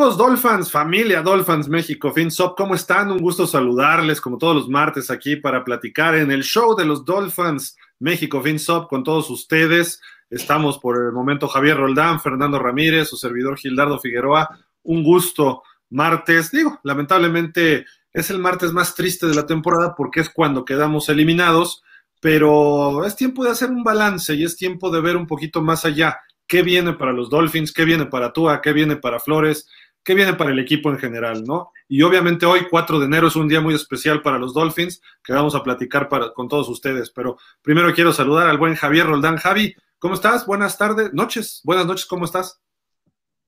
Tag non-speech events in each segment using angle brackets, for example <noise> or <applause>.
Amigos Dolphins, familia Dolphins México, FinSop, ¿cómo están? Un gusto saludarles como todos los martes aquí para platicar en el show de los Dolphins México, FinSop con todos ustedes. Estamos por el momento Javier Roldán, Fernando Ramírez, su servidor Gildardo Figueroa. Un gusto martes, digo, lamentablemente es el martes más triste de la temporada porque es cuando quedamos eliminados, pero es tiempo de hacer un balance y es tiempo de ver un poquito más allá qué viene para los Dolphins, qué viene para Tua, qué viene para Flores, qué viene para el equipo en general, ¿no? Y obviamente hoy, 4 de enero, es un día muy especial para los Dolphins, que vamos a platicar para, con todos ustedes. Pero primero quiero saludar al buen Javier Roldán. Javi, ¿cómo estás? Buenas tardes, noches, buenas noches, ¿cómo estás?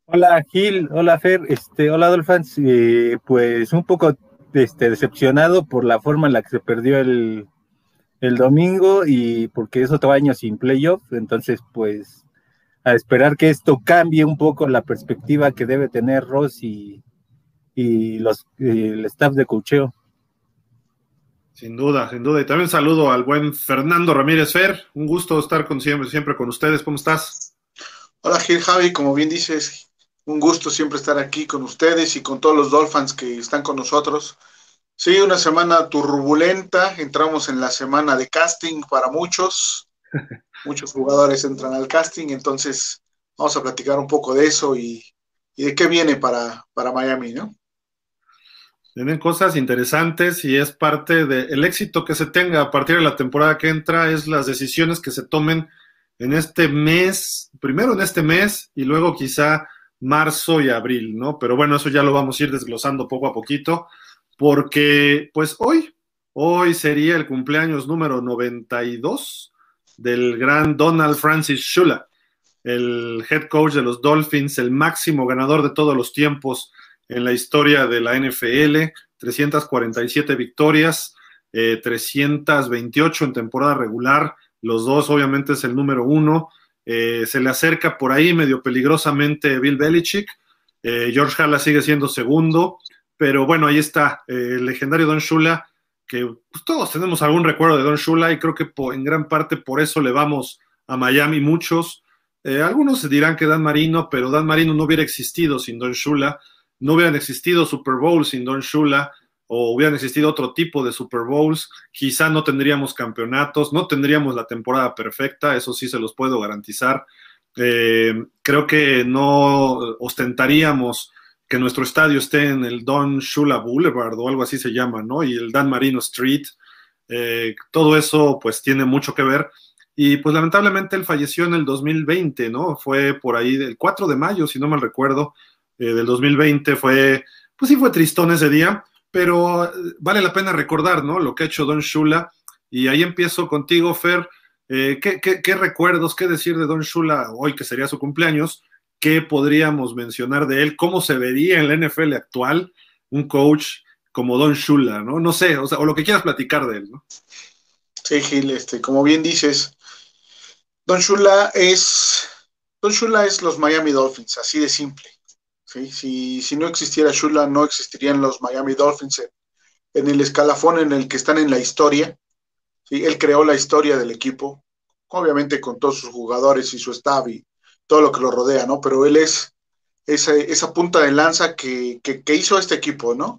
Hola Gil, hola Fer, este, hola Dolphins, eh, pues un poco este, decepcionado por la forma en la que se perdió el, el domingo y porque es otro año sin playoff, entonces pues a esperar que esto cambie un poco la perspectiva que debe tener Ross y, los, el staff de cocheo. Sin duda, sin duda. Y también saludo al buen Fernando Ramírez Fer. Un gusto estar con siempre, siempre con ustedes. ¿Cómo estás? Hola Gil Javi, como bien dices, un gusto siempre estar aquí con ustedes y con todos los Dolphins que están con nosotros. Sí, una semana turbulenta, entramos en la semana de casting para muchos. <laughs> muchos jugadores entran al casting, entonces vamos a platicar un poco de eso y, de qué viene para, para Miami, ¿no? Tienen cosas interesantes y es parte del éxito que se tenga a partir de la temporada que entra, es las decisiones que se tomen en este mes, primero en este mes y luego quizá marzo y abril, ¿no? Pero bueno, eso ya lo vamos a ir desglosando poco a poquito, porque pues hoy, hoy sería el cumpleaños número 92 del gran Donald Francis Shula, el head coach de los Dolphins, el máximo ganador de todos los tiempos en la historia de la NFL, 347 victorias, 328 eh, en temporada regular, los dos obviamente es el número uno, eh, se le acerca por ahí medio peligrosamente Bill Belichick, eh, George Halla sigue siendo segundo, pero bueno, ahí está, el legendario Don Shula que pues, todos tenemos algún recuerdo de Don Shula y creo que en gran parte por eso le vamos a Miami muchos. Eh, algunos dirán que Dan Marino, pero Dan Marino no hubiera existido sin Don Shula, no hubieran existido Super Bowls sin Don Shula, o hubieran existido otro tipo de Super Bowls, quizá no tendríamos campeonatos, no tendríamos la temporada perfecta, eso sí se los puedo garantizar. Eh, creo que no ostentaríamos que nuestro estadio esté en el Don Shula Boulevard o algo así se llama, ¿no? Y el Dan Marino Street. Eh, todo eso pues tiene mucho que ver. Y pues lamentablemente él falleció en el 2020, ¿no? Fue por ahí del 4 de mayo, si no mal recuerdo, eh, del 2020. Fue, pues sí fue tristón ese día, pero eh, vale la pena recordar, ¿no? Lo que ha hecho Don Shula. Y ahí empiezo contigo, Fer. ¿qué, qué, recuerdos, qué decir de Don Shula hoy que sería su cumpleaños? ¿Qué podríamos mencionar de él? ¿Cómo se vería en la NFL actual un coach como Don Shula, ¿no? No sé, o, sea, o lo que quieras platicar de él, ¿no? Sí, Gil, este, como bien dices, Don Shula es, Don Shula es los Miami Dolphins, así de simple. ¿sí? Si, no existiera Shula, no existirían los Miami Dolphins en, el escalafón en el que están en la historia. ¿sí? Él creó la historia del equipo, obviamente con todos sus jugadores y su staff y, todo lo que lo rodea, ¿no? Pero él es esa, esa punta de lanza que, que, hizo este equipo, ¿no?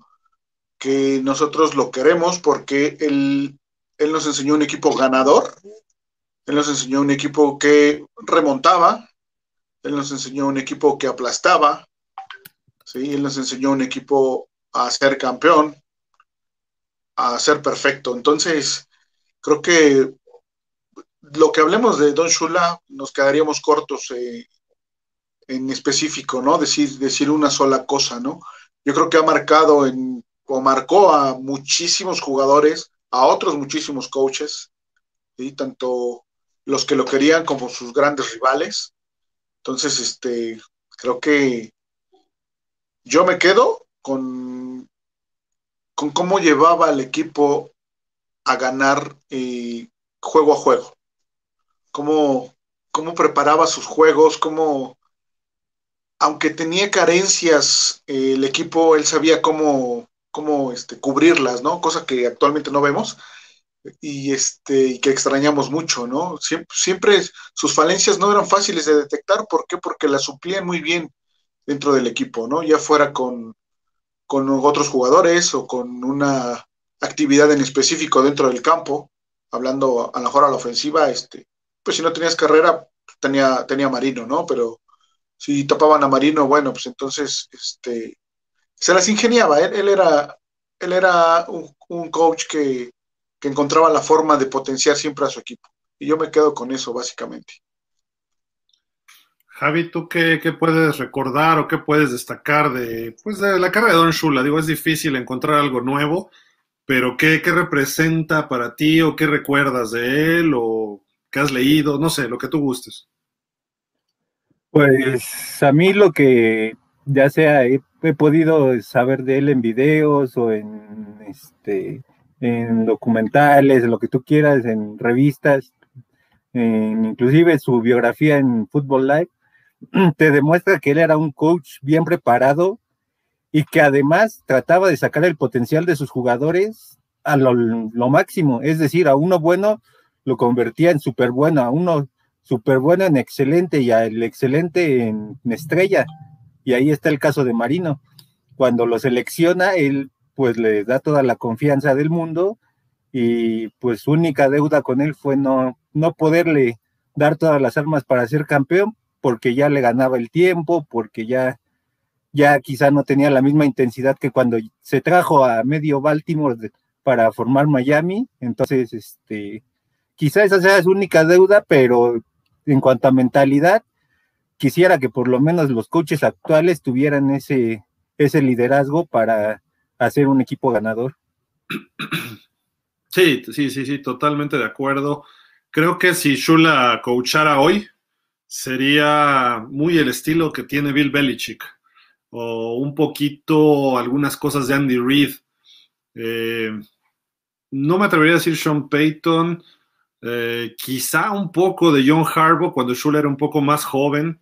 Que nosotros lo queremos porque él, él nos enseñó un equipo ganador, él nos enseñó un equipo que remontaba, él nos enseñó un equipo que aplastaba, ¿sí? Él nos enseñó un equipo a ser campeón, a ser perfecto. Entonces, creo que lo que hablemos de Don Shula nos quedaríamos cortos eh, en específico, ¿no? Decir, decir una sola cosa, ¿no? Yo creo que ha marcado en, o marcó a muchísimos jugadores, a otros muchísimos coaches, ¿sí? tanto los que lo querían como sus grandes rivales. Entonces, este, creo que yo me quedo con, con cómo llevaba al equipo a ganar eh, juego a juego cómo, cómo preparaba sus juegos, cómo, aunque tenía carencias, eh, el equipo, él sabía cómo, cómo este, cubrirlas, ¿no? Cosa que actualmente no vemos y, este, y que extrañamos mucho, ¿no? Siempre, siempre sus falencias no eran fáciles de detectar, ¿por qué? Porque las suplían muy bien dentro del equipo, ¿no? Ya fuera con, con otros jugadores o con una actividad en específico dentro del campo, hablando a lo mejor a la ofensiva, este, pues si no tenías carrera, tenía, tenía Marino, ¿no? Pero si tapaban a Marino, bueno, pues entonces este, se las ingeniaba. Él, era, él era un, coach que, que, encontraba la forma de potenciar siempre a su equipo. Y yo me quedo con eso, básicamente. Javi, ¿tú qué, puedes recordar o qué puedes destacar de, pues de la carrera de Don Shula? Digo, es difícil encontrar algo nuevo, pero ¿qué, ¿qué representa para ti o qué recuerdas de él o qué has leído? No sé, lo que tú gustes. Pues a mí lo que ya sea he, podido saber de él en videos o en este en documentales, lo que tú quieras, en revistas, inclusive su biografía en Football Live, <clears throat> te demuestra que él era un coach bien preparado y que además trataba de sacar el potencial de sus jugadores a lo máximo, es decir, a uno bueno lo convertía en súper bueno, a uno súper bueno en excelente y al excelente en, estrella. Y ahí está el caso de Marino. Cuando lo selecciona, él pues le da toda la confianza del mundo y pues su única deuda con él fue no, no poderle dar todas las armas para ser campeón porque ya le ganaba el tiempo, porque ya, ya quizá no tenía la misma intensidad que cuando se trajo a medio Baltimore para formar Miami. Entonces, este, quizá esa sea su única deuda, pero en cuanto a mentalidad, quisiera que por lo menos los coaches actuales tuvieran ese, ese liderazgo para hacer un equipo ganador. Sí, sí, sí, sí, totalmente de acuerdo. Creo que si Shula coachara hoy, sería muy el estilo que tiene Bill Belichick, o un poquito algunas cosas de Andy Reid. Eh, no me atrevería a decir Sean Payton, eh, quizá un poco de John Harbaugh cuando Shula era un poco más joven,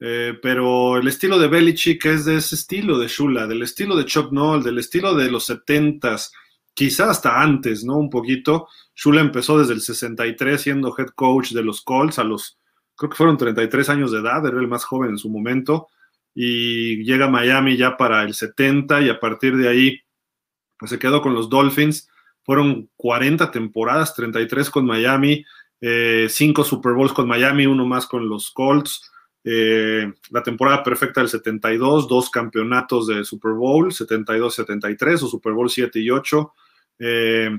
eh, pero el estilo de Belichick es de ese estilo de Shula, del estilo de Chuck Noll, del estilo de los 70s, quizá hasta antes, ¿no? Un poquito. Shula empezó desde el 63 siendo head coach de los Colts a los, creo que fueron 33 años de edad, era el más joven en su momento, y llega a Miami ya para el 70 y a partir de ahí, pues se quedó con los Dolphins fueron 40 temporadas, 33 con Miami, 5 eh, Super Bowls con Miami, uno más con los Colts. Eh, la temporada perfecta del 72, dos campeonatos de Super Bowl, 72-73 o Super Bowl 7 y 8. Eh,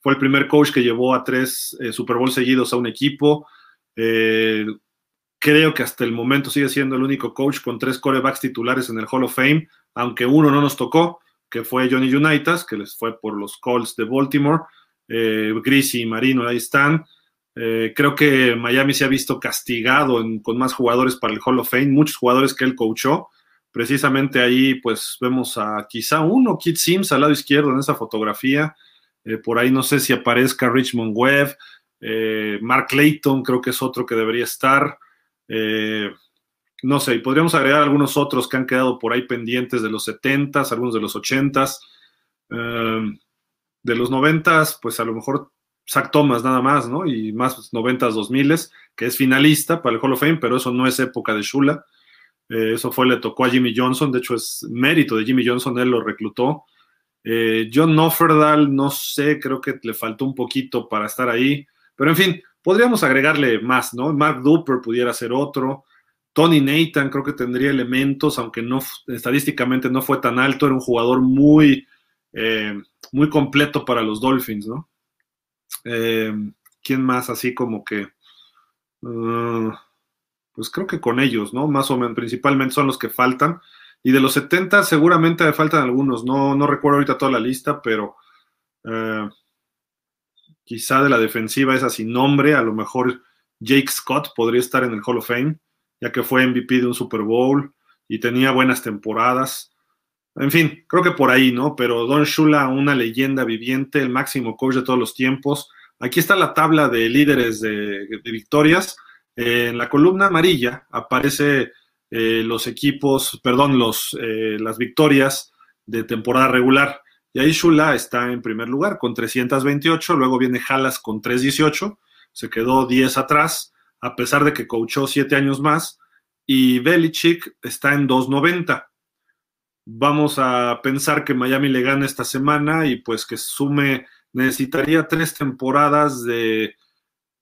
fue el primer coach que llevó a tres Super Bowl seguidos a un equipo. creo que hasta el momento sigue siendo el único coach con tres corebacks titulares en el Hall of Fame, aunque uno no nos tocó que fue Johnny Unitas, que les fue por los Colts de Baltimore. Eh, y Marino ahí están. Eh, creo que Miami se ha visto castigado con más jugadores para el Hall of Fame, muchos jugadores que él coachó. Precisamente ahí, pues vemos a quizá uno, Kit Sims al lado izquierdo en esa fotografía. Eh, por ahí no sé si aparezca Richmond Webb, eh, Mark Clayton, creo que es otro que debería estar no sé, podríamos agregar algunos otros que han quedado por ahí pendientes de los 70s, algunos de los 80s. Em, de los 90s, pues a lo mejor Zach Thomas nada más, ¿no? Y más 90s, 2000s, que es finalista para el Hall of Fame, pero eso no es época de Shula. Eh, eso fue, le tocó a Jimmy Johnson, de hecho es mérito de Jimmy Johnson, él lo reclutó. Eh, John Offerdal, no sé, creo que le faltó un poquito para estar ahí, pero en fin, podríamos agregarle más, ¿no? Mark Duper pudiera ser otro. Tony Nathan creo que tendría elementos, aunque no estadísticamente no fue tan alto, era un jugador muy, eh, muy completo para los Dolphins, ¿no? Eh, ¿Quién más así como que? Uh, pues creo que con ellos, ¿no? Más o menos, principalmente son los que faltan. Y de los 70 seguramente faltan algunos, no, no recuerdo ahorita toda la lista, pero eh, quizá de la defensiva esa sin nombre, a lo mejor Jake Scott podría estar en el Hall of Fame ya que fue MVP de un Super Bowl y tenía buenas temporadas. En fin, creo que por ahí, ¿no? Pero Don Shula, una leyenda viviente, el máximo coach de todos los tiempos. Aquí está la tabla de líderes de, victorias. en la columna amarilla aparece eh, los equipos, perdón, los, eh, las victorias de temporada regular. Y ahí Shula está en primer lugar con 328, luego viene Halas con 318, se quedó 10 atrás a pesar de que coachó siete años más. y Belichick está en 2.90. Vamos a pensar que Miami le gana esta semana y pues que sume, necesitaría tres temporadas de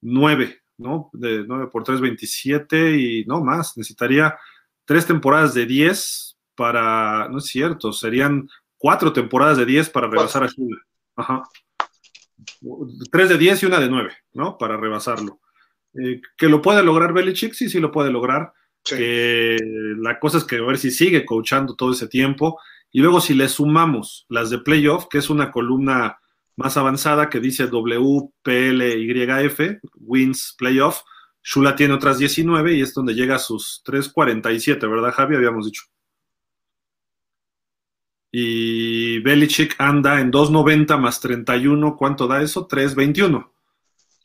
9, ¿no? De 9 por 3, 27 y no más, necesitaría tres temporadas de 10 para, no es cierto, serían cuatro temporadas de 10 para rebasar a Shula. Ajá. Tres de 10 y una de 9, ¿no? Para rebasarlo. Eh, que lo puede lograr Belichick, sí, sí lo puede lograr. Sí. la cosa es que a ver si sigue coachando todo ese tiempo. Y luego si le sumamos las de playoff, que es una columna más avanzada que dice WPLYF, Wins Playoff, Shula tiene otras 19 y es donde llega a sus 3.47, ¿verdad, Javi? Habíamos dicho. Y Belichick anda en 2.90 más 31, ¿cuánto da eso? 3.21.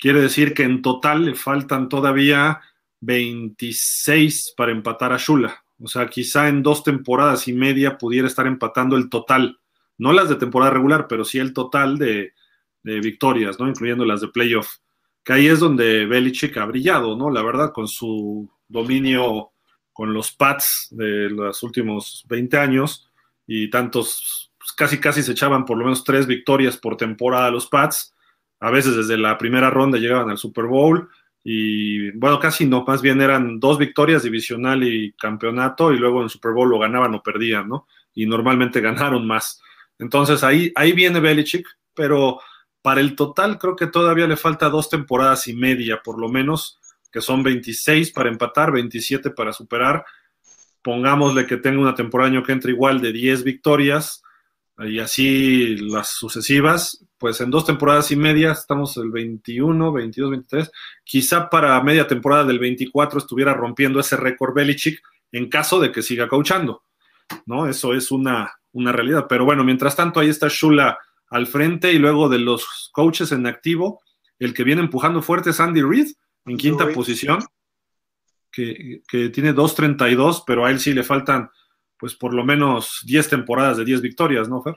Quiere decir que en total le faltan todavía 26 para empatar a Shula. O sea, quizá en dos temporadas y media pudiera estar empatando el total. No las de temporada regular, pero sí el total de, victorias, ¿no? Incluyendo las de playoff. Que ahí es donde Belichick ha brillado, ¿no? La verdad, con su dominio con los Pats de los últimos 20 años y tantos, pues casi casi se echaban por lo menos tres victorias por temporada a los Pats. A veces desde la primera ronda llegaban al Super Bowl y bueno, casi no, más bien eran dos victorias divisional y campeonato y luego en Super Bowl lo ganaban o perdían, ¿no? Y normalmente <laughs> ganaron más. Entonces ahí, ahí viene Belichick, pero para el total creo que todavía le falta dos temporadas y media, por lo menos, que son 26 para empatar, 27 para superar pongámosle que tenga una temporada año que entra igual de 10 victorias y así las sucesivas, pues en dos temporadas y media estamos el 21, 22, 23, quizá para media temporada del 24 estuviera rompiendo ese récord Belichick en caso de que siga coachando, ¿no? Eso es una, una realidad, pero bueno, mientras tanto ahí está Shula al frente y luego de los coaches en activo, el que viene empujando fuerte es Andy Reid en quinta posición que, tiene 2.32, pero a él sí le faltan, pues por lo menos 10 temporadas de 10 victorias, ¿no, Fer?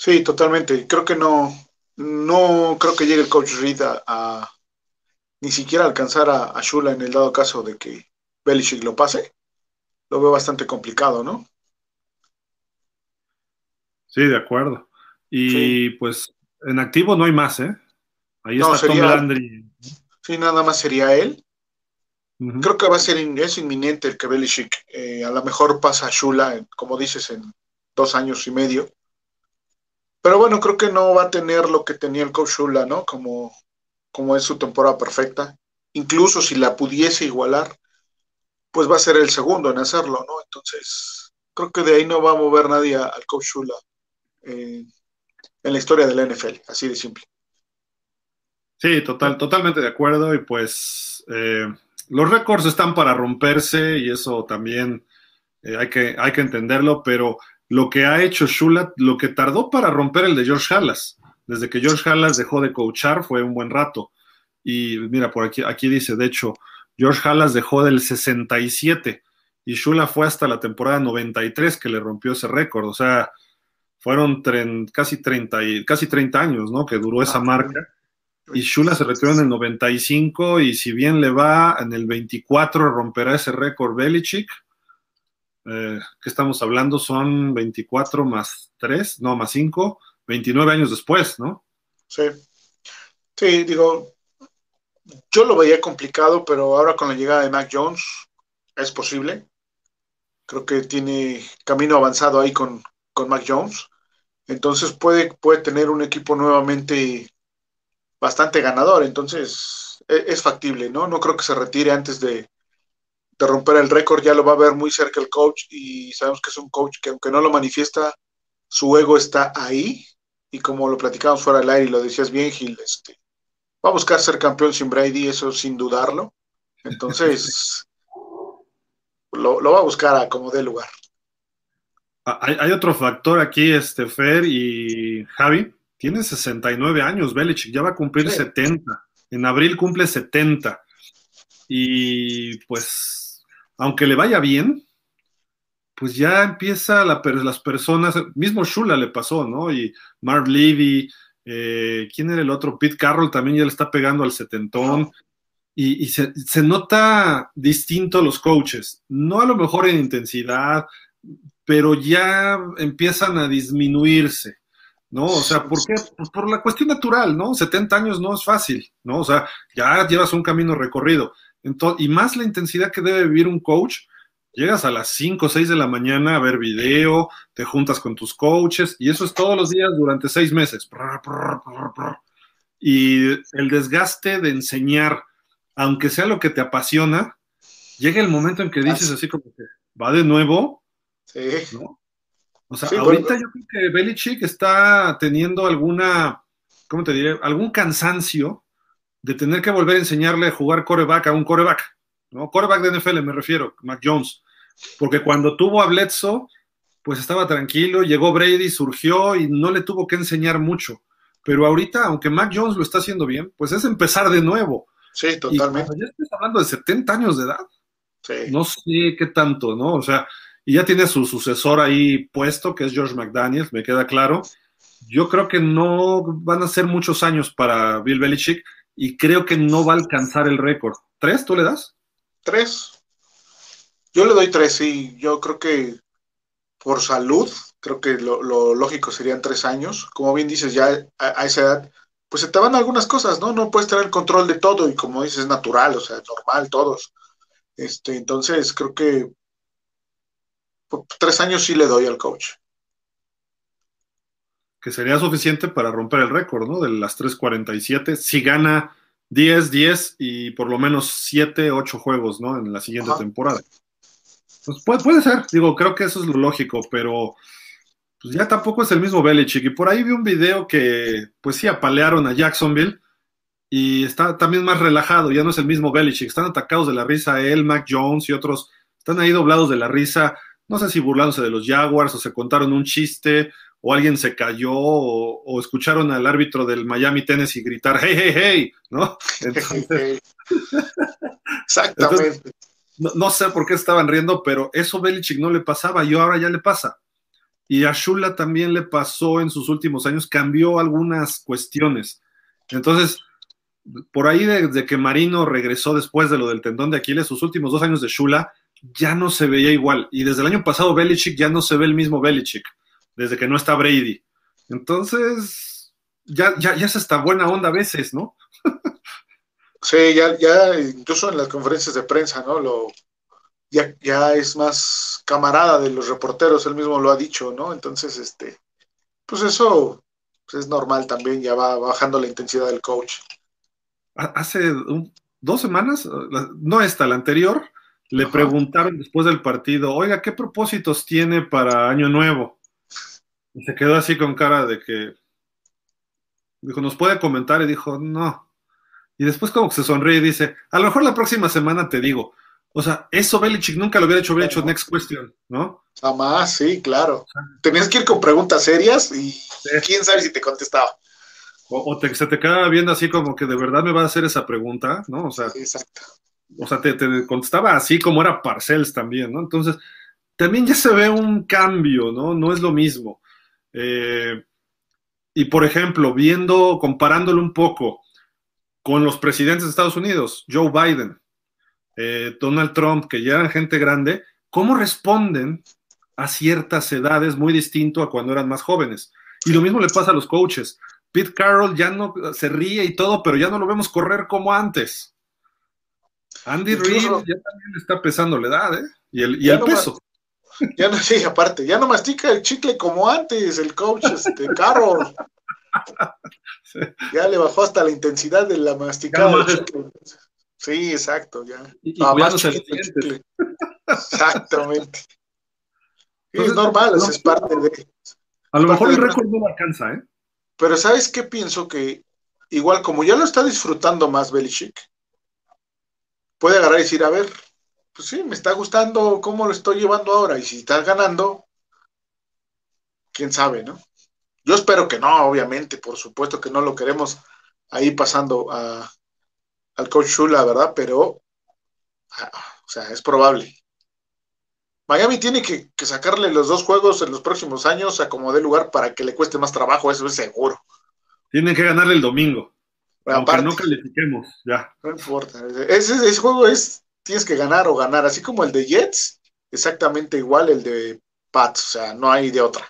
Sí, totalmente. Creo que no, no creo que llegue el coach Reed a, ni siquiera alcanzar a, a, Shula en el dado caso de que Belichick lo pase. Lo veo bastante complicado, ¿no? Sí, de acuerdo. Y sí. pues en activo no hay más, ¿eh? Ahí no, está sería, Tom Landry. Sí, nada más sería él. Creo que va a ser es inminente el que Belichick eh, a lo mejor pasa a Shula, como dices, en dos años y medio. Pero bueno, creo que no va a tener lo que tenía el coach Shula, ¿no? Como, como es su temporada perfecta. Incluso si la pudiese igualar, pues va a ser el segundo en hacerlo, ¿no? Entonces, creo que de ahí no va a mover nadie al coach Shula eh, en la historia del NFL, así de simple. Sí, total, totalmente de acuerdo. Y pues eh, los récords están para romperse y eso también eh, hay, que, hay que entenderlo, pero lo que ha hecho Shula, lo que tardó para romper el de George Hallas, desde que George Hallas dejó de coachar fue un buen rato. Y mira, por aquí, aquí dice, de hecho, George Hallas dejó del 67 y Shula fue hasta la temporada 93 que le rompió ese récord. O sea, fueron casi, 30, casi 30 años, ¿no? Que duró esa marca y Shula se retiró en el 95 y si bien le va en el 24 romperá ese récord Belichick. Eh, ¿Qué estamos hablando? Son 24 más 3, no, más 5, 29 años después, ¿no? Sí. Sí, digo, yo lo veía complicado, pero ahora con la llegada de Mac Jones es posible. Creo que tiene camino avanzado ahí con, con Mac Jones. Entonces puede, puede tener un equipo nuevamente bastante ganador, entonces es, es, factible, ¿no? No creo que se retire antes de, de romper el récord, ya lo va a ver muy cerca el coach y sabemos que es un coach que aunque no lo manifiesta, su ego está ahí y como lo platicamos fuera del aire y lo decías bien, Gil, este, va a buscar ser campeón sin Brady, eso sin dudarlo, entonces <laughs> lo, lo, va a buscar a como dé lugar. Hay, hay, otro factor aquí, este Fer y Javi, tiene 69 años, Belichick, ya va a cumplir sí. 70. En abril cumple 70. Y pues, aunque le vaya bien, pues ya empieza la, las personas, mismo Shula le pasó, ¿no? Y Marv Levy, eh, ¿quién era el otro? Pete Carroll también ya le está pegando al setentón. y, se, nota distinto los coaches. No a lo mejor en intensidad, pero ya empiezan a disminuirse. ¿no? O sea, ¿por qué? Pues por la cuestión natural, ¿no? 70 años no es fácil, ¿no? O sea, ya llevas un camino recorrido. Entonces, y más la intensidad que debe vivir un coach, llegas a las 5 o 6 de la mañana a ver video, te juntas con tus coaches, y eso es todos los días durante seis meses. Y el desgaste de enseñar, aunque sea lo que te apasiona, llega el momento en que dices así como que va de nuevo, sí. ¿no? O sea, ahorita yo creo que Belichick está teniendo alguna, ¿cómo te diré? Algún cansancio de tener que volver a enseñarle a jugar coreback a un coreback, ¿no? Coreback de NFL me refiero, Mac Jones. Porque cuando tuvo a Bledsoe, pues estaba tranquilo, llegó Brady, surgió y no le tuvo que enseñar mucho. Pero ahorita, aunque Mac Jones lo está haciendo bien, pues es empezar de nuevo. Sí, totalmente. Y ya estás hablando de 70 años de edad. Sí. No sé qué tanto, ¿no? O sea, y ya tiene su sucesor ahí puesto, que es George McDaniels, me queda claro. Yo creo que no van a ser muchos años para Bill Belichick y creo que no va a alcanzar el récord. ¿Tres? ¿Tú le das? Tres. Yo le doy tres, sí. Yo creo que por salud, creo que lo, lógico serían tres años. Como bien dices, ya a, esa edad, pues se te van algunas cosas, ¿no? No puedes tener control de todo y como dices, es natural, o sea, normal, todos. Este, entonces, creo que tres años sí le doy al coach. Que sería suficiente para romper el récord, ¿no? De las 3.47. Si gana 10, 10 y por lo menos 7, 8 juegos, ¿no? En la siguiente Ajá. temporada. Pues puede, puede, ser, digo, creo que eso es lo lógico, pero pues ya tampoco es el mismo Belichick. Y por ahí vi un video que, pues sí, apalearon a Jacksonville y está también más relajado, ya no es el mismo Belichick. Están atacados de la risa él, Mac Jones y otros, están ahí doblados de la risa no sé si burlándose de los Jaguars o se contaron un chiste o alguien se cayó o, o escucharon al árbitro del Miami Tennessee gritar hey, hey, hey, ¿no? <laughs> Entonces, <laughs> Exactamente. Entonces, no, no, sé por qué estaban riendo, pero eso Belichick no le pasaba y ahora ya le pasa. Y a Shula también le pasó en sus últimos años, cambió algunas cuestiones. Entonces, por ahí desde que Marino regresó después de lo del tendón de Aquiles, sus últimos dos años de Shula, ya no se veía igual. Y desde el año pasado Belichick ya no se ve el mismo Belichick, desde que no está Brady. Entonces, ya, ya, ya es hasta buena onda a veces, ¿no? <laughs> sí, ya, ya, incluso en las conferencias de prensa, ¿no? Lo, ya, ya es más camarada de los reporteros, él mismo lo ha dicho, ¿no? Entonces, este, pues eso pues es normal también, ya va bajando la intensidad del coach. Hace un, dos semanas, no esta, la anterior, le Ajá. preguntaron después del partido, oiga, ¿qué propósitos tiene para Año Nuevo? Y se quedó así con cara de que, dijo, ¿nos puede comentar? Y dijo, no. Y después como que se sonríe y dice, a lo mejor la próxima semana te digo. O sea, eso Belichick nunca lo hubiera hecho, hubiera hecho next question, ¿no? Jamás, sí, claro. Tenías que ir con preguntas serias y sí. quién sabe si te contestaba. O, o te, se te quedaba viendo así como que de verdad me va a hacer esa pregunta, ¿no? O sea, exacto o sea, te, te, contestaba así como era Parcells también, ¿no? Entonces, también ya se ve un cambio, ¿no? No es lo mismo. Eh, y por ejemplo, viendo, comparándolo un poco con los presidentes de Estados Unidos, Joe Biden, eh, Donald Trump, que ya eran gente grande, ¿cómo responden a ciertas edades muy distinto a cuando eran más jóvenes? Y lo mismo le pasa a los coaches. Pete Carroll ya no se ríe y todo, pero ya no lo vemos correr como antes. Andy Reid ya también está pesando la edad, ¿eh? Y el, y el no peso. Ya no, sí, aparte, ya no mastica el chicle como antes, el coach, este, Carroll. Sí. Ya le bajó hasta la intensidad de la masticada. Sí, exacto, ya. Y, y ah, más chicle. Exactamente. Entonces, es normal, no, es parte de. A lo mejor el récord no alcanza, ¿eh? Pero ¿sabes qué pienso? Que igual, como ya lo está disfrutando más Belichick, puede agarrar y decir, a ver, pues sí, me está gustando cómo lo estoy llevando ahora, y si estás ganando, quién sabe, ¿no? Yo espero que no, obviamente, por supuesto que no lo queremos ahí pasando a, al coach Shula, ¿verdad? Pero, ah, o sea, es probable. Miami tiene que, que, sacarle los dos juegos en los próximos años a como dé lugar para que le cueste más trabajo, eso es seguro. Tienen que ganarle el domingo. Aunque no califiquemos, ya. No importa. Ese, ese, juego es, tienes que ganar o ganar, así como el de Jets, exactamente igual el de Pats, o sea, no hay de otra.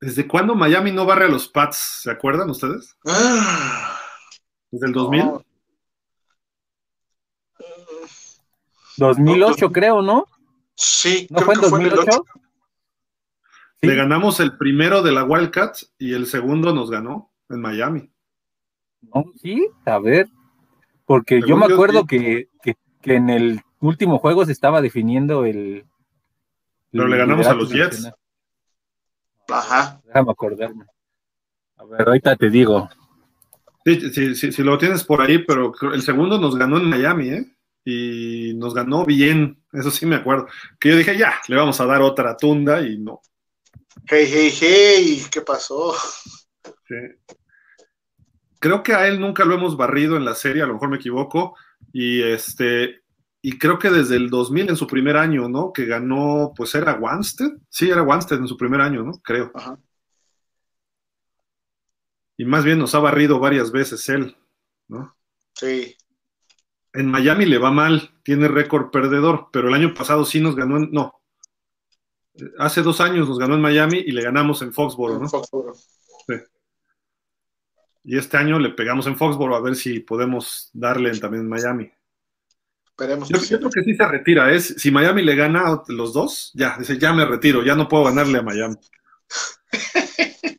¿Desde cuándo Miami no barre a los Pats? ¿Se acuerdan ustedes? Ah, ¿Desde el 2000? 2008 creo, ¿no? Sí, ¿No fue en 2008? Le ganamos el primero de la Wildcats y el segundo nos ganó en Miami. No, sí, a ver. Porque yo me acuerdo que, en el último juego se estaba definiendo el. Pero le ganamos a los Jets. Ajá. Déjame acordarme. A ver, ahorita te digo. Sí, sí, sí, lo tienes por ahí, pero el segundo nos ganó en Miami, ¿eh? Y nos ganó bien, eso sí me acuerdo. Que yo dije, ya, le vamos a dar otra tunda y no. Hey, hey, hey, ¿qué pasó? Sí. Creo que a él nunca lo hemos barrido en la serie, a lo mejor me equivoco, y este, y creo que desde el 2000 en su primer año, ¿no? Que ganó, pues era Wanstead, sí, era Wanstead en su primer año, ¿no? Creo. Ajá. Y más bien nos ha barrido varias veces él, ¿no? Sí. En Miami le va mal, tiene récord perdedor, pero el año pasado sí nos ganó en, no, hace dos años nos ganó en Miami y le ganamos en Foxboro, ¿no? Foxboro. Sí. Y este año le pegamos en Foxboro a ver si podemos darle también en Miami. Esperemos Yo creo que sí se retira. Es, si Miami le gana los dos, ya, dice, ya me retiro, ya no puedo ganarle a Miami. <laughs>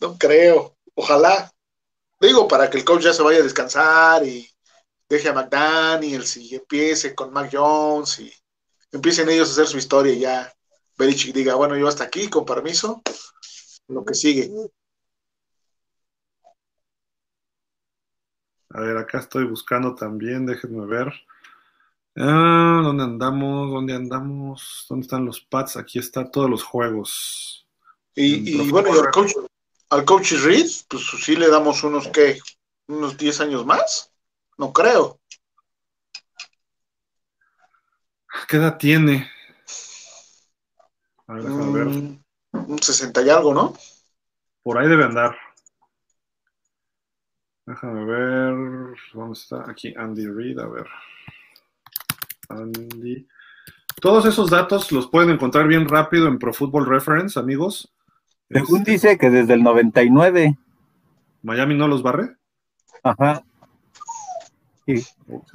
no creo. Ojalá. Digo, para que el coach ya se vaya a descansar y deje a McDaniels y empiece con Mac Jones y empiecen ellos a hacer su historia y ya Belichick diga, bueno, yo hasta aquí, con permiso, lo que sigue. A ver, acá estoy buscando también, déjenme ver. Ah, ¿Dónde andamos? ¿Dónde andamos? ¿Dónde están los pads? Aquí están todos los juegos. Y, bueno, y al coach, al coach Reed, pues sí le damos unos, ¿qué? ¿Unos 10 años más? No creo. ¿Qué edad tiene? A ver, déjame ver. Mm, un 60 y algo, ¿no? Por ahí debe andar. Déjame ver. ¿Dónde está? Aquí Andy Reid, a ver. Andy. Todos esos datos los pueden encontrar bien rápido en Pro Football Reference, amigos. Según este, dice que desde el 99. ¿Miami no los barre? Ajá. Y,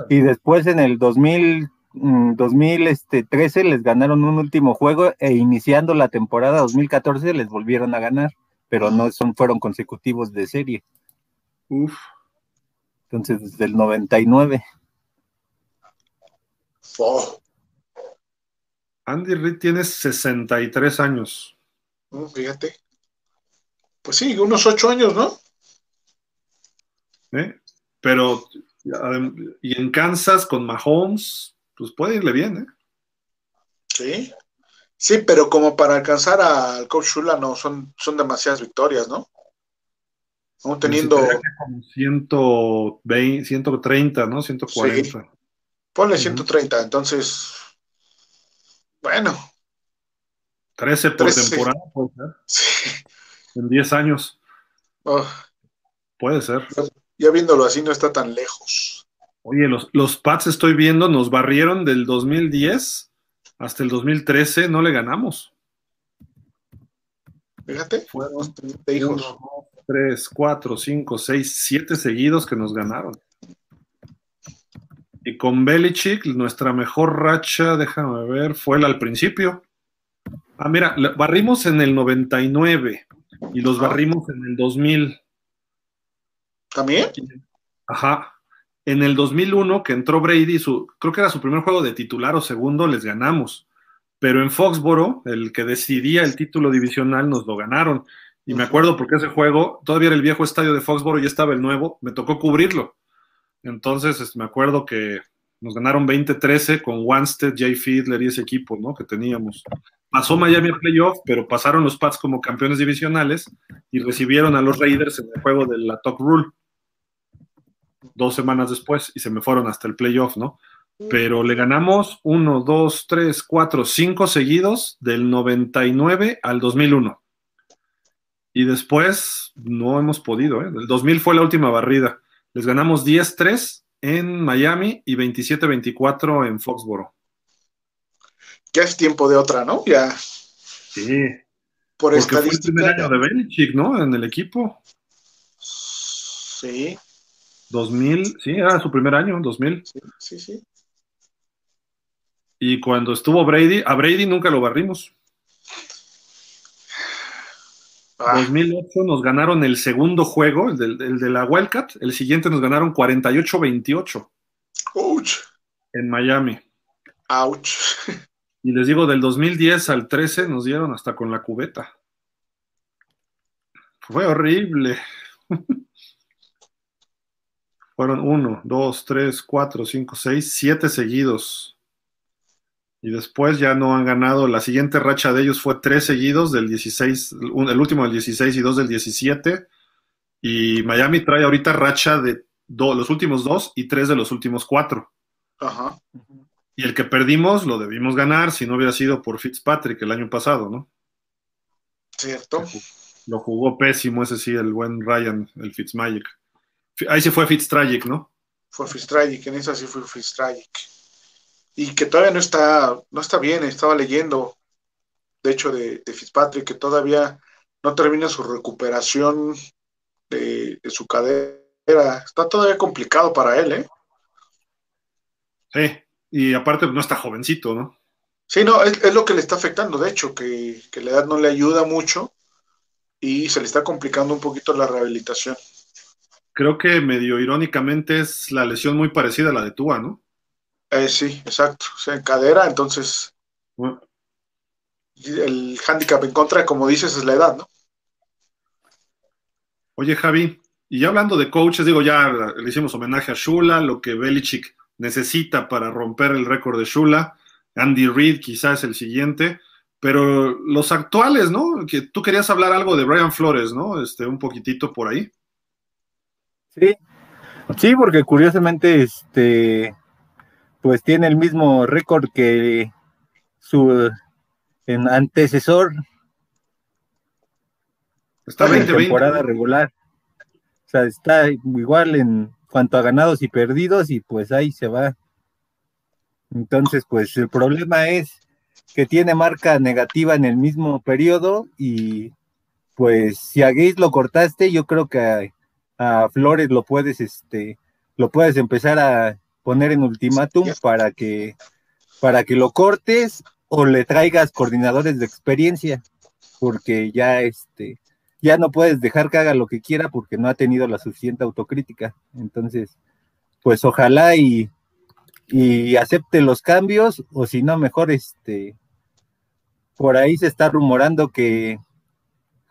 y después en el 2000, 2013 este, les ganaron un último juego e iniciando la temporada 2014 les volvieron a ganar, pero no son, fueron consecutivos de serie. Uf. Entonces, desde el 99. Andy Reid tiene 63 años. Mm, fíjate. Pues sí, unos 8 años, ¿no? ¿Eh? Pero, y en Kansas con Mahomes, pues puede irle bien, ¿eh? Sí. Sí, pero como para alcanzar al coach Shula no son, son demasiadas victorias, ¿no? Aún teniendo. Como 120, 130, ¿no? 140. Ponle 130, entonces. Bueno. 13 por temporada, puede ser. Sí. En 10 años. Oh. Puede ser. Ya viéndolo así, no está tan lejos. Oye, los, los Pats estoy viendo, nos barrieron del 2010 hasta el 2013, no le ganamos. Fíjate, fueron hijos. Tres, cuatro, cinco, seis, siete seguidos que nos ganaron. Y con Belichick, nuestra mejor racha, déjame ver, fue el al principio. Ah, mira, barrimos en el 99 y los barrimos en el 2000. ¿También? Ajá. En el 2001, que entró Brady, su, creo que era su primer juego de titular o segundo, les ganamos. Pero en Foxboro, el que decidía el título divisional, nos lo ganaron. Y me acuerdo porque ese juego, todavía era el viejo estadio de Foxboro y estaba el nuevo, me tocó cubrirlo. Entonces, este, me acuerdo que nos ganaron 20-13 con Wanstead, Jay Fiedler y ese equipo, ¿no? Que teníamos. Pasó Miami a playoff, pero pasaron los Pats como campeones divisionales y recibieron a los Raiders en el juego de la Top Rule dos semanas después y se me fueron hasta el playoff, ¿no? Pero le ganamos uno, dos, tres, cuatro, cinco seguidos del 99 al 2001. Y después no hemos podido. ¿eh? El 2000 fue la última barrida. Les ganamos 10-3 en Miami y 27-24 en Foxboro. Ya es tiempo de otra, ¿no? Ya. Sí. Por Porque fue el estadística. primer año de Belichick, ¿no? En el equipo. Sí, 2000, sí, era su primer año, 2000. sí, sí, sí. Y cuando estuvo Brady, a Brady nunca lo barrimos. Ah, 2008 nos ganaron el segundo juego, el, del- el de la Wildcat. El siguiente nos ganaron 48-28 ouch, en Miami. ouch. Y les digo, del 2010 al 13 nos dieron hasta con la cubeta. Fue horrible. <laughs> Fueron uno, dos, tres, cuatro, cinco, seis, siete seguidos. Y después ya no han ganado. La siguiente racha de ellos fue tres seguidos del 16, un- el último del 16 y dos del 17. Y Miami trae ahorita racha de do- los últimos dos y tres de los últimos cuatro. Ajá. Y el que perdimos lo debimos ganar si no hubiera sido por Fitzpatrick el año pasado, ¿no? Cierto. Lo jugó pésimo, ese sí, el buen Ryan, el Fitzmagic. Fi- Ahí sí fue Fitztragic, ¿no? Fue Fitztragic, en esa sí fue Fitztragic. Y que todavía no está, no está bien, estaba leyendo, de hecho, de, de Fitzpatrick, que todavía no termina su recuperación de, de su cadera. Está todavía complicado para él, ¿eh? Sí. Y aparte no está jovencito, ¿no? Sí, no, es, es lo que le está afectando, de hecho, que, que la edad no le ayuda mucho y se le está complicando un poquito la rehabilitación. Creo que medio irónicamente es la lesión muy parecida a la de Tua, ¿no? Eh, sí, exacto. O sea, en cadera, entonces Bueno, el handicap en contra, como dices, es la edad, ¿no? Oye, Javi, y ya hablando de coaches, digo, ya le hicimos homenaje a Shula, lo que Belichick necesita para romper el récord de Shula. Andy Reid quizás es el siguiente, pero los actuales, ¿no? Que tú querías hablar algo de Brian Flores, ¿no? Este, un poquitito por ahí. Sí, sí, porque curiosamente, este, pues tiene el mismo récord que su en antecesor Está en 2020. temporada regular. O sea, está igual en cuanto a ganados y perdidos y pues ahí se va. Entonces, pues el problema es que tiene marca negativa en el mismo periodo y pues si a Gates lo cortaste, yo creo que a, a Flores lo puedes, este, lo puedes empezar a poner en ultimátum para que, para que lo cortes o le traigas coordinadores de experiencia, porque ya este, ya no puedes dejar que haga lo que quiera porque no ha tenido la suficiente autocrítica. Entonces, pues ojalá y, y acepte los cambios, o si no, mejor este, por ahí se está rumorando que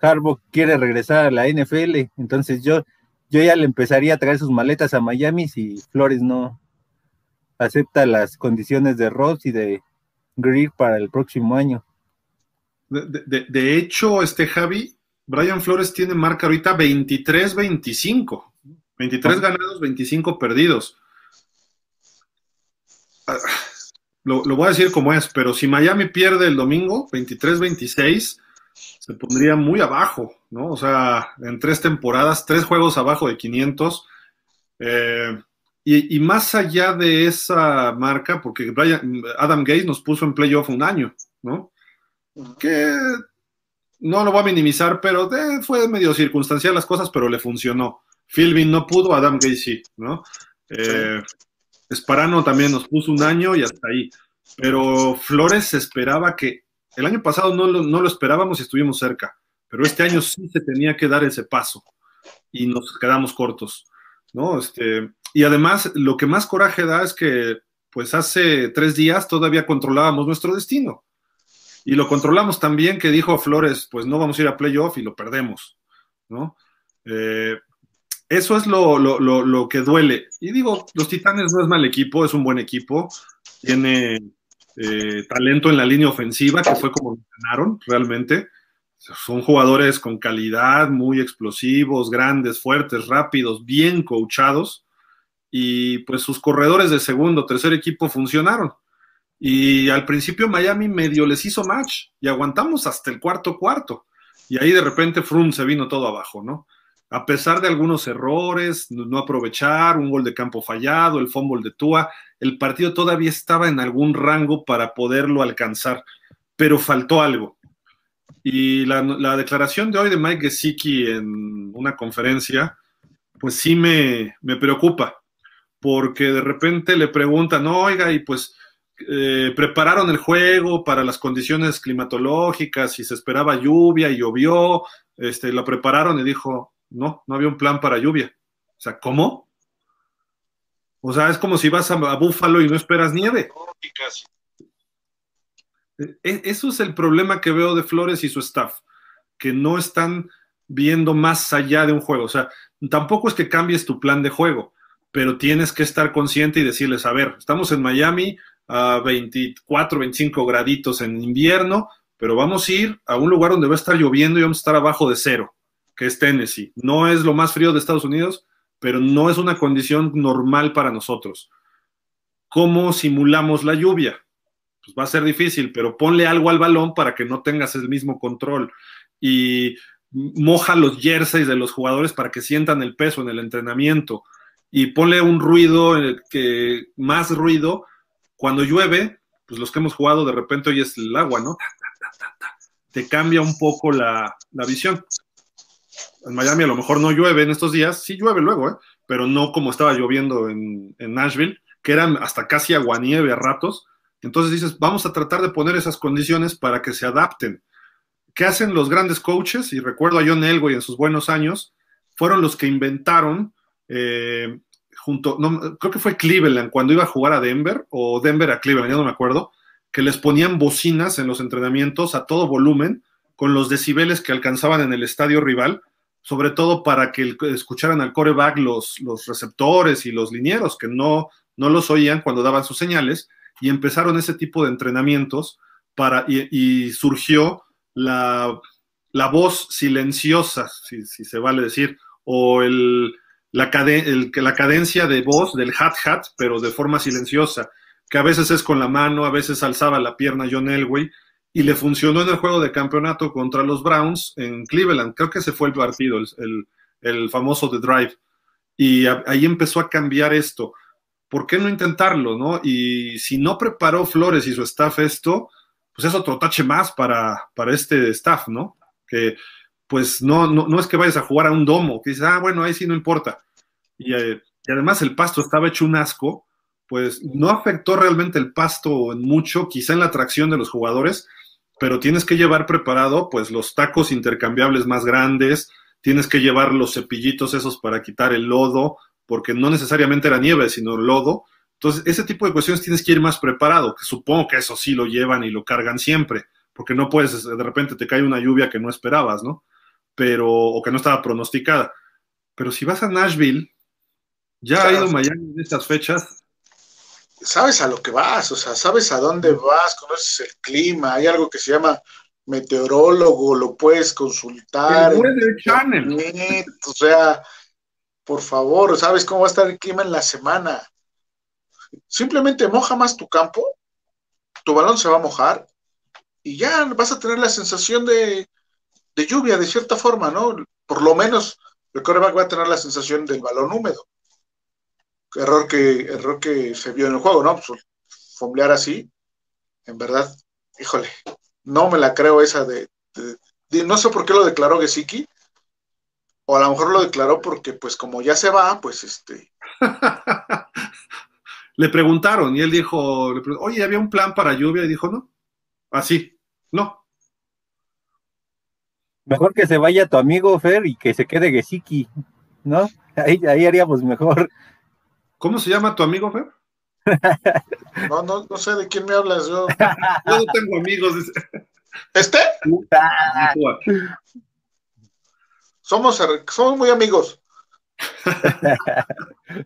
Harbaugh quiere regresar a la NFL, entonces yo, yo ya le empezaría a traer sus maletas a Miami si Flores no acepta las condiciones de Ross y de Greer para el próximo año. De, de- de hecho, este Javi, Brian Flores tiene marca ahorita 23-25. 23 Ah. ganados, 25 perdidos. Ah, Lo, lo voy a decir como es, pero si Miami pierde el domingo, 23-26, se pondría muy abajo, ¿no? O sea, en tres temporadas, tres juegos abajo de 500. eh, y, y más allá de esa marca, porque Brian, Adam Gates nos puso en playoff un año, ¿no? que no lo voy a minimizar, pero eh, fue medio circunstancial las cosas, pero le funcionó. Philbin no pudo, Adam Gay sí, ¿no? Eh, Esparano también nos puso un año y hasta ahí. Pero Flores esperaba que el año pasado no lo, no lo esperábamos y estuvimos cerca, pero este año sí se tenía que dar ese paso y nos quedamos cortos, ¿no? Este, y además, lo que más coraje da es que, pues hace tres días todavía controlábamos nuestro destino y lo controlamos tan bien que dijo Flores, pues no vamos a ir a playoff y lo perdemos, ¿no? Eh, eso es lo, lo, lo, lo, que duele. Y digo, los Titanes no es mal equipo, es un buen equipo, tiene eh, talento en la línea ofensiva, que fue como ganaron realmente. Son jugadores con calidad, muy explosivos, grandes, fuertes, rápidos, bien coachados. Y pues sus corredores de segundo, tercer equipo funcionaron. Y al principio Miami medio les hizo match y aguantamos hasta el cuarto cuarto. Y ahí de repente Frum se vino todo abajo, ¿no? A pesar de algunos errores, no aprovechar, un gol de campo fallado, el fumble de Tua, el partido todavía estaba en algún rango para poderlo alcanzar, pero faltó algo. Y la, declaración de hoy de Mike Gesicki en una conferencia, pues sí me, me preocupa, porque de repente le preguntan, oiga, y pues eh, prepararon el juego para las condiciones climatológicas y se esperaba lluvia y llovió, este, lo prepararon y dijo, no, no había un plan para lluvia. O sea, ¿cómo? O sea, es como si vas a, Búfalo y no esperas nieve. E, e, eso es el problema que veo de Flores y su staff, que no están viendo más allá de un juego. O sea, tampoco es que cambies tu plan de juego, pero tienes que estar consciente y decirles, a ver, estamos en Miami, a 24, 25 graditos en invierno, pero vamos a ir a un lugar donde va a estar lloviendo y vamos a estar abajo de cero, que es Tennessee. No es lo más frío de Estados Unidos, pero no es una condición normal para nosotros. ¿Cómo simulamos la lluvia? Pues va a ser difícil, pero ponle algo al balón para que no tengas el mismo control. Y moja los jerseys de los jugadores para que sientan el peso en el entrenamiento. Y ponle un ruido, que, más ruido cuando llueve, pues los que hemos jugado de repente hoy es el agua, ¿no? Te cambia un poco la, visión. En Miami a lo mejor no llueve en estos días, sí llueve luego, ¿eh? pero no como estaba lloviendo en, en Nashville, que eran hasta casi aguanieve a ratos. Entonces dices, vamos a tratar de poner esas condiciones para que se adapten. ¿Qué hacen los grandes coaches? Y recuerdo a John Elway en sus buenos años, fueron los que inventaron eh, junto, creo que fue Cleveland cuando iba a jugar a Denver, o Denver a Cleveland, ya no me acuerdo, que les ponían bocinas en los entrenamientos a todo volumen, con los decibeles que alcanzaban en el estadio rival, sobre todo para que escucharan al coreback los, los receptores y los linieros, que no, no los oían cuando daban sus señales, y empezaron ese tipo de entrenamientos para, y, surgió la, la, voz silenciosa, si, si se vale decir, o el, la, la cadencia de voz del hat-hat, pero de forma silenciosa, que a veces es con la mano, a veces alzaba la pierna John Elway, y le funcionó en el juego de campeonato contra los Browns en Cleveland. Creo que ese fue el partido, el, famoso The Drive. Y ahí empezó a cambiar esto. ¿Por qué no intentarlo, no? Y si no preparó Flores y su staff esto, pues es otro tache más para, para este staff, ¿no? Que pues no, no, es que vayas a jugar a un domo, que dices, ah, bueno, ahí sí no importa. Eh, y, además el pasto estaba hecho un asco, pues no afectó realmente el pasto en mucho, quizá en la atracción de los jugadores, pero tienes que llevar preparado pues los tacos intercambiables más grandes, tienes que llevar los cepillitos esos para quitar el lodo, porque no necesariamente era nieve, sino lodo. Entonces, ese tipo de cuestiones tienes que ir más preparado, que supongo que eso sí lo llevan y lo cargan siempre, porque no puedes, de repente te cae una lluvia que no esperabas, ¿no? Pero, o que no estaba pronosticada. Pero si vas a Nashville, ya ha ido Miami en estas fechas. Sabes a lo que vas, o sea, sabes a dónde vas, conoces el clima, hay algo que se llama meteorólogo, lo puedes consultar. El Channel. o sea, por favor, sabes cómo va a estar el clima en la semana. Simplemente moja más tu campo, tu balón se va a mojar y ya vas a tener la sensación de, de lluvia, de cierta forma, ¿no? Por lo menos el coreback va a tener la sensación del balón húmedo. Error que, error que se vio en el juego, ¿no? Pues, fomblear así, en verdad, híjole, no me la creo esa de, no sé por qué lo declaró Gesicki, o a lo mejor lo declaró porque, pues, como ya se va, pues, este... <laughs> le preguntaron y él dijo, oye, ¿había un plan para lluvia? Y dijo, no, así, no, Mejor que se vaya tu amigo Fer y que se quede Gesiki, ¿no? Ahí, ahí haríamos mejor. ¿Cómo se llama tu amigo Fer? No, no, no sé de quién me hablas. Yo, no tengo amigos. ¿Este? somos, somos muy amigos. <laughs>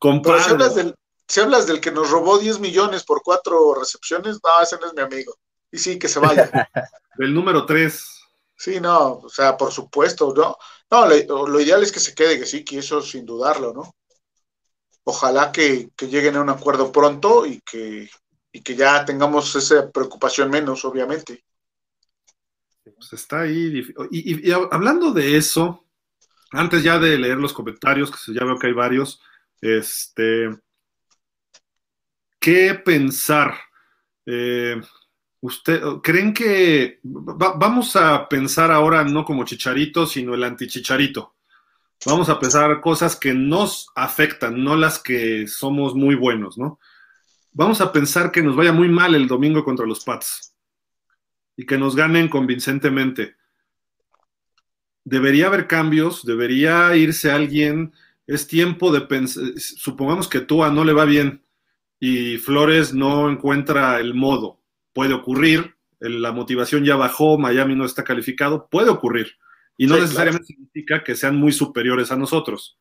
Pero si hablas, del, si hablas del que nos robó 10 millones por cuatro recepciones, no, ese no es mi amigo. Y sí, que se vaya. <laughs> Del número 3. Sí, no, o sea, por supuesto, ¿no? No, lo, ideal es que se quede, que sí, que eso sin dudarlo, ¿no? Ojalá que, lleguen a un acuerdo pronto y que, y que ya tengamos esa preocupación menos, obviamente. Pues está ahí. Y, hablando de eso, antes ya de leer los comentarios, que ya veo que hay varios, este, ¿qué pensar? Eh, ¿Usted creen que vamos a pensar ahora no como chicharito, sino el antichicharito? Vamos a pensar cosas que nos afectan, no las que somos muy buenos, ¿no? Vamos a pensar que nos vaya muy mal el domingo contra los Pats y que nos ganen convincentemente. Debería haber cambios, debería irse alguien. Es tiempo de pensar. Supongamos que Tua no le va bien y Flores no encuentra el modo. Puede ocurrir, la motivación ya bajó, Miami no está calificado, puede ocurrir. Y no necesariamente significa que sean muy superiores a nosotros.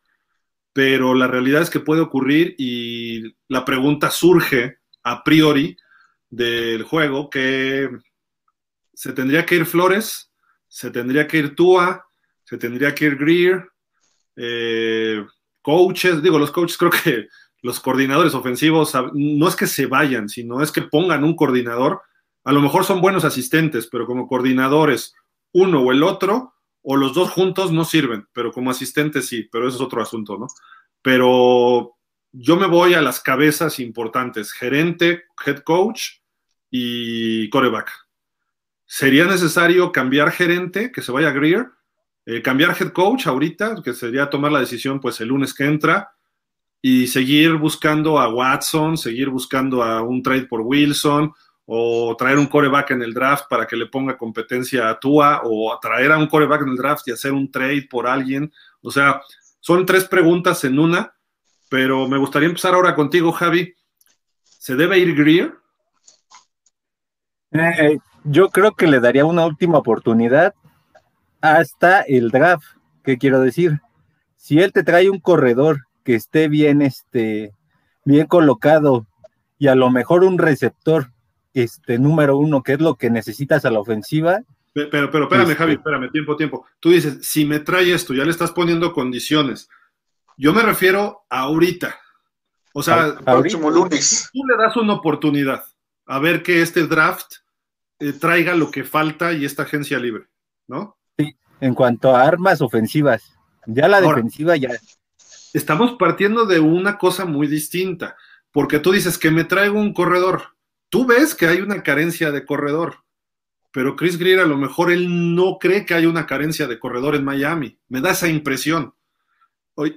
Pero la realidad es que puede ocurrir y la pregunta surge a priori del juego que se tendría que ir Flores, se tendría que ir Tua, se tendría que ir Greer, eh, coaches, digo, los coaches creo que los coordinadores ofensivos no es que se vayan, sino es que pongan un coordinador. A lo mejor son buenos asistentes, pero como coordinadores, uno o el otro, o los dos juntos no sirven, pero como asistentes sí, pero eso es otro asunto, ¿no? Pero yo me voy a las cabezas importantes, gerente, head coach y coreback. ¿Sería necesario cambiar gerente, que se vaya a Greer? Eh, cambiar head coach ahorita, que sería tomar la decisión pues el lunes que entra, y seguir buscando a Watson, seguir buscando a un trade por Wilson, o traer un coreback en el draft para que le ponga competencia a Tua, o traer a un coreback en el draft y hacer un trade por alguien. O sea, son tres preguntas en una, pero me gustaría empezar ahora contigo, Javi. ¿Se debe ir Greer? Eh, yo creo que le daría una última oportunidad hasta el draft. ¿Qué quiero decir? Si él te trae un corredor que esté bien, este, bien colocado y a lo mejor un receptor este número uno, que es lo que necesitas a la ofensiva. Pero, pero, espérame, este Javi, espérame, tiempo, tiempo. Tú dices, si me trae esto, ya le estás poniendo condiciones. Yo me refiero a ahorita. O sea, el próximo lunes. Tú le das una oportunidad a ver que este draft eh, traiga lo que falta y esta agencia libre, ¿no? Sí, en cuanto a armas ofensivas. Ya la defensiva ya. Estamos partiendo de una cosa muy distinta, porque tú dices que me traigo un corredor tú ves que hay una carencia de corredor, pero Chris Greer a lo mejor él no cree que hay una carencia de corredor en Miami. Me da esa impresión.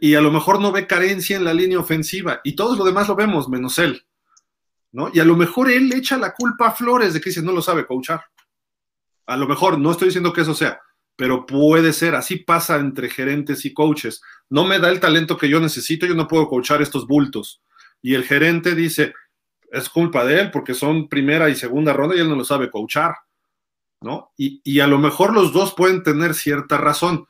Y a lo mejor no ve carencia en la línea ofensiva y todos lo demás lo vemos, menos él. ¿no? Y a lo mejor él echa la culpa a Flores de que dice no lo sabe coachar. A lo mejor, no estoy diciendo que eso sea, pero puede ser, así pasa entre gerentes y coaches. No me da el talento que yo necesito, yo no puedo coachar estos bultos. Y el gerente dice, es culpa de él porque son primera y segunda ronda y él no lo sabe coachar, ¿no? Y, a lo mejor los dos pueden tener cierta razón,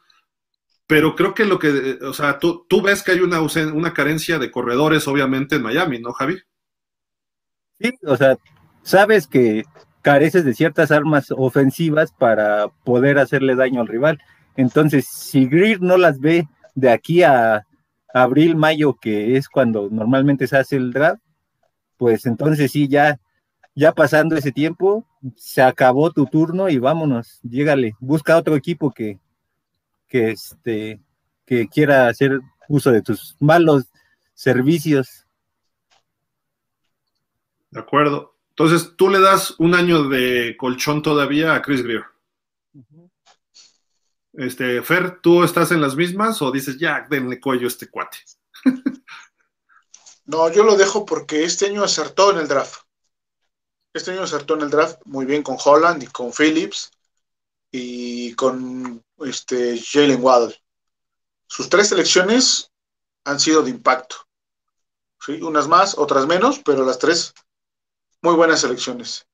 pero creo que lo que, o sea, tú, tú ves que hay una, una carencia de corredores, obviamente, en Miami, ¿no, Javi? Sí, o sea, sabes que careces de ciertas armas ofensivas para poder hacerle daño al rival. Entonces, si Greer no las ve de aquí a abril, mayo, que es cuando normalmente se hace el draft, pues entonces sí, ya, ya pasando ese tiempo, se acabó tu turno y vámonos, llégale, busca otro equipo que, que, este, que quiera hacer uso de tus malos servicios. De acuerdo. Entonces, tú le das un año de colchón todavía a Chris Greer. Este, Fer, ¿tú estás en las mismas o dices, ya, denle cuello a este cuate? No, yo lo dejo porque este año acertó en el draft. Este año acertó en el draft muy bien con Holland y con Phillips y con este Jalen Waddle. Sus tres selecciones han sido de impacto. ¿sí? Unas más, otras menos, pero las tres muy buenas selecciones.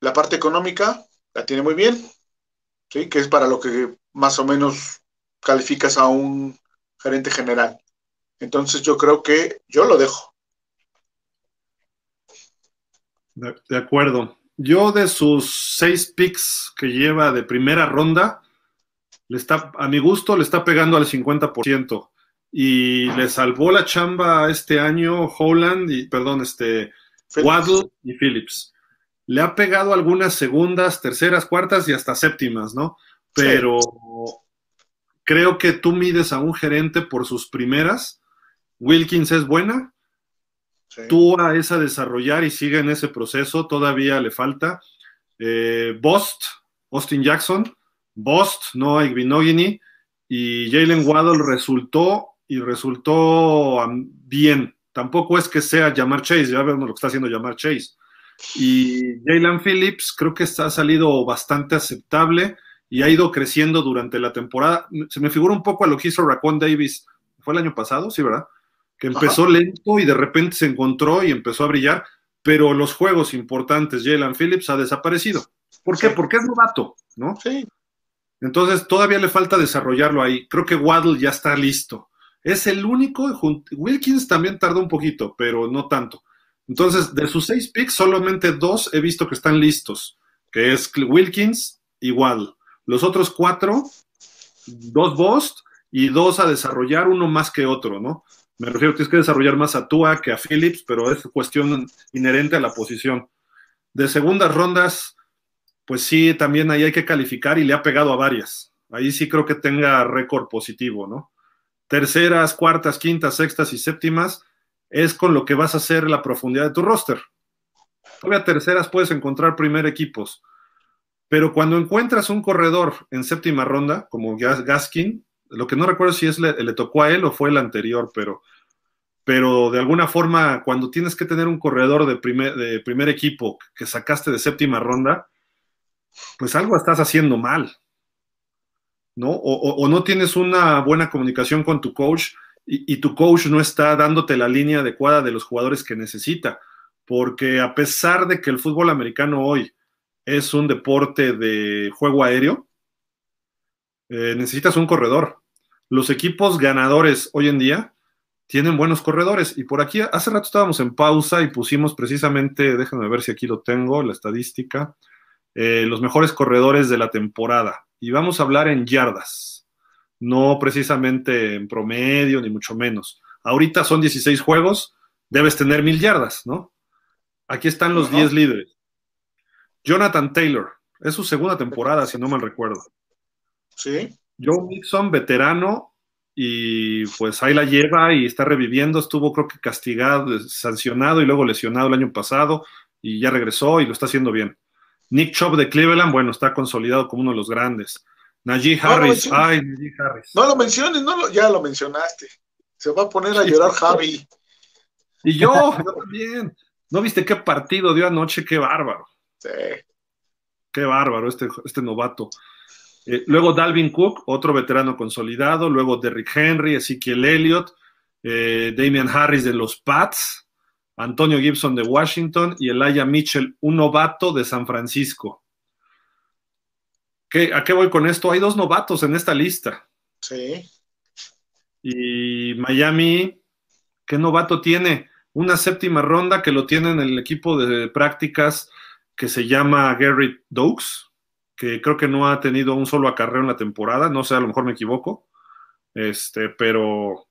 La parte económica la tiene muy bien, ¿sí? que es para lo que más o menos calificas a un gerente general. Entonces yo creo que yo lo dejo. De, acuerdo. Yo de sus seis picks que lleva de primera ronda, le está, a mi gusto le está pegando al 50%. Y le salvó la chamba este año Holland y, perdón, este, Waddle y Phillips. le ha pegado algunas segundas, terceras, cuartas y hasta séptimas, ¿no? Pero creo que tú mides a un gerente por sus primeras. Wilkins es buena. Tú a esa desarrollar y sigue en ese proceso, todavía le falta. Eh, Bost, Austin Jackson, Bost, no Igbinogini, y Jalen Waddle resultó y resultó bien. Tampoco es que sea Jamar Chase, ya vemos lo que está haciendo Jamar Chase. Y Jalen Phillips creo que está, ha salido bastante aceptable y ha ido creciendo durante la temporada. Se me figura un poco a lo que hizo Racon Davis, fue el año pasado, sí, ¿verdad? Que empezó lento y de repente se encontró y empezó a brillar, pero los juegos importantes, Jalen Phillips ha desaparecido. ¿Por qué? Porque es novato, ¿no? Sí. Entonces todavía le falta desarrollarlo ahí. Creo que Waddle ya está listo. Es el único, Wilkins también tardó un poquito, pero no tanto. Entonces, de sus seis picks, solamente dos he visto que están listos, que es Wilkins y Waddle. Los otros cuatro, dos Bost y dos a desarrollar, uno más que otro, ¿no? Me refiero, tienes que desarrollar más a Tua que a Phillips, pero es cuestión inherente a la posición. De segundas rondas, pues sí, también ahí hay que calificar y le ha pegado a varias. Ahí sí creo que tenga récord positivo, ¿no? Terceras, cuartas, quintas, sextas y séptimas es con lo que vas a hacer la profundidad de tu roster. Todavía terceras puedes encontrar primer equipos, pero cuando encuentras un corredor en séptima ronda, como Gaskin, lo que no recuerdo si es le, le tocó a él o fue el anterior, pero, pero de alguna forma, cuando tienes que tener un corredor de primer, de primer equipo que sacaste de séptima ronda, pues algo estás haciendo mal, ¿no? O, no tienes una buena comunicación con tu coach y, tu coach no está dándote la línea adecuada de los jugadores que necesita, porque a pesar de que el fútbol americano hoy es un deporte de juego aéreo, eh, necesitas un corredor. Los equipos ganadores hoy en día tienen buenos corredores. Y por aquí, hace rato estábamos en pausa y pusimos precisamente, déjenme ver si aquí lo tengo, la estadística. Eh, los mejores corredores de la temporada. Y vamos a hablar en yardas, no precisamente en promedio, ni mucho menos. Ahorita son 16 juegos, debes tener mil yardas, ¿no? Aquí están los 10 líderes. Jonathan Taylor, es su segunda temporada, si no mal recuerdo. Sí. Joe Mixon, veterano, y pues ahí la lleva y está reviviendo. Estuvo, creo que castigado, sancionado y luego lesionado el año pasado, y ya regresó y lo está haciendo bien. Nick Chubb de Cleveland, bueno, está consolidado como uno de los grandes. Najee Harris, ay, Najee Harris. No lo menciones, no ya lo mencionaste. Se va a poner a llorar Javi. Y yo, <laughs> yo también. ¿No viste qué partido dio anoche? Qué bárbaro. Sí. Qué bárbaro este, este novato. Eh, luego Dalvin Cook, otro veterano consolidado. Luego Derrick Henry, Ezekiel Elliott, eh, Damian Harris de los Pats. Antonio Gibson de Washington y Elijah Mitchell, un novato de San Francisco. ¿A qué voy con esto? Hay dos novatos en esta lista. Sí. Y Miami, ¿qué novato tiene? Una séptima ronda que lo tiene en el equipo de prácticas que se llama Gary Dokes, que creo que no ha tenido un solo acarreo en la temporada, no sé, a lo mejor me equivoco, este, pero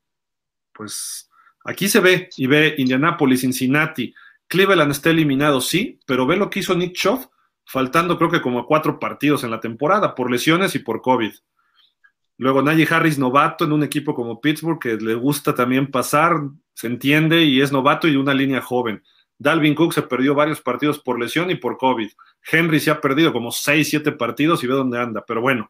pues Aquí se ve y ve Indianapolis, Cincinnati, Cleveland está eliminado, sí, pero ve lo que hizo Nick Chubb, faltando creo que como cuatro partidos en la temporada por lesiones y por COVID. Luego Najee Harris, novato en un equipo como Pittsburgh, que le gusta también pasar, se entiende y es novato y una línea joven. Dalvin Cook se perdió varios partidos por lesión y por COVID. Henry se ha perdido como seis, siete partidos y ve dónde anda, pero bueno.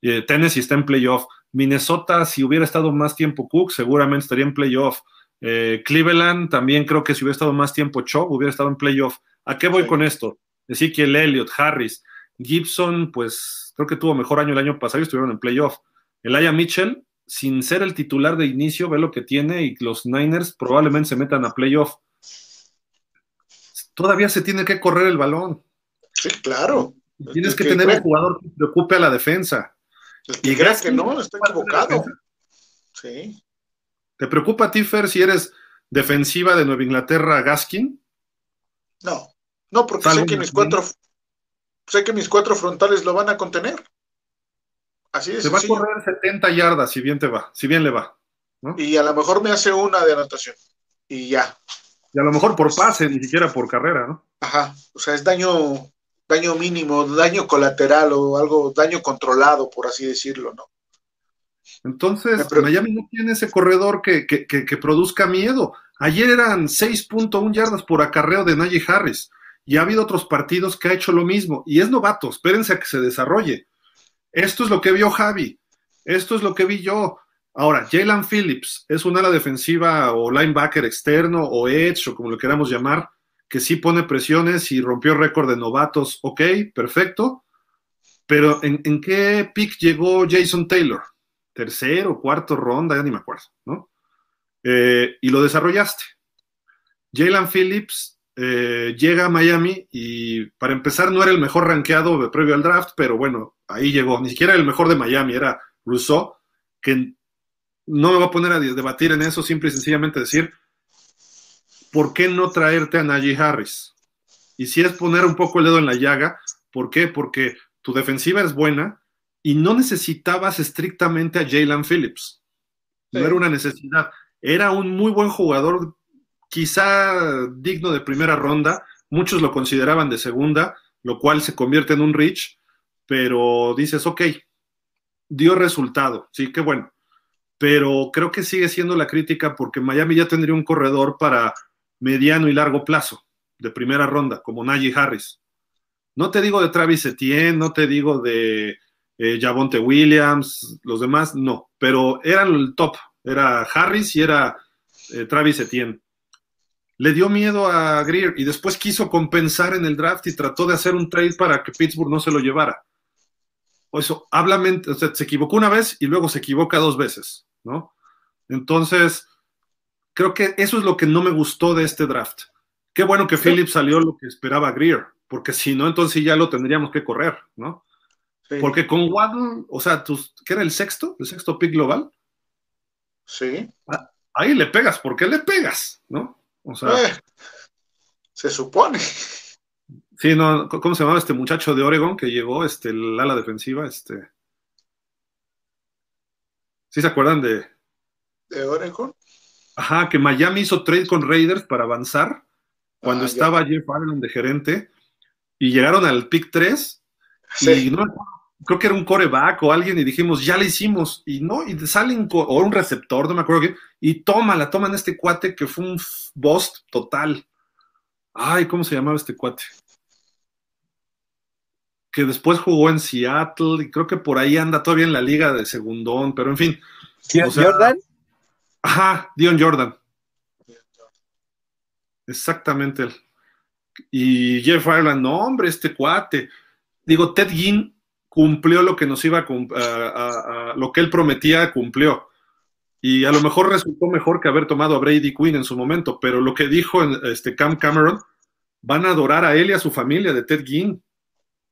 Eh, Tennessee está en playoff. Minnesota, si hubiera estado más tiempo Cook, seguramente estaría en playoff. Eh, Cleveland también creo que si hubiera estado más tiempo Chop, hubiera estado en playoff. ¿A qué voy con esto? Ezekiel Elliott, Harris, Gibson, pues creo que tuvo mejor año el año pasado y estuvieron en playoff. Aya Mitchell, sin ser el titular de inicio, ve lo que tiene y los Niners probablemente se metan a playoff. Todavía se tiene que correr el balón. Sí, claro. Tienes que, tener un jugador que preocupe a la defensa. y gracias que no, está equivocado. Sí. ¿Te preocupa a ti, Fer, si eres defensiva de Nueva Inglaterra, Gaskin? No, no, porque sé que mis cuatro, sé que mis cuatro frontales lo van a contener. Así es. Se va a correr 70 yardas, si bien te va, si bien le va. Y a lo mejor me hace una de anotación. Y ya. Y a lo mejor por pase, ni siquiera por carrera, ¿no? Ajá, o sea, es daño, daño mínimo, daño colateral o algo, daño controlado, por así decirlo, ¿no? Entonces, Miami no tiene ese corredor que, que, que, produzca miedo. Ayer eran 6.1 yardas por acarreo de Najee Harris y ha habido otros partidos que ha hecho lo mismo y es novato, espérense a que se desarrolle. Esto es lo que vio Javi, esto es lo que vi yo. Ahora, Jalen Phillips es un ala defensiva o linebacker externo o edge o como lo queramos llamar, que sí pone presiones y rompió récord de novatos, ok, perfecto. Pero ¿en, ¿en, qué pick llegó Jason Taylor? Tercero, cuarto ronda, ya ni me acuerdo, ¿no? Eh, y lo desarrollaste. Jalen Phillips eh, llega a Miami y para empezar no era el mejor rankeado previo al draft, pero bueno, ahí llegó. Ni siquiera el mejor de Miami, era Rousseau, que no me voy a poner a debatir en eso, simple y sencillamente decir, ¿por qué no traerte a Najee Harris? Y si es poner un poco el dedo en la llaga, ¿por qué? Porque tu defensiva es buena y no necesitabas estrictamente a Jalen Phillips. No era una necesidad. Era un muy buen jugador, quizá digno de primera ronda. Muchos lo consideraban de segunda, lo cual se convierte en un reach, pero dices, ok, dio resultado, sí, qué bueno. Pero creo que sigue siendo la crítica porque Miami ya tendría un corredor para mediano y largo plazo, de primera ronda, como Najee Harris. No te digo de Travis Etienne, no te digo de eh, Javonte Williams, los demás, no, pero eran el top, era Harris y era eh, Travis Etienne. Le dio miedo a Greer y después quiso compensar en el draft y trató de hacer un trade para que Pittsburgh no se lo llevara. O eso, habla, o sea, se equivocó una vez y luego se equivoca dos veces, ¿no? Entonces, creo que eso es lo que no me gustó de este draft. Qué bueno que Phillips salió lo que esperaba Greer, porque si no, entonces ya lo tendríamos que correr, ¿no? Porque con Waddle, o sea, ¿qué era el sexto? ¿El sexto pick global? Sí. Ah, ahí le pegas, ¿por qué le pegas? ¿No? O sea. Eh, se supone. Sí, no, ¿cómo se llamaba este muchacho de Oregon que llegó, este, el ala defensiva? Este. ¿Sí se acuerdan de. ¿De Oregon? Ajá, que Miami hizo trade con Raiders para avanzar cuando ah, estaba Jeff Ireland de gerente y llegaron al pick 3 y no, creo que era un coreback o alguien y dijimos, ya le hicimos y no, y salen o un receptor, no me acuerdo qué, y toma, la toman este cuate que fue un boss total. Ay, ¿cómo se llamaba este cuate? Que después jugó en Seattle y creo que por ahí anda todavía en la liga de segundón, pero en fin. ¿Jordan? Ajá, Dion Jordan. Exactamente. Y Jeff Ireland, no, hombre, este cuate. Digo, Ted Ginn cumplió lo que nos iba a, lo que él prometía, cumplió. Y a lo mejor resultó mejor que haber tomado a Brady Quinn en su momento, pero lo que dijo este Cam Cameron, van a adorar a él y a su familia de Ted Ginn.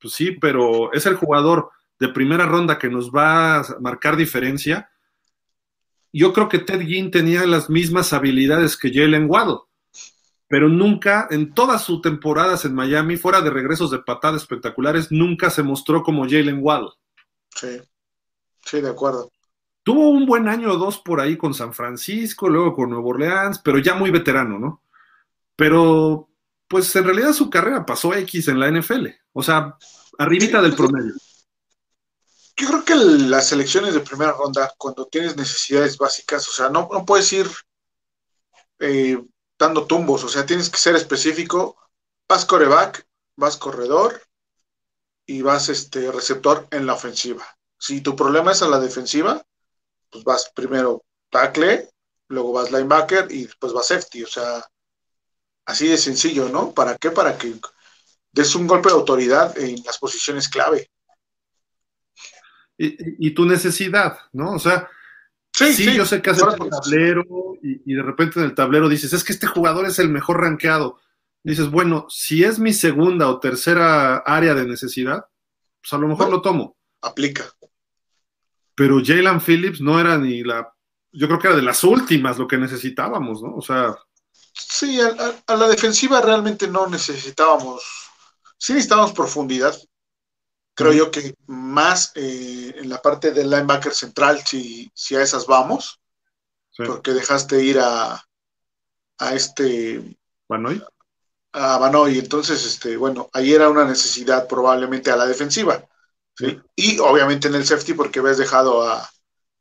Pues sí, pero es el jugador de primera ronda que nos va a marcar diferencia yo creo que Ted Ginn tenía las mismas habilidades que Jalen Waddle, pero nunca, en todas sus temporadas en Miami, fuera de regresos de patadas espectaculares, nunca se mostró como Jalen Waddle. Sí, sí, de acuerdo. Tuvo un buen año o dos por ahí con San Francisco, luego con Nuevo Orleans, pero ya muy veterano, ¿no? Pero, pues en realidad su carrera pasó X en la NFL, o sea, arribita del promedio yo creo que las selecciones de primera ronda, cuando tienes necesidades básicas, o sea, no, puedes ir eh, dando tumbos, o sea, tienes que ser específico, vas coreback, vas corredor y vas este receptor en la ofensiva. Si tu problema es a la defensiva, pues vas primero tackle, luego vas linebacker y después vas safety, o sea, así de sencillo, ¿no? ¿Para qué? Para que des un golpe de autoridad en las posiciones clave y, tu necesidad, ¿no? O sea, sí, yo sé que haces el tablero y, de repente en el tablero dices, es que este jugador es el mejor rankeado. Dices, bueno, si es mi segunda o tercera área de necesidad, pues a lo mejor lo tomo. Aplica. Pero Jalen Phillips no era ni la, yo creo que era de las últimas lo que necesitábamos, ¿no? O sea. Sí, a la defensiva realmente no necesitábamos, sí necesitábamos profundidad, Creo yo que más eh, en la parte del linebacker central, si, si a esas vamos, porque dejaste ir a, a este. ¿Banoy? a Banoy. Entonces, este, bueno, ahí era una necesidad probablemente a la defensiva. ¿sí? Y obviamente en el safety porque habías dejado a,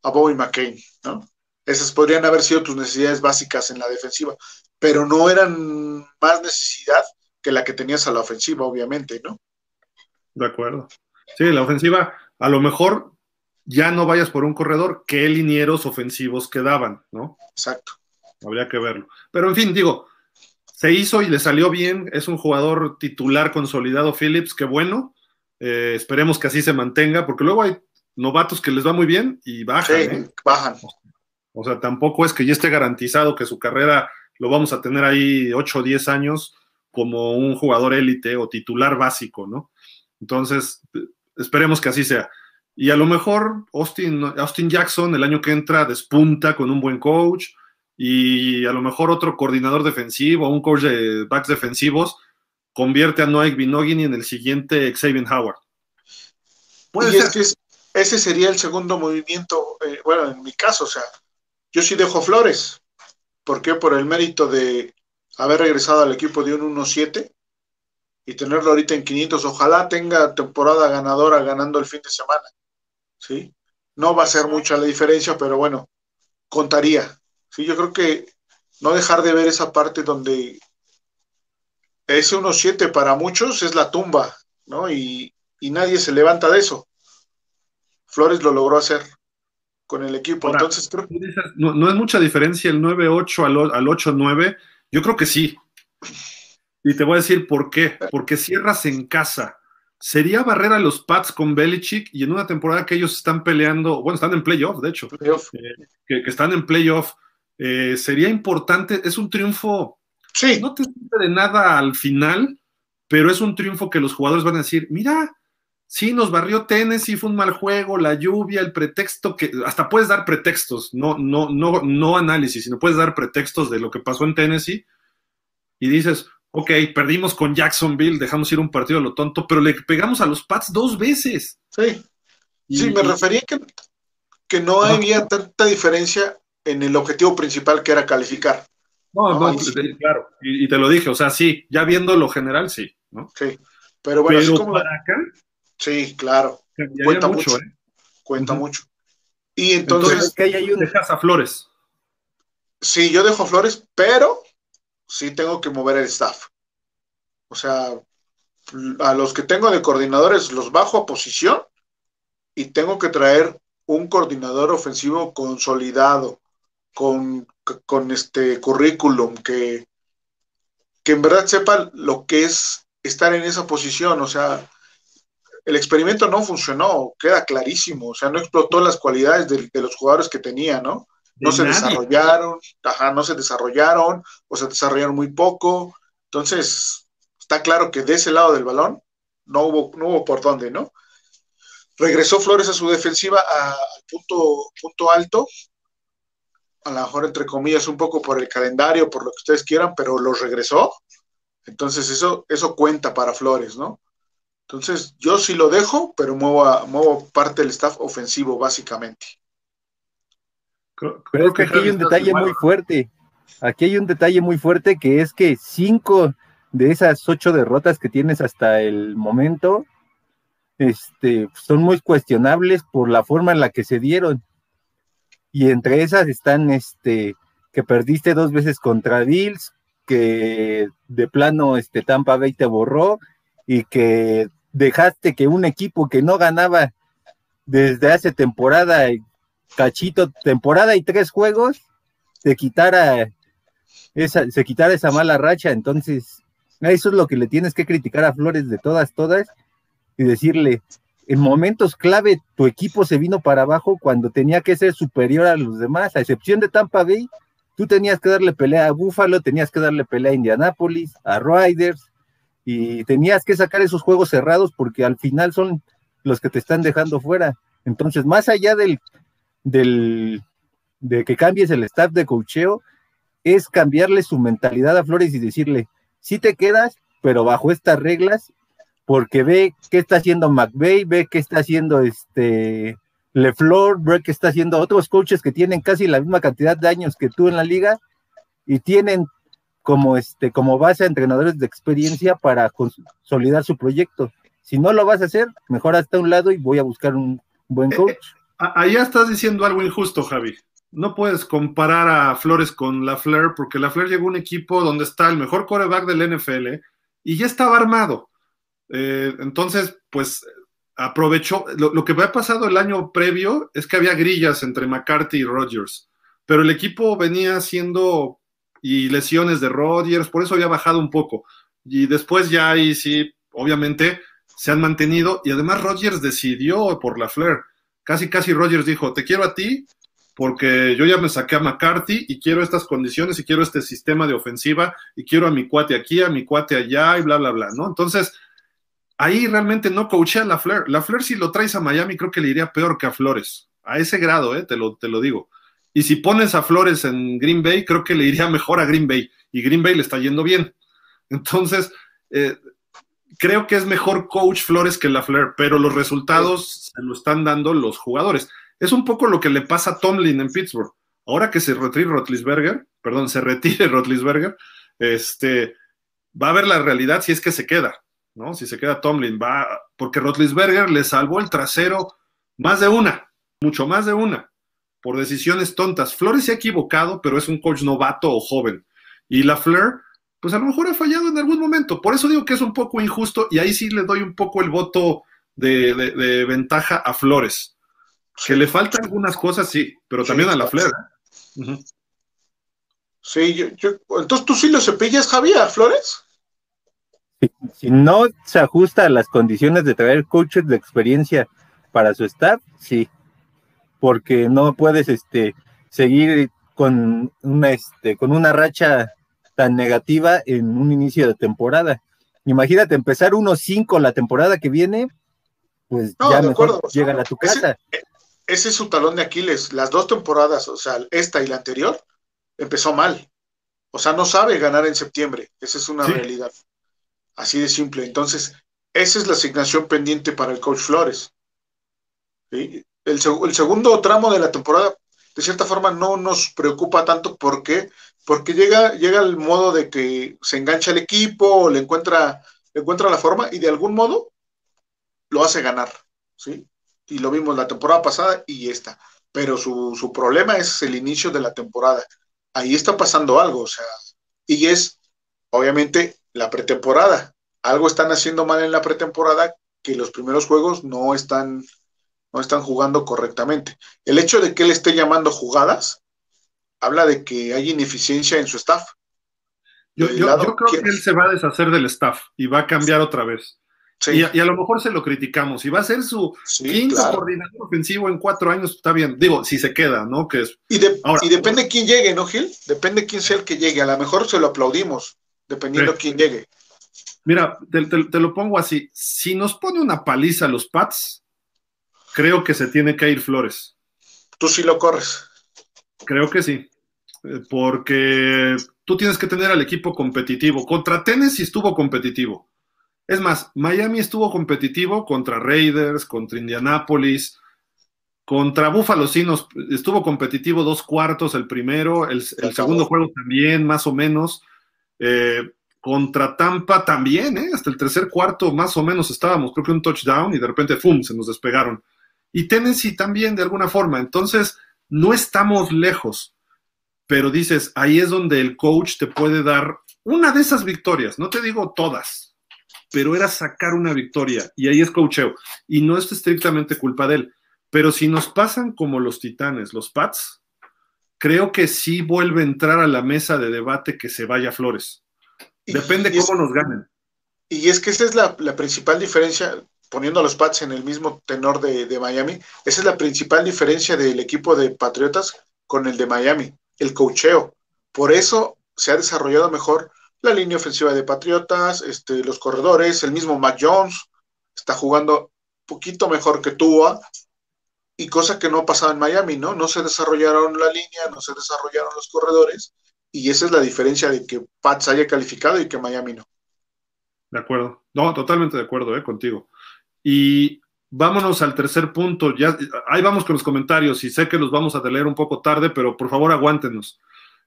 a Bobby McCain, ¿no? Esas podrían haber sido tus necesidades básicas en la defensiva, pero no eran más necesidad que la que tenías a la ofensiva, obviamente, ¿no? De acuerdo. Sí, la ofensiva, a lo mejor ya no vayas por un corredor, ¿qué linieros ofensivos quedaban, no? Exacto. Habría que verlo. Pero en fin, digo, se hizo y le salió bien, es un jugador titular consolidado Phillips, qué bueno. Eh, esperemos que así se mantenga, porque luego hay novatos que les va muy bien y bajan. Sí, ¿eh? bajan. O sea, tampoco es que ya esté garantizado que su carrera lo vamos a tener ahí 8 o 10 años como un jugador élite o titular básico, ¿no? Entonces, esperemos que así sea. Y a lo mejor Austin, Austin Jackson el año que entra despunta con un buen coach y a lo mejor otro coordinador defensivo, un coach de backs defensivos, convierte a Noah Binogini en el siguiente Xavier Howard. Puede y ser. es que ese sería el segundo movimiento, eh, bueno, en mi caso, o sea, yo sí dejo Flores. ¿Por qué? Por el mérito de haber regresado al equipo de un 1-7 y tenerlo ahorita en 500. Ojalá tenga temporada ganadora ganando el fin de semana. ¿Sí? No va a ser mucha la diferencia, pero bueno, contaría. Sí, yo creo que no dejar de ver esa parte donde ese 1-7 para muchos es la tumba, ¿no? Y, y, nadie se levanta de eso. Flores lo logró hacer con el equipo. Ahora, Entonces creo no, no, es mucha diferencia el 9-8 al, al 8-9. Yo creo que sí. Y te voy a decir por qué. Porque cierras en casa. Sería barrer a los Pats con Belichick y en una temporada que ellos están peleando, bueno, están en playoff, de hecho, playoff. Eh, que, que, están en playoff, eh, sería importante, es un triunfo, sí. no te sirve de nada al final, pero es un triunfo que los jugadores van a decir, mira, sí, nos barrió Tennessee, fue un mal juego, la lluvia, el pretexto, que hasta puedes dar pretextos, no, no, no, no análisis, sino puedes dar pretextos de lo que pasó en Tennessee y dices, ok, perdimos con Jacksonville, dejamos ir un partido a lo tonto, pero le pegamos a los Pats dos veces. Sí, y, sí, me refería que, que no había tanta diferencia en el objetivo principal que era calificar. No, no, no sí. claro, y, y, te lo dije, o sea, sí, ya viendo lo general, sí, ¿no? Sí, pero bueno, pero así como... para acá, Sí, claro. Cuenta mucho, mucho. ¿eh? Cuenta uh -huh. mucho. Y entonces. entonces que hay un... dejas a Flores. Sí, yo dejo a Flores, pero sí tengo que mover el staff. O sea, a los que tengo de coordinadores los bajo a posición y tengo que traer un coordinador ofensivo consolidado, con, con este currículum, que, que en verdad sepa lo que es estar en esa posición. O sea, el experimento no funcionó, queda clarísimo, o sea, no explotó las cualidades de, de los jugadores que tenía, ¿no? No se nadie. desarrollaron, ajá, no se desarrollaron, o se desarrollaron muy poco, entonces está claro que de ese lado del balón no hubo, no hubo por dónde, ¿no? Regresó Flores a su defensiva al punto, punto alto, a lo mejor entre comillas un poco por el calendario, por lo que ustedes quieran, pero lo regresó, entonces eso, eso cuenta para Flores, ¿no? Entonces, yo sí lo dejo, pero muevo, a, muevo parte del staff ofensivo, básicamente. Creo, pero es que aquí hay un detalle muy fuerte. Aquí hay un detalle muy fuerte que es que cinco de esas ocho derrotas que tienes hasta el momento este, son muy cuestionables por la forma en la que se dieron. Y entre esas están este, que perdiste dos veces contra Bills, que de plano este, Tampa Bay te borró y que dejaste que un equipo que no ganaba desde hace temporada, cachito, temporada y tres juegos, te quitara esa, se quitara esa mala racha. Entonces, eso es lo que le tienes que criticar a Flores de todas, todas, y decirle, en momentos clave tu equipo se vino para abajo cuando tenía que ser superior a los demás, a excepción de Tampa Bay, tú tenías que darle pelea a Buffalo, tenías que darle pelea a Indianapolis, a Riders, y tenías que sacar esos juegos cerrados porque al final son los que te están dejando fuera. Entonces, más allá del, del de que cambies el staff de cocheo, es cambiarle su mentalidad a Flores y decirle, sí te quedas, pero bajo estas reglas, porque ve qué está haciendo McVeigh, ve qué está haciendo este LeFleur, ve qué está haciendo otros coaches que tienen casi la misma cantidad de años que tú en la liga y tienen como, este, como base a entrenadores de experiencia para consolidar su proyecto. Si no lo vas a hacer, mejor hasta un lado y voy a buscar un buen coach. Eh, ahí estás diciendo algo injusto, Javi. No puedes comparar a Flores con la Flair, porque la Flair llegó a un equipo donde está el mejor coreback del NFL y ya estaba armado. Eh, entonces, pues aprovechó. Lo, lo, que había pasado el año previo es que había grillas entre McCarthy y Rodgers, pero el equipo venía haciendo y lesiones de Rodgers, por eso había bajado un poco. Y después ya ahí sí, obviamente, se han mantenido. Y además Rodgers decidió por la Flair. Casi, casi Rodgers dijo, te quiero a ti porque yo ya me saqué a McCarthy y quiero estas condiciones y quiero este sistema de ofensiva y quiero a mi cuate aquí, a mi cuate allá y bla, bla, bla, ¿no? Entonces, ahí realmente no coachea a la Flair. La Flair si lo traes a Miami creo que le iría peor que a Flores. A ese grado, ¿eh? te, lo, te lo digo. Y si pones a Flores en Green Bay, creo que le iría mejor a Green Bay. Y Green Bay le está yendo bien. Entonces, eh, creo que es mejor coach Flores que la Flair, pero los resultados se lo están dando los jugadores. Es un poco lo que le pasa a Tomlin en Pittsburgh. Ahora que se retire Rotlisberger, perdón, se retire <laughs> Rotlisberger, este, va a ver la realidad si es que se queda, ¿no? Si se queda Tomlin, va, porque Rotlisberger le salvó el trasero más de una, mucho más de una por decisiones tontas. Flores se ha equivocado, pero es un coach novato o joven. Y la Fleur, pues a lo mejor ha fallado en algún momento. Por eso digo que es un poco injusto y ahí sí le doy un poco el voto de, ventaja a Flores. Que le faltan algunas cosas, sí, pero también a la Fleur. ¿eh? Sí, yo, entonces tú sí lo cepillas, Javier, Flores. Si, no se ajusta a las condiciones de traer coaches de experiencia para su staff, sí porque no puedes este, seguir con una, este, con una racha tan negativa en un inicio de temporada. Imagínate empezar 1-5 la temporada que viene, pues ya mejor llegan a tu casa. Ese, es su talón de Aquiles. Las dos temporadas, o sea, esta y la anterior, empezó mal. O sea, no sabe ganar en septiembre. Esa es una realidad. Así de simple. Entonces, esa es la asignación pendiente para el coach Flores. ¿Sí? el, segundo tramo de la temporada, de cierta forma, no nos preocupa tanto porque, porque llega, llega el modo de que se engancha el equipo, le encuentra, le encuentra la forma y de algún modo lo hace ganar, ¿sí? Y lo vimos la temporada pasada y esta. Pero su, su problema es el inicio de la temporada. Ahí está pasando algo, o sea, y es obviamente la pretemporada. Algo están haciendo mal en la pretemporada que los primeros juegos no están no están jugando correctamente. El hecho de que él esté llamando jugadas habla de que hay ineficiencia en su staff. Yo, creo que él se va a deshacer del staff y va a cambiar otra vez. Y, a, lo mejor se lo criticamos. Y va a ser su quinto coordinador ofensivo en cuatro años, está bien. Digo, si se queda, ¿no? Que es... y, depende quién llegue, ¿no, Gil? Depende quién sea el que llegue. A lo mejor se lo aplaudimos, dependiendo quién llegue. Mira, te, te, lo pongo así. Si nos pone una paliza a los Pats, Creo que se tiene que ir Flores. ¿Tú sí lo corres? Creo que sí, porque tú tienes que tener al equipo competitivo. Contra Tennessee estuvo competitivo. Es más, Miami estuvo competitivo contra Raiders, contra Indianapolis, contra Buffalo sí estuvo competitivo dos cuartos el primero, el, segundo juego también, más o menos. Eh, contra Tampa también, ¿eh? hasta el tercer cuarto más o menos estábamos, creo que un touchdown y de repente, ¡fum!, se nos despegaron y Tennessee también de alguna forma. Entonces, no estamos lejos, pero dices, ahí es donde el coach te puede dar una de esas victorias, no te digo todas, pero era sacar una victoria y ahí es coacheo. Y no es estrictamente culpa de él, pero si nos pasan como los titanes, los Pats, creo que sí vuelve a entrar a la mesa de debate que se vaya Flores. Depende cómo nos ganen. Y es que esa es la, la principal diferencia poniendo a los Pats en el mismo tenor de, Miami, esa es la principal diferencia del equipo de Patriotas con el de Miami, el cocheo. Por eso se ha desarrollado mejor la línea ofensiva de Patriotas, este, los corredores, el mismo Mac Jones está jugando poquito mejor que Tua, y cosa que no pasaba en Miami, ¿no? No se desarrollaron la línea, no se desarrollaron los corredores, y esa es la diferencia de que Pats haya calificado y que Miami no. De acuerdo. No, totalmente de acuerdo, ¿eh? Contigo. Y vámonos al tercer punto. Ya, ahí vamos con los comentarios y sé que los vamos a leer un poco tarde, pero por favor aguántenos.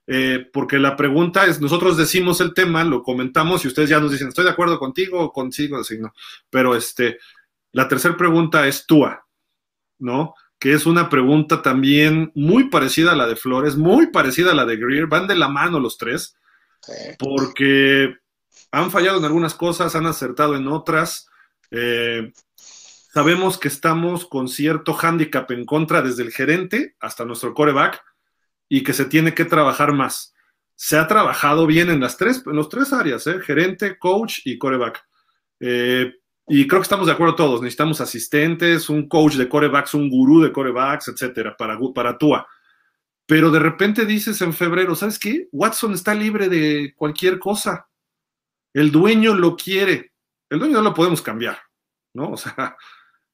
eh, porque la pregunta es, nosotros decimos el tema, lo comentamos y ustedes ya nos dicen, estoy de acuerdo contigo o consigo, así, ¿no? Pero este, la tercera pregunta es Tua, ¿no? Que es una pregunta también muy parecida a la de Flores, muy parecida a la de Greer, van de la mano los tres, porque han fallado en algunas cosas, han acertado en otras. Eh, sabemos que estamos con cierto hándicap en contra desde el gerente hasta nuestro coreback y que se tiene que trabajar más. Se ha trabajado bien en las tres, en las tres áreas, ¿eh? gerente, coach y coreback. Eh, y creo que estamos de acuerdo todos. Necesitamos asistentes, un coach de corebacks, un gurú de corebacks, etcétera, para, para Tua. Pero de repente dices en febrero, ¿sabes qué? Watson está libre de cualquier cosa. El dueño lo quiere. El dueño no lo podemos cambiar, ¿no? O sea,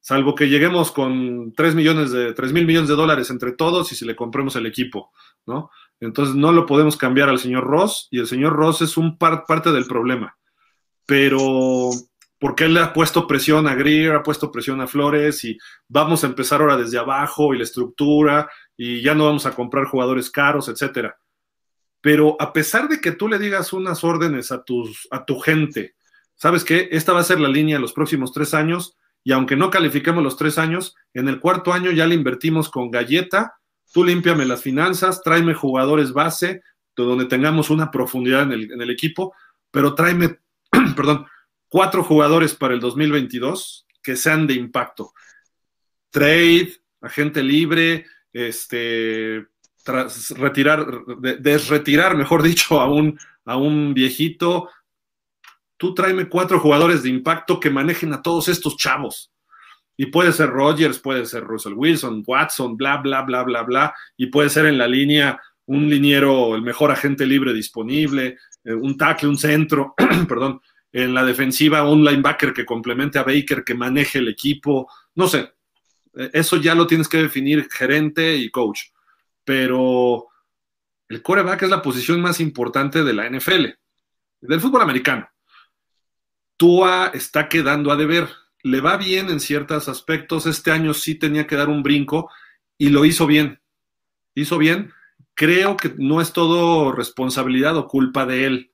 salvo que lleguemos con 3 millones de, 3 mil millones de dólares entre todos y si le compremos el equipo, ¿no? Entonces no lo podemos cambiar al señor Ross y el señor Ross es un parte del problema. Pero porque él le ha puesto presión a Greer, ha puesto presión a Flores y vamos a empezar ahora desde abajo y la estructura y ya no vamos a comprar jugadores caros, etcétera. Pero a pesar de que tú le digas unas órdenes a, tus, a tu gente, ¿sabes qué? Esta va a ser la línea los próximos tres años y aunque no califiquemos los tres años, en el cuarto año ya le invertimos con galleta, tú límpiame las finanzas, tráeme jugadores base, donde tengamos una profundidad en el, equipo, pero tráeme, <clears throat> perdón, cuatro jugadores para el 2022 que sean de impacto. Trade, agente libre, este, tras retirar, desretirar, mejor dicho, a un, a un viejito, tú tráeme cuatro jugadores de impacto que manejen a todos estos chavos. Y puede ser Rogers, puede ser Russell Wilson, Watson, bla, bla, bla, bla, bla. Y puede ser en la línea un liniero, el mejor agente libre disponible, eh, un tackle, un centro, <clears throat> perdón. En la defensiva, un linebacker que complemente a Baker, que maneje el equipo. No sé. Eh, eso ya lo tienes que definir gerente y coach. Pero el coreback es la posición más importante de la NFL, del fútbol americano. Tua está quedando a deber. Le va bien en ciertos aspectos. Este año sí tenía que dar un brinco y lo hizo bien. Hizo bien. Creo que no es todo responsabilidad o culpa de él.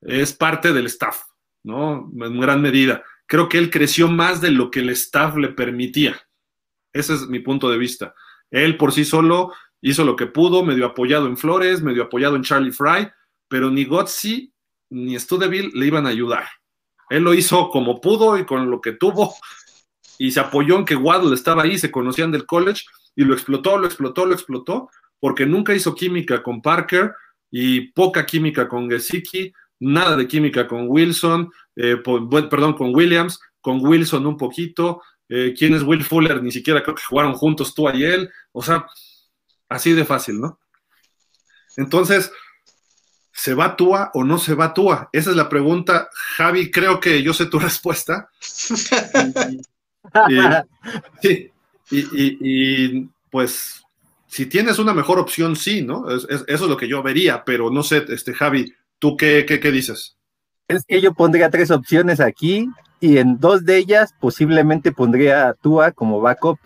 Es parte del staff, ¿no? En gran medida. Creo que él creció más de lo que el staff le permitía. Ese es mi punto de vista. Él por sí solo hizo lo que pudo, medio apoyado en Flores, medio apoyado en Charlie Fry, pero ni Gotzi ni Studeville le iban a ayudar. Él lo hizo como pudo y con lo que tuvo y se apoyó en que Waddle estaba ahí, se conocían del college y lo explotó, lo explotó, lo explotó, porque nunca hizo química con Parker y poca química con Gesicki, nada de química con Wilson, eh, perdón, con Williams, con Wilson un poquito. Eh, ¿Quién es Will Fuller? Ni siquiera creo que jugaron juntos tú y él. O sea, así de fácil, ¿no? Entonces, ¿se va Tua o no se va Tua? Esa es la pregunta. Javi, creo que yo sé tu <laughs> respuesta. y, y, pues, si tienes una mejor opción, sí, ¿no? eso es lo que yo vería, pero no sé, este, Javi, ¿tú qué, qué, qué dices? Es que yo pondría tres opciones aquí y en dos de ellas posiblemente pondría a Tua como backup.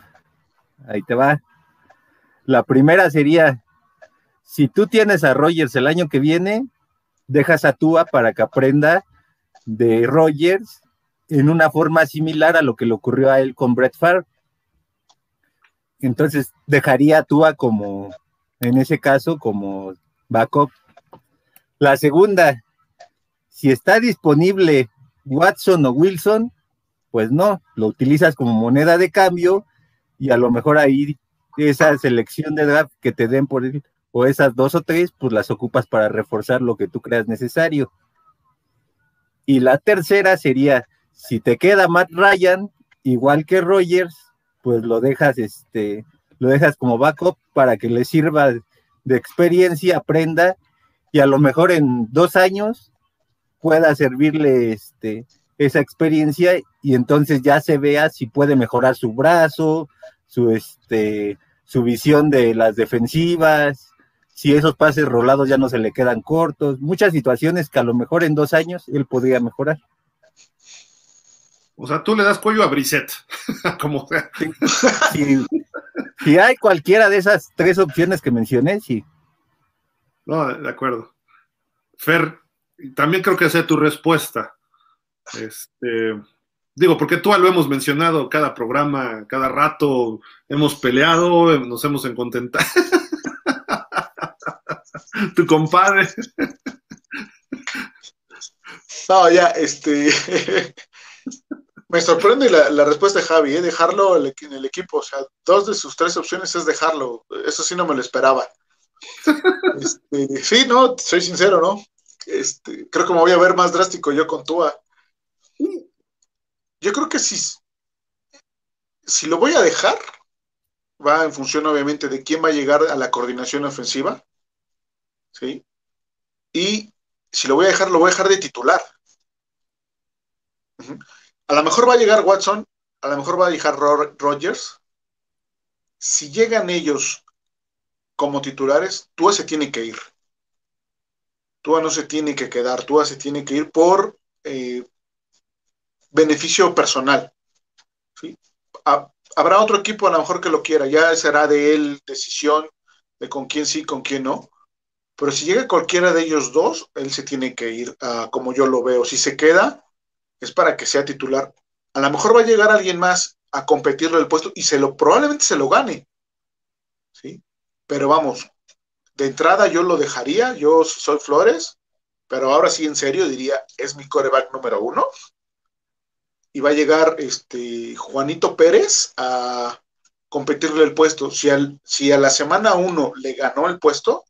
Ahí te va. La primera sería si tú tienes a Rogers el año que viene, dejas a Tua para que aprenda de Rogers en una forma similar a lo que le ocurrió a él con Brett Favre. Entonces dejaría a Tua como, en ese caso, como backup. La segunda, si está disponible Watson o Wilson, pues no, lo utilizas como moneda de cambio y a lo mejor ahí esa selección de draft que te den por él o esas dos o tres, pues las ocupas para reforzar lo que tú creas necesario. Y la tercera sería, si te queda Matt Ryan, igual que Rogers, pues lo dejas, este, lo dejas como backup para que le sirva de experiencia, aprenda, y a lo mejor en dos años pueda servirle este, esa experiencia y entonces ya se vea si puede mejorar su brazo, su, este, su visión de las defensivas, si esos pases rolados ya no se le quedan cortos, muchas situaciones que a lo mejor en dos años él podría mejorar. O sea, tú le das cuello a Brisset, <laughs> como. Si, hay cualquiera de esas tres opciones que mencioné, sí. No, de acuerdo. Fer, también creo que sea tu respuesta. Este, digo, porque tú lo hemos mencionado cada programa, cada rato, hemos peleado, nos hemos encontentado. <laughs> tu compadre. No, ya, este. Me sorprende la, respuesta de Javi, ¿eh? dejarlo en el equipo. O sea, dos de sus tres opciones es dejarlo. Eso sí no me lo esperaba. Este, sí, no, soy sincero, ¿no? Este, creo que me voy a ver más drástico yo con Tua. Yo creo que si, si lo voy a dejar, va en función obviamente de quién va a llegar a la coordinación ofensiva. ¿Sí? Y si lo voy a dejar, lo voy a dejar de titular. A lo mejor va a llegar Watson, a lo mejor va a llegar Rogers. Si llegan ellos como titulares, Tua se tiene que ir. Tua no se tiene que quedar, Tua se tiene que ir por eh, beneficio personal. habrá otro equipo a lo mejor que lo quiera, ya será de él decisión de con quién sí, con quién no. Pero si llega cualquiera de ellos dos, él se tiene que ir, como yo lo veo. Si se queda, es para que sea titular. A lo mejor va a llegar alguien más a competirle el puesto y se lo, probablemente se lo gane. ¿sí? Pero vamos, de entrada yo lo dejaría, yo soy Flores, pero ahora sí en serio diría, es mi coreback número uno. Y va a llegar este Juanito Pérez a competirle el puesto. Si, al, si a la semana uno le ganó el puesto,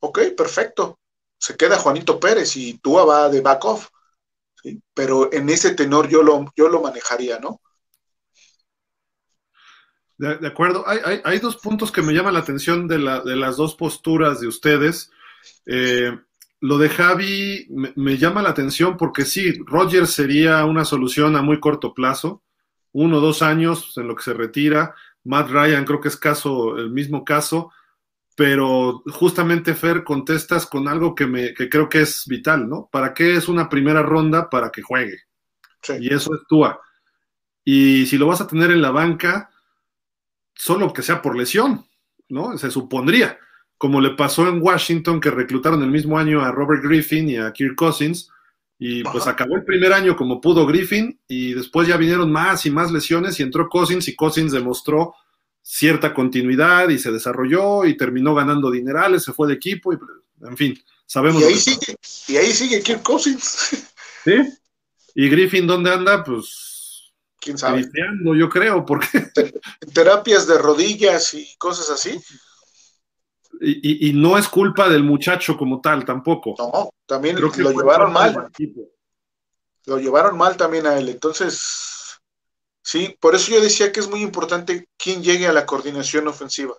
ok, perfecto. Se queda Juanito Pérez y Tua va de back off pero en ese tenor yo lo, yo lo manejaría, ¿no? De, acuerdo. Hay, dos puntos que me llaman la atención de, las dos posturas de ustedes. Eh, lo de Javi me, llama la atención porque sí, Roger sería una solución a muy corto plazo, uno o dos años en lo que se retira. Matt Ryan creo que es caso, el mismo caso pero justamente Fer contestas con algo que, me, que creo que es vital, ¿no? ¿Para qué es una primera ronda? Para que juegue. Y eso es Tua. Y si lo vas a tener en la banca, solo que sea por lesión, ¿no? Se supondría, como le pasó en Washington, que reclutaron el mismo año a Robert Griffin y a Kirk Cousins, y pues acabó el primer año como pudo Griffin, y después ya vinieron más y más lesiones, y entró Cousins, y Cousins demostró cierta continuidad y se desarrolló y terminó ganando dinerales, se fue de equipo y en fin, sabemos. Y ahí, sigue, y ahí sigue Kirk Cousins. <laughs> Sí. ¿Y Griffin dónde anda? Pues quién sabe. yo creo, porque <laughs> terapias de rodillas y cosas así. Y, y, no es culpa del muchacho como tal tampoco. No, también lo llevaron mal. Lo llevaron mal también a él. Entonces, ¿sí? Por eso yo decía que es muy importante quién llegue a la coordinación ofensiva.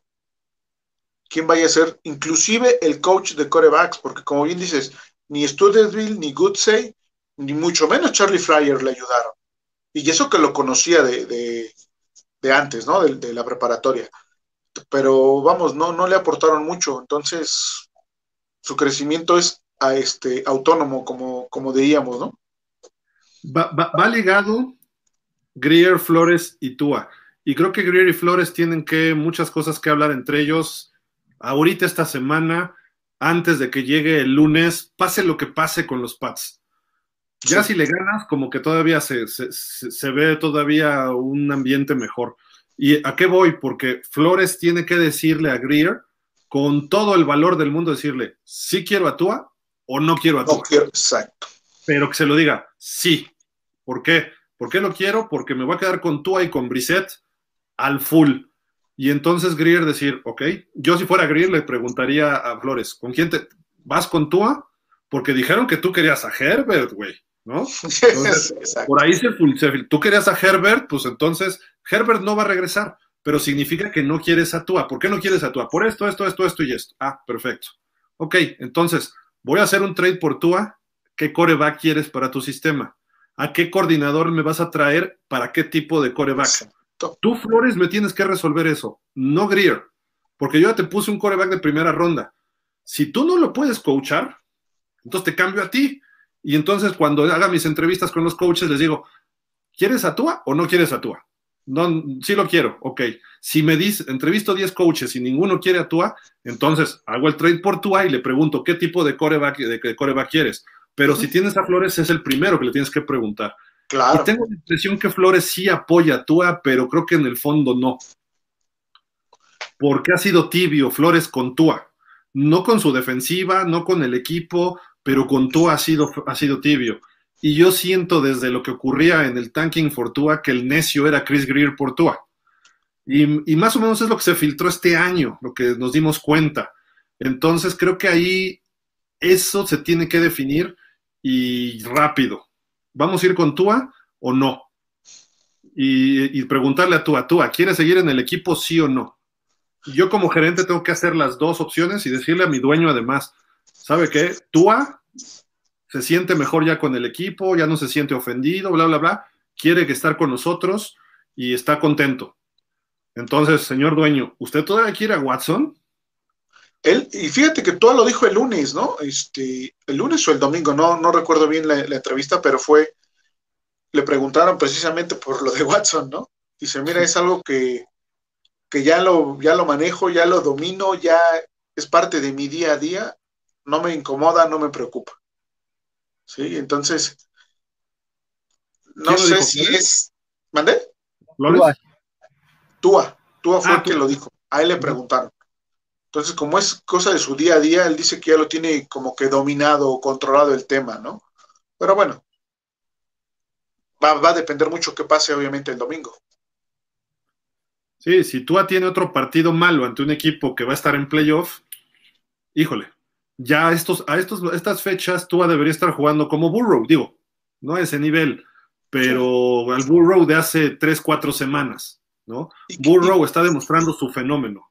Quién vaya a ser, inclusive el coach de corebacks, porque como bien dices, ni Studesville, ni Goodsey, ni mucho menos Charlie Fryer le ayudaron. Y eso que lo conocía de, antes, ¿no? De, la preparatoria. Pero vamos, no, no le aportaron mucho. Entonces, su crecimiento es a este, autónomo, como, como diríamos, ¿no? Va, va ligado Greer, Flores y Tua. Y creo que Greer y Flores tienen que muchas cosas que hablar entre ellos ahorita esta semana, antes de que llegue el lunes, pase lo que pase con los Pats. Ya si le ganas, como que todavía se, se, ve todavía un ambiente mejor. ¿Y a qué voy? Porque Flores tiene que decirle a Greer, con todo el valor del mundo, decirle, sí quiero a Tua o no quiero a Tua. No quiero, exacto. Pero que se lo diga, sí. ¿Por qué? ¿Por qué lo quiero? Porque me voy a quedar con Tua y con Brissett al full. Y entonces Greer decir, ok, yo si fuera Greer le preguntaría a Flores, ¿con quién te vas con Tua? Porque dijeron que tú querías a Herbert, güey, ¿no? <laughs> por ahí se, se, tú querías a Herbert, pues entonces Herbert no va a regresar, pero significa que no quieres a Tua. ¿Por qué no quieres a Tua? Por esto, esto, esto, esto y esto. Ah, perfecto. Ok, entonces voy a hacer un trade por Tua. ¿Qué coreback quieres para tu sistema? A qué coordinador me vas a traer para qué tipo de coreback. Tú, Flores, me tienes que resolver eso, no Greer, porque yo ya te puse un coreback de primera ronda. Si tú no lo puedes coachar, entonces te cambio a ti. Y entonces cuando haga mis entrevistas con los coaches les digo, ¿quieres a Tua o no quieres a Tua? no, sí lo quiero, ok. Si me dice, entrevisto 10 coaches y ninguno quiere a Tua, entonces hago el trade por Tua y le pregunto qué tipo de coreback, de, coreback quieres. Pero si tienes a Flores, es el primero que le tienes que preguntar. Claro. Y tengo la impresión que Flores sí apoya a Tua, pero creo que en el fondo no. Porque ha sido tibio Flores con Tua. No con su defensiva, no con el equipo, pero con Tua ha sido, ha sido tibio. Y yo siento desde lo que ocurría en el tanking for Tua que el necio era Chris Greer por Tua. Y, y, más o menos es lo que se filtró este año, lo que nos dimos cuenta. Entonces creo que ahí eso se tiene que definir y rápido. ¿Vamos a ir con Tua o no? Y, preguntarle a Tua, Tua, ¿quieres seguir en el equipo sí o no? Yo como gerente tengo que hacer las dos opciones y decirle a mi dueño además, ¿sabe qué? Tua se siente mejor ya con el equipo, ya no se siente ofendido, bla, bla, bla, quiere que estar con nosotros y está contento. Entonces, señor dueño, ¿usted todavía quiere a Watson? Él, y fíjate que todo lo dijo el lunes, ¿no? Este, el lunes o el domingo, no, no recuerdo bien la, entrevista, pero fue, le preguntaron precisamente por lo de Watson, ¿no? Dice, mira, es algo que, que ya lo, ya lo manejo, ya lo domino, ya es parte de mi día a día, no me incomoda, no me preocupa. Sí, entonces, no sé si es. ¿Mandé? Túa. Túa fue ah, el que lo dijo. A él le preguntaron. Entonces, como es cosa de su día a día, él dice que ya lo tiene como que dominado o controlado el tema, ¿no? Pero bueno, va, va a depender mucho qué pase, obviamente, el domingo. Sí, si Tua tiene otro partido malo ante un equipo que va a estar en playoff, híjole, ya estos, a estos, estas fechas Tua debería estar jugando como Burrow, digo, no a ese nivel, pero al Burrow de hace tres, cuatro semanas, ¿no? Burrow está demostrando su fenómeno,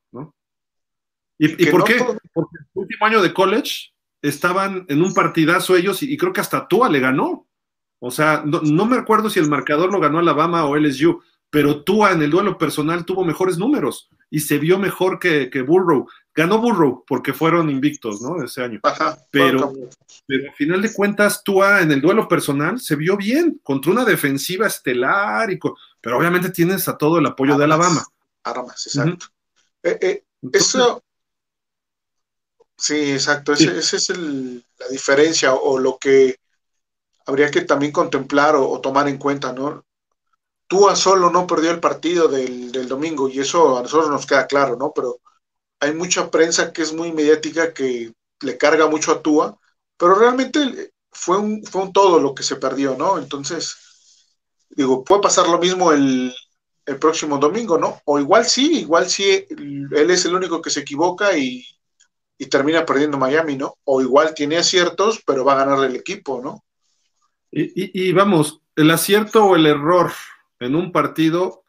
¿Y, por qué? Porque el último año de college estaban en un partidazo ellos y, creo que hasta Tua le ganó. O sea, no, no, me acuerdo si el marcador lo ganó Alabama o LSU, pero Tua en el duelo personal tuvo mejores números y se vio mejor que, que Burrow. Ganó Burrow porque fueron invictos, ¿no? Ese año. pero, pero al final de cuentas, Tua en el duelo personal se vio bien contra una defensiva estelar, y pero obviamente tienes a todo el apoyo de Alabama. Armas, exacto. Eh, eh, eso, sí, exacto. Esa es la diferencia o, lo que habría que también contemplar o tomar en cuenta, ¿no? Tua solo no perdió el partido del, domingo y eso a nosotros nos queda claro, ¿no? Pero hay mucha prensa que es muy mediática que le carga mucho a Tua, pero realmente fue un, fue un todo lo que se perdió, ¿no? Entonces, digo, puede pasar lo mismo el, el próximo domingo, ¿no? O igual sí, igual sí, él es el único que se equivoca y, y termina perdiendo Miami, ¿no? O igual tiene aciertos, pero va a ganar el equipo, ¿no? Y, y, vamos, el acierto o el error en un partido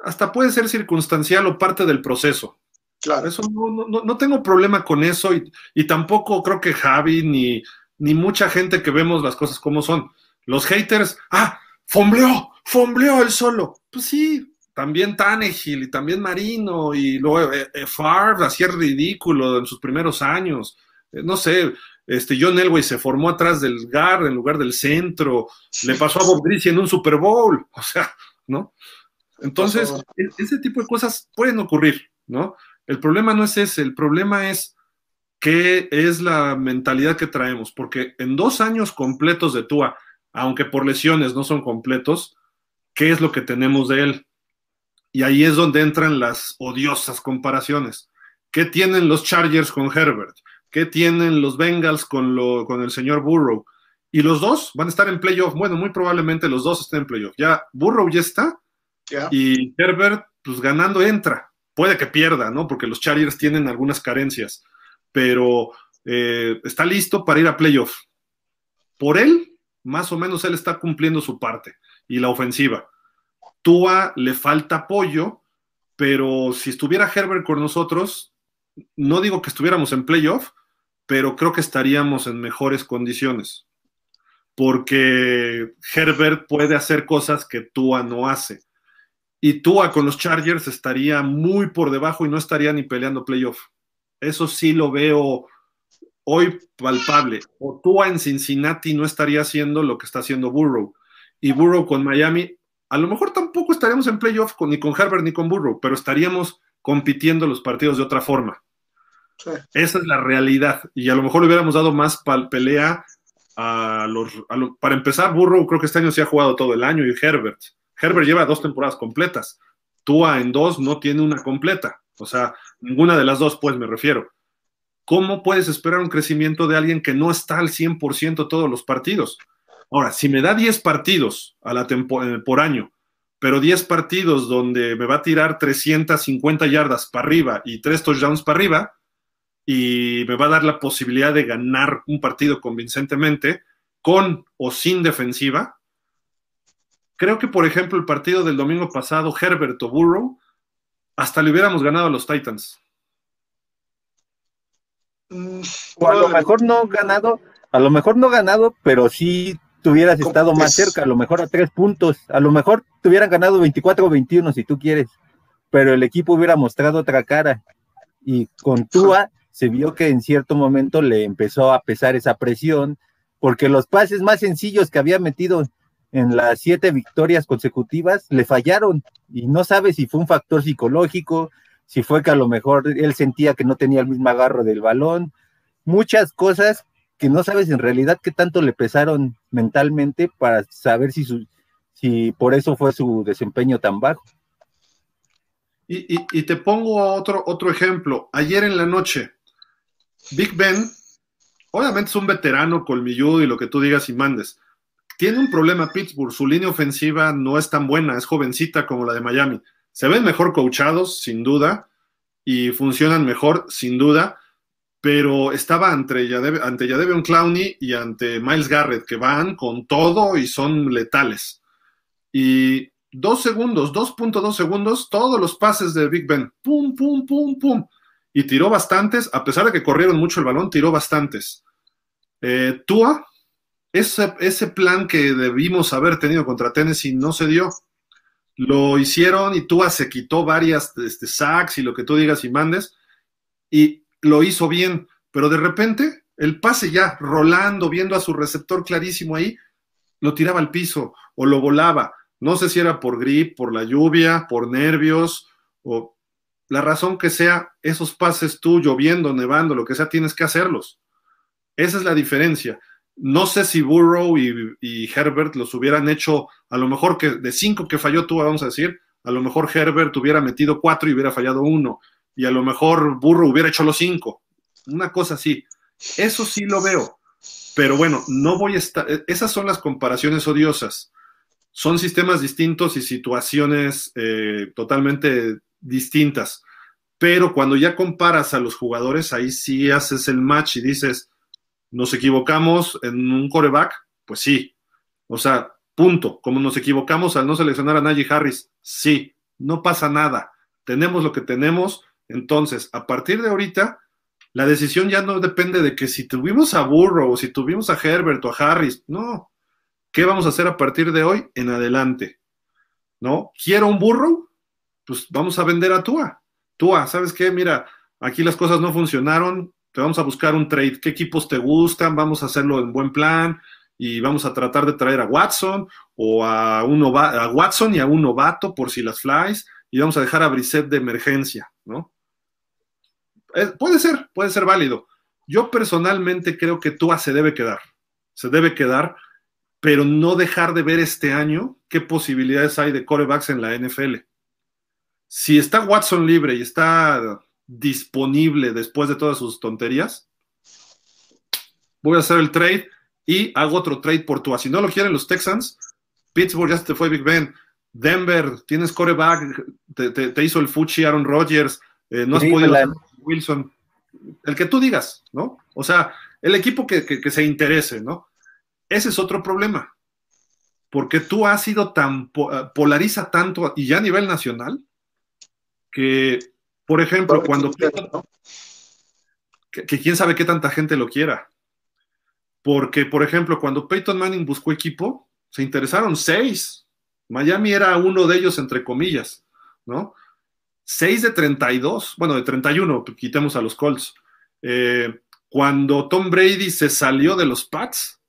hasta puede ser circunstancial o parte del proceso. Claro. Eso no, tengo problema con eso y, tampoco creo que Javi ni, ni mucha gente que vemos las cosas como son. Los haters, ah, fombleó, fombleó el solo. Pues sí, también Tannehill y también Marino y luego eh, eh, Favre hacía ridículo en sus primeros años. Eh, no sé, este John Elway se formó atrás del GAR en lugar del centro, le pasó a Bob Greasy en un Super Bowl, <laughs> o sea, ¿no? Entonces, e-, ese tipo de cosas pueden ocurrir, ¿no? El problema no es ese, el problema es qué es la mentalidad que traemos, porque en dos años completos de Tua, aunque por lesiones no son completos, ¿qué es lo que tenemos de él? Y ahí es donde entran las odiosas comparaciones. ¿Qué tienen los Chargers con Herbert? ¿Qué tienen los Bengals con, lo, con el señor Burrow? Y los dos van a estar en playoff. Bueno, muy probablemente los dos estén en playoff. Ya Burrow ya está. Y Herbert, pues ganando entra. Puede que pierda, ¿no? Porque los Chargers tienen algunas carencias. Pero eh, está listo para ir a playoff. Por él, más o menos él está cumpliendo su parte. Y la ofensiva. Tua le falta apoyo, pero si estuviera Herbert con nosotros, no digo que estuviéramos en playoff, pero creo que estaríamos en mejores condiciones. Porque Herbert puede hacer cosas que Tua no hace. Y Tua con los Chargers estaría muy por debajo y no estaría ni peleando playoff. Eso sí lo veo hoy palpable. O Tua en Cincinnati no estaría haciendo lo que está haciendo Burrow. Y Burrow con Miami a lo mejor tampoco estaríamos en playoff con, ni con Herbert ni con Burrow, pero estaríamos compitiendo los partidos de otra forma. Esa es la realidad. Y a lo mejor le hubiéramos dado más pelea a los, Para empezar, Burrow creo que este año se ha jugado todo el año y Herbert. Herbert lleva dos temporadas completas. Tua en dos no tiene una completa. O sea, ninguna de las dos, pues me refiero. ¿Cómo puedes esperar un crecimiento de alguien que no está al 100% todos los partidos? Ahora, si me da 10 partidos eh, por año, pero 10 partidos donde me va a tirar 350 yardas para arriba y 3 touchdowns para arriba, y me va a dar la posibilidad de ganar un partido convincentemente, con o sin defensiva, creo que, por ejemplo, el partido del domingo pasado, Herbert o Burrow, hasta le hubiéramos ganado a los Titans. Mm, o a lo mejor no ganado, a lo mejor no ganado, pero sí tuvieras estado más cerca, a lo mejor a tres puntos, a lo mejor te hubieran ganado 24 o 21 si tú quieres, pero el equipo hubiera mostrado otra cara. Y con Tua se vio que en cierto momento le empezó a pesar esa presión, porque los pases más sencillos que había metido en las siete victorias consecutivas le fallaron y no sabe si fue un factor psicológico, si fue que a lo mejor él sentía que no tenía el mismo agarro del balón, muchas cosas que no sabes en realidad qué tanto le pesaron mentalmente para saber si, su, si por eso fue su desempeño tan bajo. Y, te pongo otro, otro ejemplo. Ayer en la noche, Big Ben, obviamente es un veterano colmilludo y lo que tú digas y mandes, tiene un problema Pittsburgh, su línea ofensiva no es tan buena, es jovencita como la de Miami. Se ven mejor coachados, sin duda, y funcionan mejor, sin duda, pero estaba ante Yadevion ante Clowney y ante Miles Garrett, que van con todo y son letales. Y dos segundos, 2.2 segundos, todos los pases de Big Ben, pum, pum, pum, pum. Y tiró bastantes, a pesar de que corrieron mucho el balón, tiró bastantes. Eh, Tua, ese, plan que debimos haber tenido contra Tennessee no se dio. Lo hicieron y Tua se quitó varias este, sacks y lo que tú digas y mandes, y lo hizo bien, pero de repente el pase ya rolando, viendo a su receptor clarísimo ahí, lo tiraba al piso o lo volaba. No sé si era por grip, por la lluvia, por nervios o la razón que sea, esos pases tú lloviendo, nevando, lo que sea, tienes que hacerlos. Esa es la diferencia. No sé si Burrow y, Herbert los hubieran hecho, a lo mejor que de cinco que falló tú, vamos a decir, a lo mejor Herbert hubiera metido cuatro y hubiera fallado uno, y a lo mejor Burrow hubiera hecho los cinco. Una cosa así. Eso sí lo veo. Pero bueno, no voy a estar. E, esas son las comparaciones odiosas. Son sistemas distintos y situaciones eh, totalmente distintas. Pero cuando ya comparas a los jugadores, ahí sí haces el match y dices, ¿Nos equivocamos en un coreback? Pues sí. O sea, punto. Como nos equivocamos al no seleccionar a Najee Harris, sí. No pasa nada. Tenemos lo que tenemos. Entonces, a partir de ahorita, la decisión ya no depende de que si tuvimos a Burrow o si tuvimos a Herbert o a Harris. No. ¿Qué vamos a hacer a partir de hoy en adelante? ¿No? ¿Quiero un Burrow? Pues vamos a vender a Tua. Tua, ¿sabes qué? Mira, aquí las cosas no funcionaron te vamos a buscar un trade, qué equipos te gustan, vamos a hacerlo en buen plan y vamos a tratar de traer a Watson o a, un a Watson y a un novato por si las flies y vamos a dejar a Brissett de emergencia, ¿no? Eh, puede ser, puede ser válido. Yo personalmente creo que Tua se debe quedar, se debe quedar, pero no dejar de ver este año qué posibilidades hay de corebacks en la NFL. Si está Watson libre y está disponible después de todas sus tonterías, voy a hacer el trade y hago otro trade por Tua. Si no lo quieren los Texans, Pittsburgh ya se te fue Big Ben, Denver, tienes coreback, te, hizo el Fuchi Aaron Rodgers, eh, no has podido Wilson, el que tú digas, ¿no? O sea, el equipo que, que, se interese, ¿no? Ese es otro problema, porque tú has sido tan, polariza tanto, y ya a nivel nacional, que por ejemplo, cuando... Que, quién sabe qué tanta gente lo quiera. Porque, por ejemplo, cuando Peyton Manning buscó equipo, se interesaron seis. Miami era uno de ellos, entre comillas, ¿no? Seis de 32, bueno, de 31, quitemos a los Colts. Eh, cuando Tom Brady se salió de los Pats,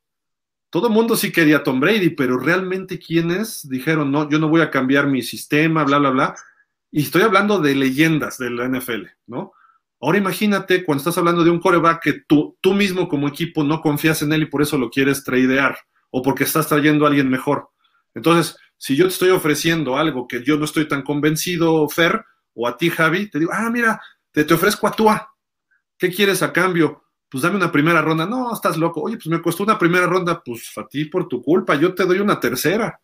todo el mundo sí quería a Tom Brady, pero realmente quienes dijeron, no, yo no voy a cambiar mi sistema, bla, bla, bla. Y estoy hablando de leyendas de la NFL, ¿no? Ahora imagínate cuando estás hablando de un coreback que tú, tú mismo como equipo no confías en él y por eso lo quieres tradear, o porque estás trayendo a alguien mejor. Entonces, si yo te estoy ofreciendo algo que yo no estoy tan convencido, Fer, o a ti, Javi, te digo, ah, mira, te, te ofrezco a Tua. ¿Qué quieres a cambio? pues dame una primera ronda. No, estás loco. Oye, pues me costó una primera ronda, pues a ti por tu culpa, yo te doy una tercera.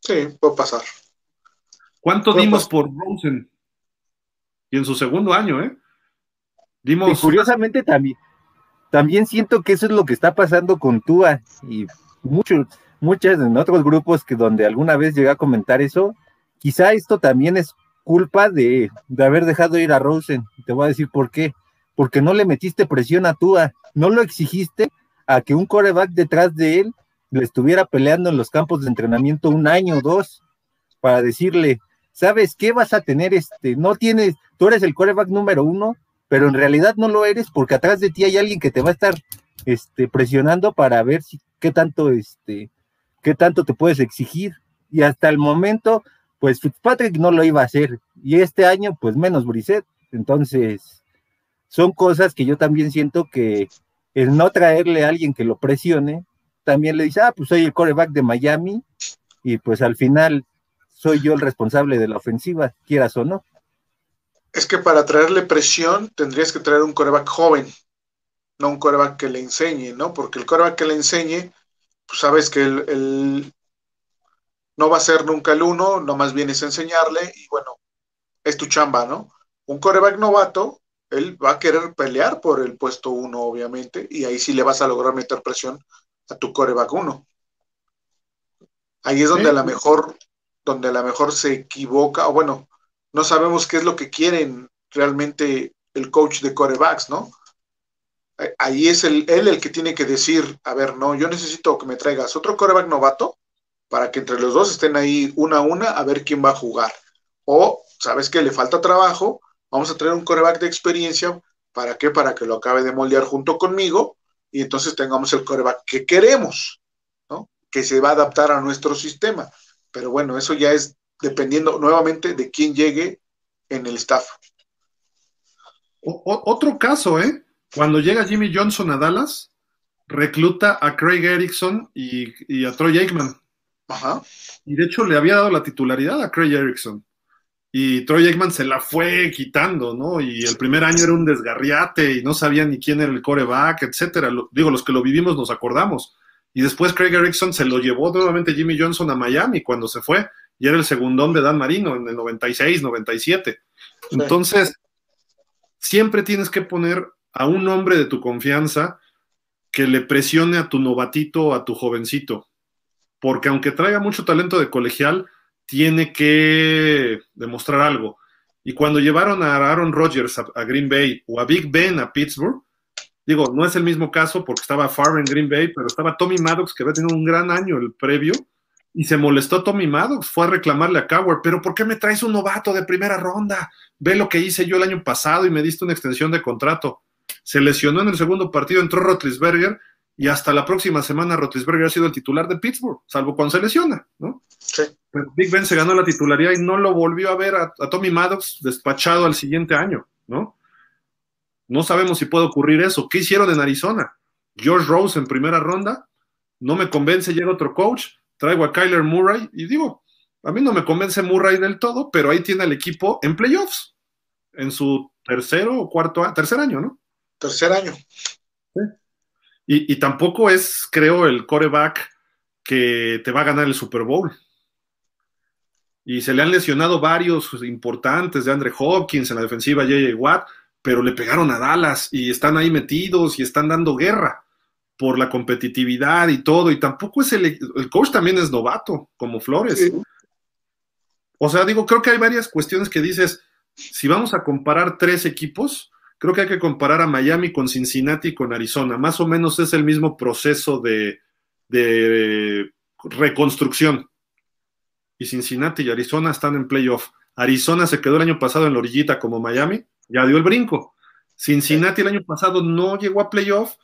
Sí, puede pasar. ¿Cuánto dimos por Rosen? Y en su segundo año, ¿eh? Dimos. Y curiosamente también, también siento que eso es lo que está pasando con Tua y muchos, muchas en otros grupos que donde alguna vez llegué a comentar eso, quizá esto también es culpa de, de haber dejado ir a Rosen. Te voy a decir por qué porque no le metiste presión a Tua, no lo exigiste a que un coreback detrás de él le estuviera peleando en los campos de entrenamiento un año o dos para decirle, ¿sabes qué vas a tener? Este, no tienes, tú eres el coreback número uno, pero en realidad no lo eres porque atrás de ti hay alguien que te va a estar este, presionando para ver si, qué tanto, este, qué tanto te puedes exigir. Y hasta el momento, pues Fitzpatrick no lo iba a hacer. Y este año, pues menos Brissett. Entonces, son cosas que yo también siento que el no traerle a alguien que lo presione, también le dice, ah, pues soy el coreback de Miami y pues al final soy yo el responsable de la ofensiva, quieras o no. Es que para traerle presión tendrías que traer un coreback joven, no un coreback que le enseñe, ¿no? Porque el coreback que le enseñe, pues sabes que él, no va a ser nunca el uno, nomás vienes a enseñarle y bueno, es tu chamba, ¿no? Un coreback novato, él va a querer pelear por el puesto uno, obviamente, y ahí sí le vas a lograr meter presión a tu coreback uno. Ahí es donde a lo mejor, donde a lo mejor se equivoca, o bueno, no sabemos qué es lo que quieren realmente el coach de corebacks, ¿no? Ahí es el, él el que tiene que decir, a ver, no, yo necesito que me traigas otro coreback novato para que entre los dos estén ahí una a una a ver quién va a jugar. O, ¿sabes que Le falta trabajo, Vamos a traer un coreback de experiencia. ¿Para qué? Para que lo acabe de moldear junto conmigo y entonces tengamos el coreback que queremos, ¿no? Que se va a adaptar a nuestro sistema. Pero bueno, eso ya es dependiendo nuevamente de quién llegue en el staff. otro caso, ¿eh? Cuando llega Jimmy Johnson a Dallas, recluta a Craig Erickson y, y a Troy Aikman. Ajá. Y de hecho le había dado la titularidad a Craig Erickson y Troy Aikman se la fue quitando, ¿no? Y el primer año era un desgarriate y no sabía ni quién era el coreback, etcétera. digo, los que lo vivimos nos acordamos. Y después Craig Erickson se lo llevó nuevamente Jimmy Johnson a Miami cuando se fue y era el segundón de Dan Marino en el 96, 97. Entonces, siempre tienes que poner a un hombre de tu confianza que le presione a tu novatito, a tu jovencito. Porque aunque traiga mucho talento de colegial, tiene que demostrar algo. Y cuando llevaron a Aaron Rodgers a, Green Bay o a Big Ben a Pittsburgh, digo, no es el mismo caso porque estaba Favre en Green Bay, pero estaba Tommy Maddox, que había tenido un gran año el previo, y se molestó Tommy Maddox, fue a reclamarle a Cowher, pero ¿por qué me traes un novato de primera ronda? Ve lo que hice yo el año pasado y me diste una extensión de contrato. Se lesionó en el segundo partido, entró Rotlisberger y hasta la próxima semana Rotisberger ha sido el titular de Pittsburgh, salvo cuando se lesiona, ¿no? Sí. Pero Big Ben se ganó la titularidad y no lo volvió a ver a, Tommy Maddox despachado al siguiente año, ¿no? No sabemos si puede ocurrir eso. ¿Qué hicieron en Arizona? George Rose en primera ronda, no me convence, llega otro coach, traigo a Kyler Murray y digo, a mí no me convence Murray del todo, pero ahí tiene al equipo en playoffs, en su tercero o cuarto, tercer año, ¿no? Tercer año. Y, tampoco es, creo, el coreback que te va a ganar el Super Bowl. Y se le han lesionado varios importantes de Andre Hopkins en la defensiva, J.J. Watt, pero le pegaron a Dallas y están ahí metidos y están dando guerra por la competitividad y todo. Y tampoco es el, el coach también es novato, como Flores. O sea, digo, creo que hay varias cuestiones que dices, si vamos a comparar tres equipos, creo que hay que comparar a Miami con Cincinnati y con Arizona. Más o menos es el mismo proceso de, reconstrucción. Y Cincinnati y Arizona están en playoff. Arizona se quedó el año pasado en la orillita como Miami, ya dio el brinco. Cincinnati el año pasado no llegó a playoff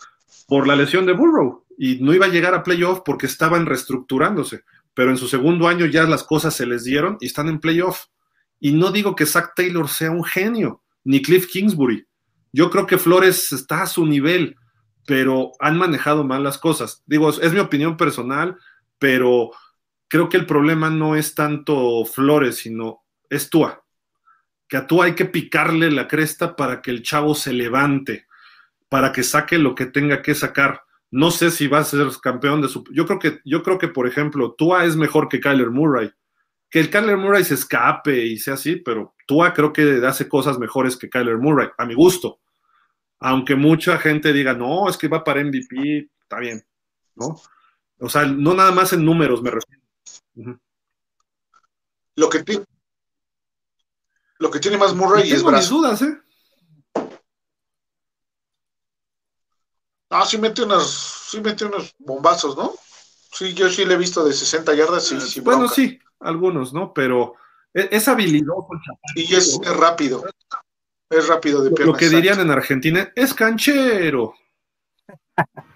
por la lesión de Burrow y no iba a llegar a playoff porque estaban reestructurándose, pero en su segundo año ya las cosas se les dieron y están en playoff. Y no digo que Zach Taylor sea un genio, ni Cliff Kingsbury. Yo creo que Flores está a su nivel, pero han manejado mal las cosas. Digo, es mi opinión personal, pero creo que el problema no es tanto Flores, sino es Tua. Que a Tua hay que picarle la cresta para que el chavo se levante, para que saque lo que tenga que sacar. No sé si va a ser campeón de su. Yo creo que, yo creo que, por ejemplo, Tua es mejor que Kyler Murray. Que el Kyler Murray se escape y sea así, pero Tua creo que hace cosas mejores que Kyler Murray, a mi gusto. Aunque mucha gente diga, no, es que va para MVP, está bien, ¿no? O sea, no nada más en números me refiero. Lo que tiene, lo que tiene más Murray es brazo. mis dudas, ¿eh? Ah, sí mete unos, sí mete unos bombazos, ¿no? Sí, yo sí le he visto de 60 yardas, sí, sí Bueno, sí, algunos, ¿no? Pero e, es, habilidoso. Y es, rápido. Es rápido de piernas. Lo que dirían en Argentina es canchero. <laughs>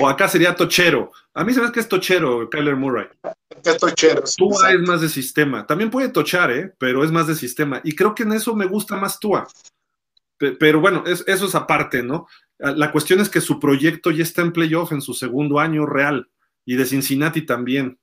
O acá sería tochero. A mí se me hace que es tochero, Kyler Murray. Es tochero. Tua es más de sistema. También puede tochar, ¿eh? pero es más de sistema. Y creo que en eso me gusta más Tua. Pero bueno, eso es aparte, ¿no? La cuestión es que su proyecto ya está en playoff en su segundo año real y de Cincinnati también.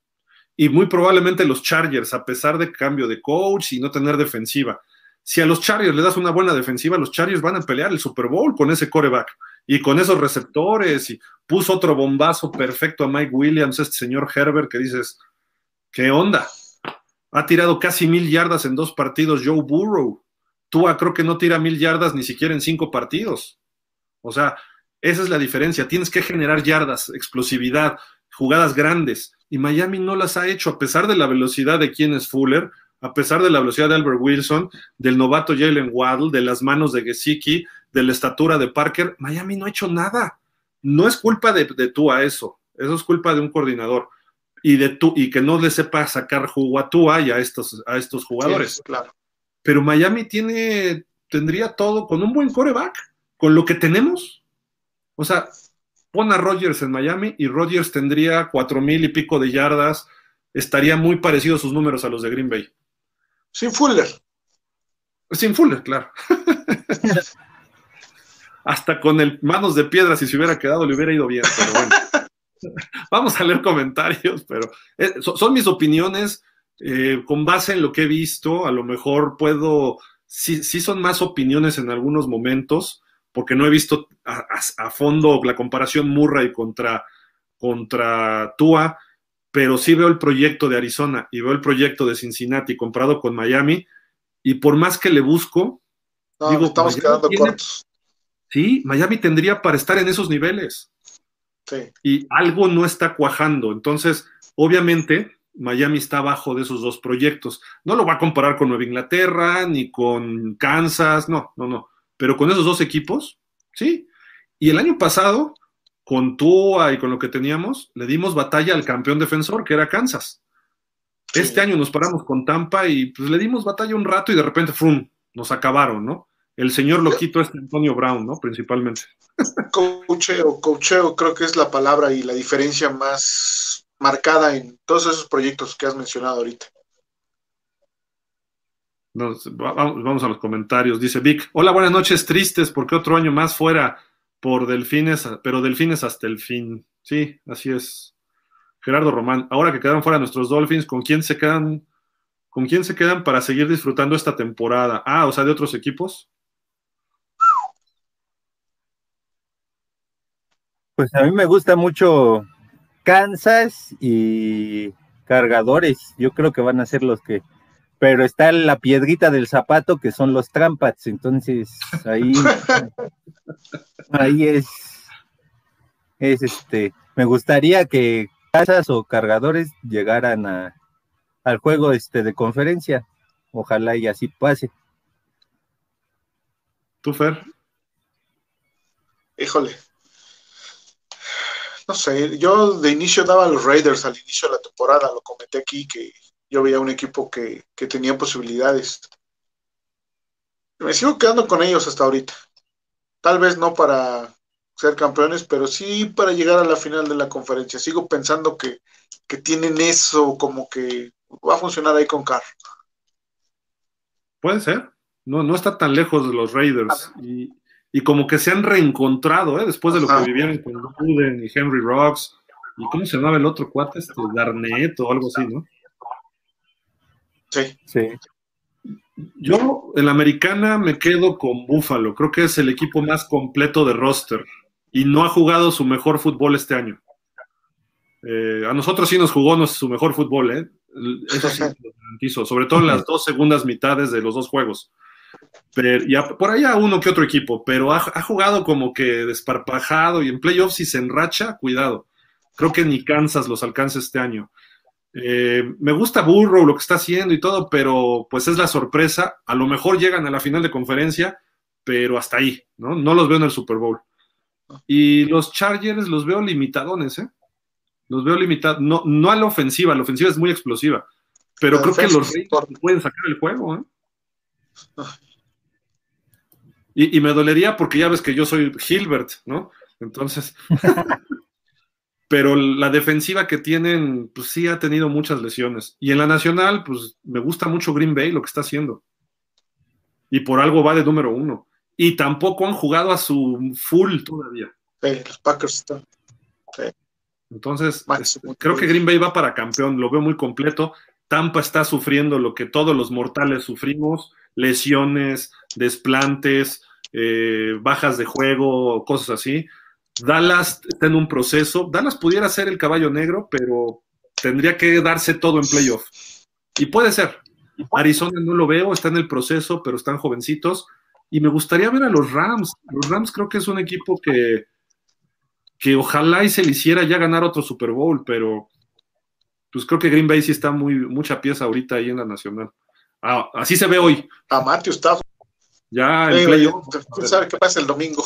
Y muy probablemente los Chargers, a pesar de cambio de coach y no tener defensiva. Si a los Chargers le das una buena defensiva, los Chargers van a pelear el Super Bowl con ese coreback y con esos receptores. Y puso otro bombazo perfecto a Mike Williams, este señor Herbert, que dices, ¿qué onda? Ha tirado casi mil yardas en dos partidos Joe Burrow. Tua creo que no tira mil yardas ni siquiera en cinco partidos. O sea, esa es la diferencia. Tienes que generar yardas, explosividad, jugadas grandes. Y Miami no las ha hecho, a pesar de la velocidad de quien es Fuller, a pesar de la velocidad de Albert Wilson, del novato Jalen Waddle, de las manos de Gesicki, de la estatura de Parker. Miami no ha hecho nada. No es culpa de, de Tua eso. Eso es culpa de un coordinador. Y, de tú, y que no le sepa sacar jugo a Tua y a estos, a estos jugadores. claro pero Miami tiene, tendría todo con un buen coreback, con lo que tenemos. O sea, pon a Rodgers en Miami y Rodgers tendría cuatro mil y pico de yardas, estaría muy parecido sus números a los de Green Bay. Sin Fuller. Sin Fuller, claro. <laughs> Hasta con el manos de piedra, si se hubiera quedado, le hubiera ido bien, pero bueno. <laughs> Vamos a leer comentarios, pero eh, son mis opiniones eh, con base en lo que he visto, a lo mejor puedo, sí, sí son más opiniones en algunos momentos, porque no he visto a, fondo la comparación Murray contra, contra Tua, pero sí veo el proyecto de Arizona y veo el proyecto de Cincinnati comparado con Miami, y por más que le busco, digo, estamos quedando cortos. Sí, Miami tendría para estar en esos niveles. Sí. Y algo no está cuajando. Entonces, obviamente, Miami está abajo de esos dos proyectos. No lo va a comparar con Nueva Inglaterra ni con Kansas, no, no, no. Pero con esos dos equipos, sí. Y el año pasado, con Tua y con lo que teníamos, le dimos batalla al campeón defensor, que era Kansas. Este año nos paramos con Tampa y pues le dimos batalla un rato y de repente, ¡frum! nos acabaron, ¿no? El señor loquito es Antonio Brown, ¿no? Principalmente. Cocheo, cocheo creo que es la palabra y la diferencia más marcada en todos esos proyectos que has mencionado ahorita. vamos a los comentarios. Dice Vic, hola, buenas noches, tristes, porque otro año más fuera por Delfines, pero Delfines hasta el fin. Sí, así es. Gerardo Román, ahora que quedan fuera nuestros Dolphins, ¿con quién se quedan? ¿Con quién se quedan para seguir disfrutando esta temporada? Ah, o sea, de otros equipos. Pues a mí me gusta mucho Kansas y cargadores, yo creo que van a ser los que, pero está la piedrita del zapato que son los trampas, entonces ahí, <laughs> ahí es, es este, me gustaría que Kansas o cargadores llegaran a, al juego este de conferencia, ojalá y así pase. ¿Tú, Fer? Híjole, no sé, yo de inicio daba a los Raiders al inicio de la temporada, lo comenté aquí, que yo veía un equipo que, tenía posibilidades. Me sigo quedando con ellos hasta ahorita. Tal vez no para ser campeones, pero sí para llegar a la final de la conferencia. Sigo pensando que, que tienen eso como que va a funcionar ahí con Carr. Puede ser. No, no está tan lejos de los Raiders. Y, y como que se han reencontrado, ¿eh? Después de lo que vivieron con Ruden y Henry Rocks. ¿Y cómo se llamaba el otro cuate? Este, Garnett o algo así, ¿no? Sí. Sí. Yo en la americana me quedo con Buffalo. Creo que es el equipo más completo de roster. Y no ha jugado su mejor fútbol este año. Eh, a nosotros sí nos jugó su mejor fútbol, ¿eh? Eso sí lo garantizo. Sobre todo en las dos segundas mitades de los dos juegos. Pero, y por ahí a uno que otro equipo, pero ha, ha jugado como que desparpajado y en playoffs si se enracha, cuidado. Creo que ni Kansas los alcanza este año. Eh, me gusta Burrow, lo que está haciendo y todo, pero pues es la sorpresa. A lo mejor llegan a la final de conferencia, pero hasta ahí, ¿no? No los veo en el Super Bowl. Y los Chargers los veo limitadones, ¿eh? Los veo limitados. No, no a la ofensiva, la ofensiva es muy explosiva, pero La creo que los es Raiders fuerte. pueden sacar el juego, ¿eh? Y, y me dolería porque ya ves que yo soy Hilbert, ¿no? Entonces, <laughs> pero la defensiva que tienen, pues sí ha tenido muchas lesiones. Y en la nacional, pues me gusta mucho Green Bay lo que está haciendo. Y por algo va de número uno. Y tampoco han jugado a su full todavía. Sí, los Packers están. Entonces, Max, este, creo que Green Bay va para campeón, lo veo muy completo. Tampa está sufriendo lo que todos los mortales sufrimos, lesiones, desplantes, eh, bajas de juego, cosas así. Dallas está en un proceso. Dallas pudiera ser el caballo negro, pero tendría que darse todo en playoff. Y puede ser. Arizona no lo veo, está en el proceso, pero están jovencitos. Y me gustaría ver a los Rams. Los Rams creo que es un equipo que, que ojalá y se le hiciera ya ganar otro Super Bowl, pero pues creo que Green Bay sí está muy, mucha pieza ahorita ahí en la nacional. Ah, así se ve hoy, A Matthew Stafford. ya playoff. ¿Quién sabe qué pasa el domingo?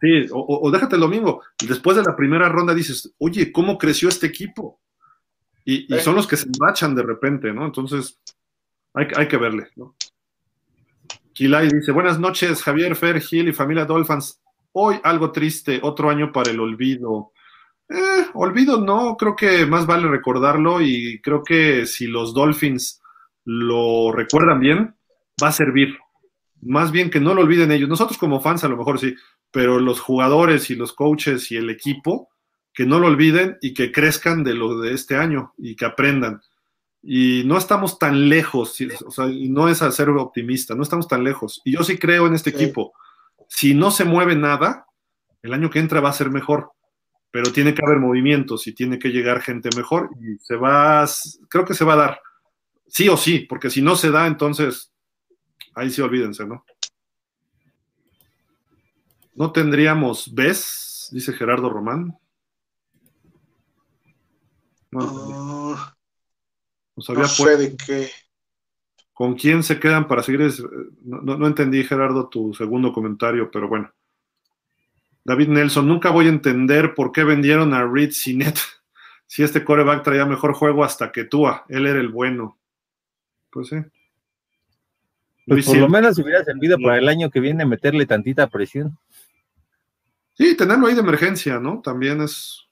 Sí, o, o- déjate el domingo. Después de la primera ronda dices, oye, ¿cómo creció este equipo? Y, y son los que se embrachan de repente, ¿no? Entonces, hay, que- hay que verle, ¿no? Kilay dice, buenas noches, Javier, Fer, Gil y familia Dolphins. Hoy algo triste, otro año para el olvido. Eh, olvido no, creo que más vale recordarlo y creo que si los Dolphins lo recuerdan bien, va a servir. Más bien que no lo olviden ellos. Nosotros como fans a lo mejor sí, pero los jugadores y los coaches y el equipo, que no lo olviden y que crezcan de lo de este año y que aprendan. Y no estamos tan lejos, o sea, y no es a ser optimista, no estamos tan lejos. Y yo sí creo en este Sí. equipo. Si no se mueve nada, el año que entra va a ser mejor, pero tiene que haber movimientos y tiene que llegar gente mejor y se va, a- creo que se va a dar, sí o sí, porque si no se da, entonces ahí sí olvídense, ¿no? No tendríamos ¿ves? dice Gerardo Román. No no sé puesto- de qué. ¿Con quién se quedan para seguir? No, no- no entendí, Gerardo, tu segundo comentario, pero bueno. David Nelson, nunca voy a entender por qué vendieron a Reed Sinet. <laughs> Si este coreback traía mejor juego hasta que Tua, él era el bueno. Pues sí. Pues por lo menos hubiera servido para el año que viene meterle tantita presión. Sí, tenerlo ahí de emergencia, ¿no? También es.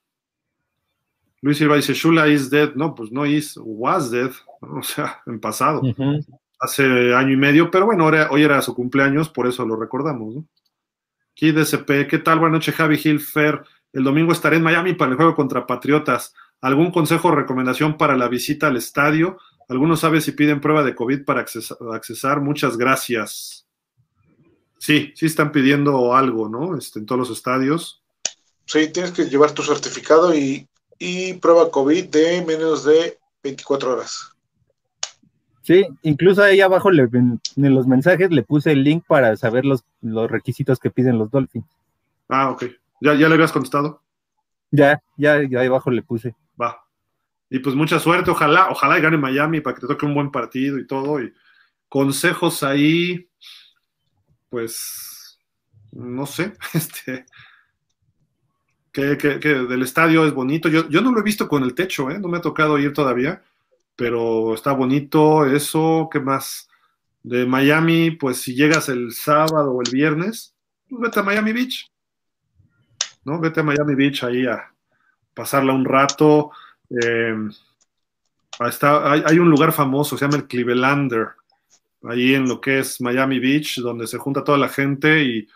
Luis Silva dice, Shula is dead. No, pues no is, was dead. O sea, en pasado. Hace año y medio, pero bueno, ahora- hoy era su cumpleaños, por eso lo recordamos. ¿no? Kid SP, ¿qué tal? Buenas noches, Javi Gil Fer. El domingo estaré en Miami para el juego contra Patriotas. ¿Algún consejo o recomendación para la visita al estadio? ¿Alguno sabe si piden prueba de COVID para accesa- accesar? Muchas gracias. Sí, sí están pidiendo algo, ¿no? Este, en todos los estadios. Sí, tienes que llevar tu certificado y, y prueba COVID de menos de 24 horas. Sí, incluso ahí abajo le- en los mensajes le puse el link para saber los, los requisitos que piden los Dolphins. Ah, ok. ¿Ya, ya le habías contestado? Ya, ya, ya ahí abajo le puse. Va. Y pues mucha suerte, ojalá, ojalá y gane Miami para que te toque un buen partido y todo. Y consejos ahí, pues, no sé, <laughs> este, que, que- que del estadio es bonito. Yo, yo no lo he visto con el techo, ¿eh? no me ha tocado ir todavía, pero está bonito eso. ¿Qué más? De Miami, pues si llegas el sábado o el viernes, pues vete a Miami Beach. ¿no? Vete a Miami Beach ahí a pasarla un rato. Eh, está, hay, un lugar famoso, se llama el Clevelander, ahí en lo que es Miami Beach, donde se junta toda la gente y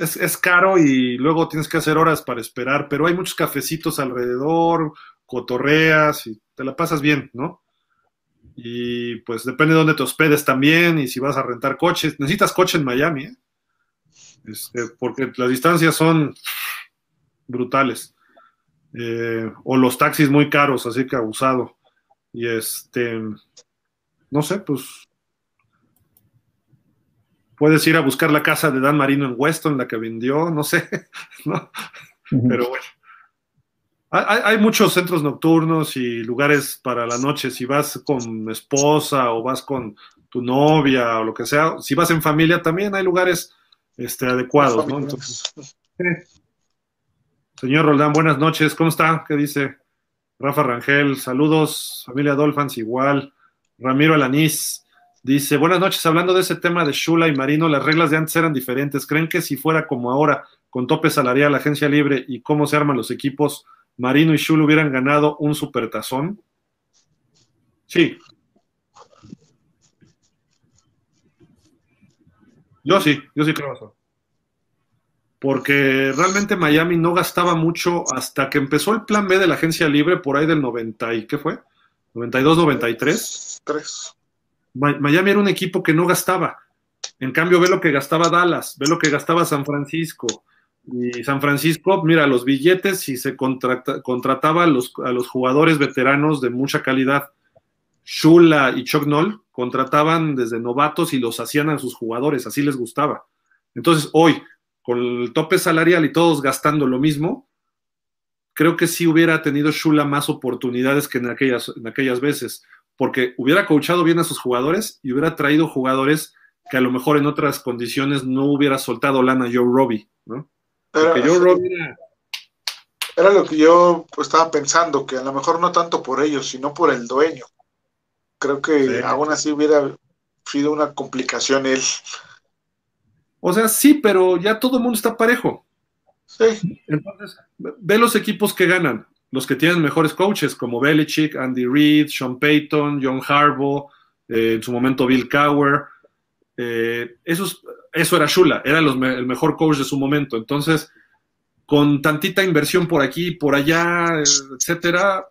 es, es, caro y luego tienes que hacer horas para esperar, pero hay muchos cafecitos alrededor, cotorreas y te la pasas bien, ¿no? Y pues depende de dónde te hospedes también y si vas a rentar coches. Necesitas coche en Miami, ¿eh? Este, porque las distancias son brutales. Eh, o los taxis muy caros, así que abusado. Y este, no sé, pues puedes ir a buscar la casa de Dan Marino en Weston, la que vendió, no sé, <laughs> ¿no? pero bueno. Hay, muchos centros nocturnos y lugares para la noche. Si vas con esposa o vas con tu novia o lo que sea, si vas en familia también hay lugares este, adecuados, ¿no? Señor Roldán, buenas noches. ¿Cómo está? ¿Qué dice? Rafa Rangel, saludos, familia Dolphins igual. Ramiro Alanís dice, buenas noches, hablando de ese tema de Shula y Marino, las reglas de antes eran diferentes. ¿Creen que si fuera como ahora, con tope salarial, agencia libre y cómo se arman los equipos, Marino y Shula hubieran ganado un supertazón? Sí. Yo sí, yo sí creo eso. Porque realmente Miami no gastaba mucho hasta que empezó el plan B de la agencia libre por ahí del 90 y ¿qué fue? 92, 93. Tres. Miami era un equipo que no gastaba. En cambio, ve lo que gastaba Dallas, ve lo que gastaba San Francisco, y San Francisco, mira, los billetes y se contrataba a los, jugadores veteranos de mucha calidad. Shula y Chuck contrataban desde novatos y los hacían a sus jugadores, así les gustaba. Entonces, hoy, con el tope salarial y todos gastando lo mismo, creo que sí hubiera tenido Shula más oportunidades que en aquellas, en aquellas veces, porque hubiera coachado bien a sus jugadores y hubiera traído jugadores que a lo mejor en otras condiciones no hubiera soltado lana Joe Robbie, ¿no? Era, lo que yo estaba pensando, que a lo mejor no tanto por ellos, sino por el dueño. Creo que aún así hubiera sido una complicación él. O sea, sí, pero ya todo el mundo está parejo. Sí. Entonces, ve los equipos que ganan, los que tienen mejores coaches, como Belichick, Andy Reid, Sean Payton, John Harbaugh, eh, en su momento Bill Cower. Eh, eso era Shula, era el mejor coach de su momento. Entonces, con tantita inversión por aquí, por allá, etcétera,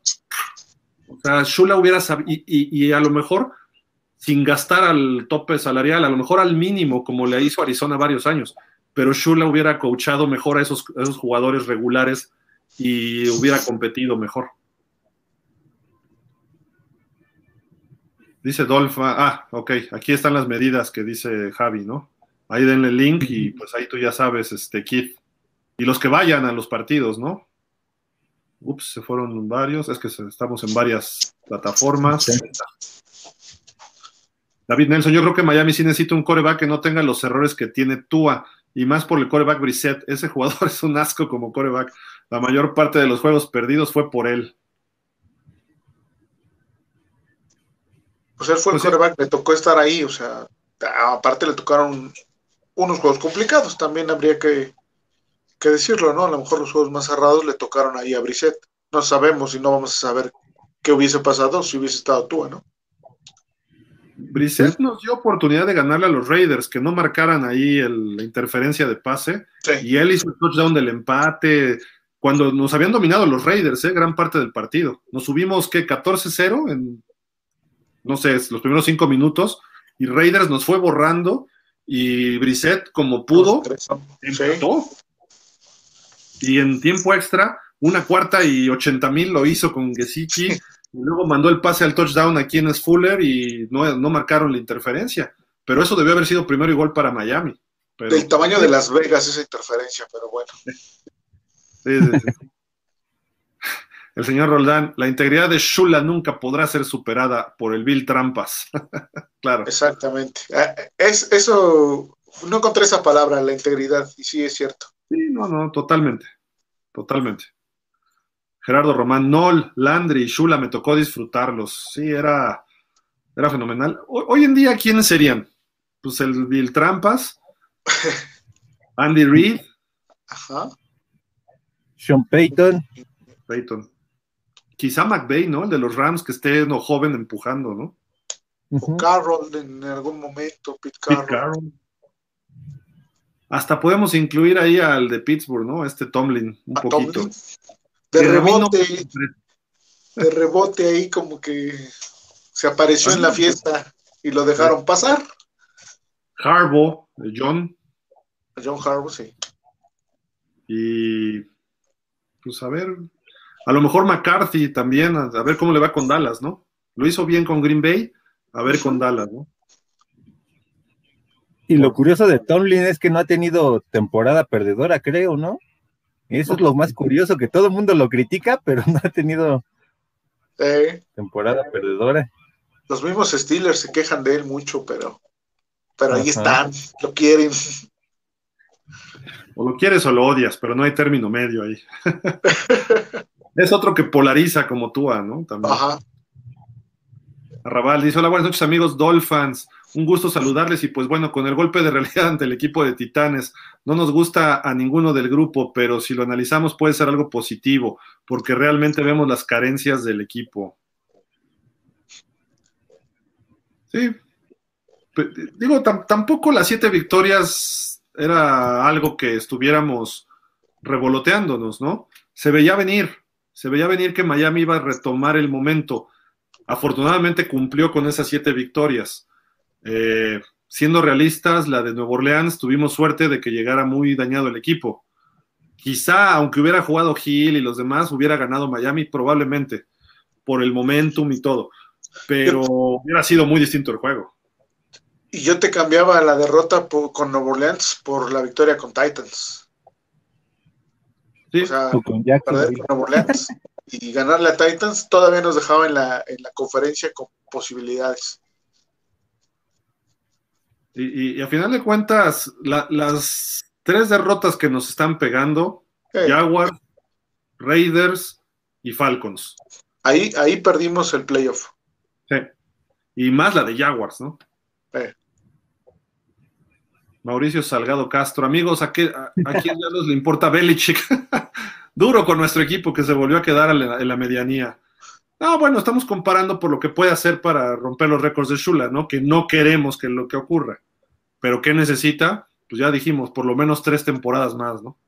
o sea, Shula hubiera sabido, y, a lo mejor sin gastar al tope salarial, a lo mejor al mínimo, como le hizo Arizona varios años, pero Shula hubiera coachado mejor a esos, a esos jugadores regulares y hubiera competido mejor. Dice Dolfa, ah, ok, aquí están las medidas que dice Javi, ¿no? Ahí denle el link y pues ahí tú ya sabes, este, Kid. Y los que vayan a los partidos, ¿no? Ups, se fueron varios, es que estamos en varias plataformas. David Nelson, yo creo que Miami sí necesita un coreback que no tenga los errores que tiene Tua, y más por el coreback Brissett. Ese jugador <laughs> es un asco como coreback. La mayor parte de los juegos perdidos fue por él. Pues él fue el coreback, le tocó estar ahí, o sea, aparte le tocaron unos juegos complicados, también habría que, decirlo, ¿no? A lo mejor los juegos más cerrados le tocaron ahí a Brissett. No sabemos y no vamos a saber qué hubiese pasado si hubiese estado tú, ¿no? Brissett nos dio oportunidad de ganarle a los Raiders, que no marcaran ahí la interferencia de pase. Y él hizo el touchdown del empate. Cuando nos habían dominado los Raiders, ¿eh? gran parte del partido. Nos subimos, ¿qué? 14-0 en, no sé, los primeros cinco minutos. Y Raiders nos fue borrando y Brissett, como pudo, empató. Y en tiempo extra, una cuarta y ochenta mil lo hizo con Gesicki. <laughs> y luego mandó el pase al touchdown aquí en Fuller y no, no, marcaron la interferencia. Pero eso debió haber sido primero igual para Miami. Pero... El tamaño de Las Vegas esa interferencia, pero bueno. <laughs> Sí, sí, sí el señor Roldán, la integridad de Shula nunca podrá ser superada por el Bill Trampas. <laughs> claro. Exactamente. Ah, es, eso, no encontré esa palabra, la integridad, y sí es cierto. Sí, no, no, totalmente. Totalmente. Gerardo Román, Nol, Landry, Shula, me tocó disfrutarlos. Sí, era, era fenomenal. Hoy, en día, ¿quiénes serían? Pues el Bill Trampas, <laughs> Andy Reid. Ajá. Sean Payton. Payton. Quizá McVeigh, ¿no? El de los Rams que esté no joven empujando, ¿no? O Carroll en algún momento, Pete Carroll. Hasta podemos incluir ahí al de Pittsburgh, ¿no? Este Tomlin, un poquito. De rebote, de rebote ahí como que se apareció en la fiesta y lo dejaron pasar. Harbaugh, John. John Harbaugh, sí. Y pues a ver, a lo mejor McCarthy también, a, ver cómo le va con Dallas, ¿no? Lo hizo bien con Green Bay, a ver con Dallas, ¿no? Y lo curioso de Tomlin es que no ha tenido temporada perdedora, creo, ¿no? Eso es lo más curioso, que todo el mundo lo critica, pero <laughs> no ha tenido temporada perdedora. Los mismos Steelers se quejan de él mucho, pero, pero ahí están, lo quieren. O lo quieres o lo odias, pero no hay término medio ahí. <laughs> es otro que polariza como tú, ¿no? También. Ajá. Arrabal dice: Hola, buenas noches, amigos Dolphins. Un gusto saludarles y pues bueno, con el golpe de realidad <laughs> ante el equipo de Titanes, no nos gusta a ninguno del grupo, pero si lo analizamos puede ser algo positivo, porque realmente vemos las carencias del equipo. Sí. Digo, tampoco las siete victorias era algo que estuviéramos revoloteándonos, ¿no? Se veía venir, se veía venir que Miami iba a retomar el momento. Afortunadamente cumplió con esas siete victorias. Eh, siendo realistas, la de Nuevo Orleans tuvimos suerte de que llegara muy dañado el equipo. Quizá, aunque hubiera jugado Hill y los demás, hubiera ganado Miami, probablemente, por el momentum y todo. Pero hubiera sido muy distinto el juego. Y yo te cambiaba la derrota con Nuevo Orleans por la victoria con Titans. Sí. O sea, perder con Nuevo Orleans y ganarle a Titans todavía nos dejaba en la, en la conferencia con posibilidades. Y, a final de cuentas, las tres derrotas que nos están pegando, Jaguars, Raiders y Falcons. Ahí, ahí perdimos el playoff. Sí. Y más la de Jaguars, ¿no? Mauricio Salgado Castro. Amigos, ¿a, qué, a, quién ya les le importa Belichick? <laughs> Duro con nuestro equipo que se volvió a quedar en la medianía. Ah, bueno, estamos comparando por lo que puede hacer para romper los récords de Shula, ¿no? Que no queremos que lo que ocurra. Pero ¿qué necesita? Pues ya dijimos, por lo menos tres temporadas más, ¿no?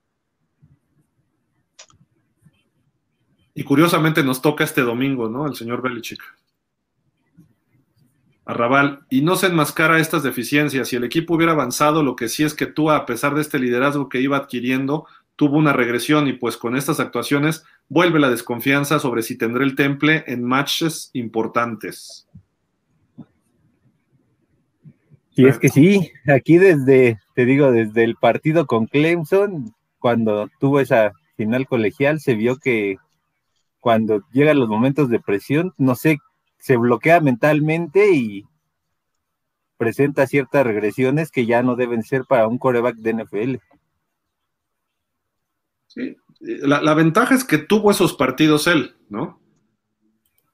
Y curiosamente nos toca este domingo, ¿no? El señor Belichick. Arrabal, y no se enmascara estas deficiencias. Si el equipo hubiera avanzado, lo que sí es que tú, a pesar de este liderazgo que iba adquiriendo, tuvo una regresión y pues con estas actuaciones vuelve la desconfianza sobre si tendrá el temple en matches importantes. Y es que sí, aquí desde, te digo, desde el partido con Clemson, cuando tuvo esa final colegial, se vio que cuando llegan los momentos de presión, no sé, se bloquea mentalmente y presenta ciertas regresiones que ya no deben ser para un coreback de NFL. Sí, la, ventaja es que tuvo esos partidos él, ¿no?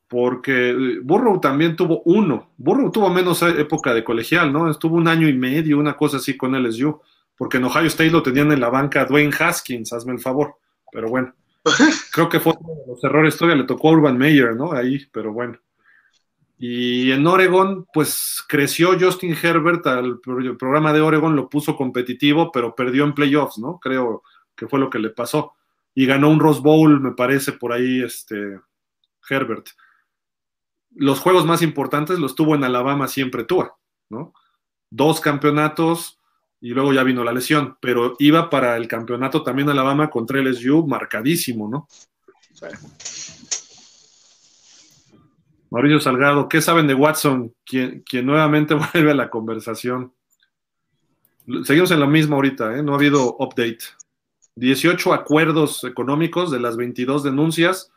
Porque eh, Burrow también tuvo uno. Burrow tuvo menos e, época de colegial, ¿no? Estuvo un año y medio, una cosa así con LSU. Porque en Ohio State lo tenían en la banca Dwayne Haskins, hazme el favor. Pero bueno, <laughs> creo que fue uno de los errores. Todavía le tocó a Urban Meyer, ¿no? Ahí, pero bueno. Y en Oregon, pues creció Justin Herbert al programa de Oregon, lo puso competitivo, pero perdió en playoffs, ¿no? Creo que fue lo que le pasó. Y ganó un Rose Bowl, me parece, por ahí, este, Herbert. Los juegos más importantes los tuvo en Alabama siempre Tua, ¿no? Dos campeonatos y luego ya vino la lesión, pero iba para el campeonato también Alabama contra LSU marcadísimo, ¿no? Mauricio Salgado, ¿qué saben de Watson? Quien, quien, nuevamente <laughs> vuelve a la conversación. Seguimos en lo mismo ahorita, ¿eh? no ha habido update. 18 acuerdos económicos de las 22 denuncias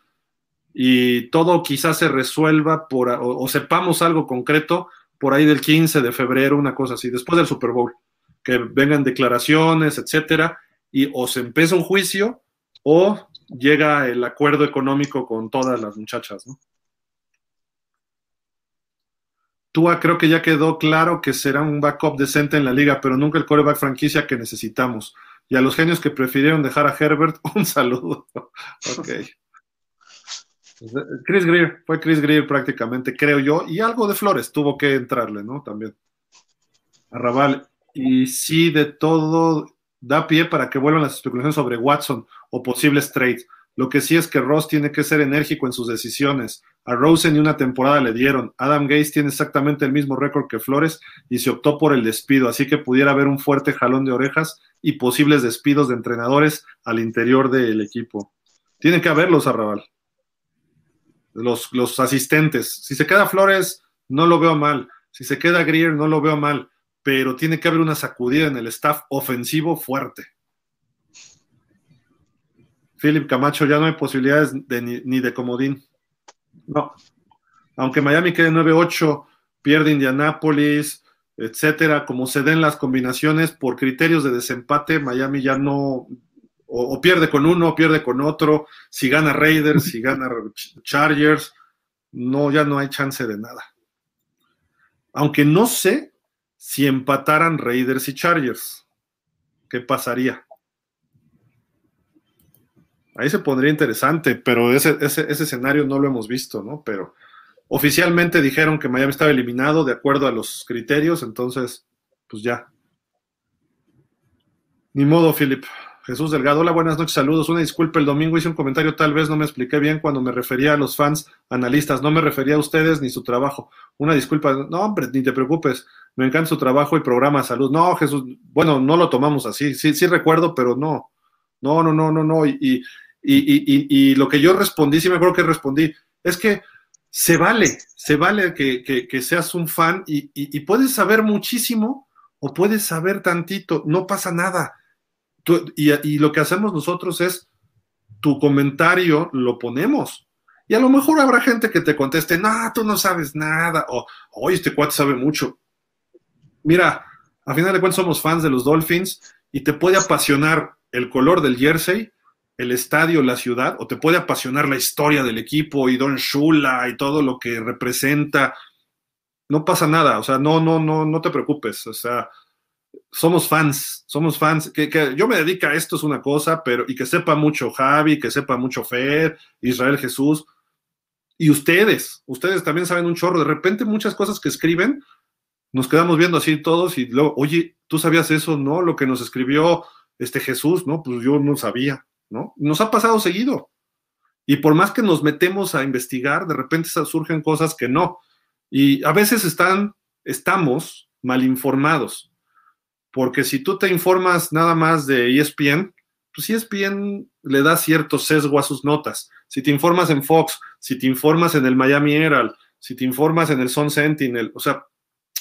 y todo quizás se resuelva por, o, sepamos algo concreto por ahí del 15 de febrero, una cosa así, después del Super Bowl, que vengan declaraciones, etcétera, y o se empieza un juicio o llega el acuerdo económico con todas las muchachas, ¿no? Tua creo que ya quedó claro que será un backup decente en la liga, pero nunca el coreback franquicia que necesitamos. Y a los genios que prefirieron dejar a Herbert, <laughs> un saludo. ok. <laughs> Chris Greer, fue Chris Greer prácticamente, creo yo, y algo de Flores tuvo que entrarle, ¿no? También. Arrabal. Y sí, de todo da pie para que vuelvan las especulaciones sobre Watson o posibles trades. Lo que sí es que Ross tiene que ser enérgico en sus decisiones. A Rosen ni una temporada le dieron. Adam Gates tiene exactamente el mismo récord que Flores y se optó por el despido, así que pudiera haber un fuerte jalón de orejas y posibles despidos de entrenadores al interior del equipo. Tiene que haberlos, Arrabal. Los, los asistentes. Si se queda Flores, no lo veo mal. Si se queda Greer, no lo veo mal. Pero tiene que haber una sacudida en el staff ofensivo fuerte. Philip Camacho, ya no hay posibilidades de, ni, ni de comodín. No. Aunque Miami quede 9-8, pierde Indianápolis, etcétera, como se den las combinaciones por criterios de desempate, Miami ya no, o, o, pierde con uno, o pierde con otro, si gana Raiders, si gana Chargers, no, ya no hay chance de nada. Aunque no sé si empataran Raiders y Chargers, ¿qué pasaría? Ahí se pondría interesante, pero ese, ese, ese escenario no lo hemos visto, ¿no? Pero oficialmente dijeron que Miami estaba eliminado de acuerdo a los criterios, entonces, pues ya. Ni modo, Philip. Jesús Delgado, hola, buenas noches, saludos. Una disculpa, el domingo hice un comentario, tal vez no me expliqué bien cuando me refería a los fans analistas, no me refería a ustedes ni su trabajo. Una disculpa, no, hombre, ni te preocupes, me encanta su trabajo y programa salud. No, Jesús, bueno, no lo tomamos así, sí, sí recuerdo, pero no, no, no, no, no, no. Y, y, y, lo que yo respondí, sí me acuerdo que respondí, es que se vale, se vale que, que, seas un fan y, y, y, puedes saber muchísimo o puedes saber tantito, no pasa nada. Tú, y, lo que hacemos nosotros es tu comentario lo ponemos. Y a lo mejor habrá gente que te conteste, no, tú no sabes nada, o, oye, este cuate sabe mucho. Mira, a final de cuentas somos fans de los Dolphins y te puede apasionar el color del jersey, el estadio, la ciudad, o te puede apasionar la historia del equipo y Don Shula y todo lo que representa. No pasa nada, o sea, no, no, no, no te preocupes, o sea, somos fans, somos fans, que, que, yo me dedico a esto es una cosa, pero y que sepa mucho Javi, que sepa mucho Fer, Israel Jesús, y ustedes, ustedes también saben un chorro, de repente muchas cosas que escriben, nos quedamos viendo así todos y luego, oye, ¿tú sabías eso? No, lo que nos escribió este Jesús, ¿no? Pues yo no sabía. ¿No? Nos ha pasado seguido. Y por más que nos metemos a investigar, de repente surgen cosas que no. Y a veces están, estamos mal informados. Porque si tú te informas nada más de ESPN, pues ESPN le da cierto sesgo a sus notas. Si te informas en Fox, si te informas en el Miami Herald, si te informas en el Sun Sentinel, o sea,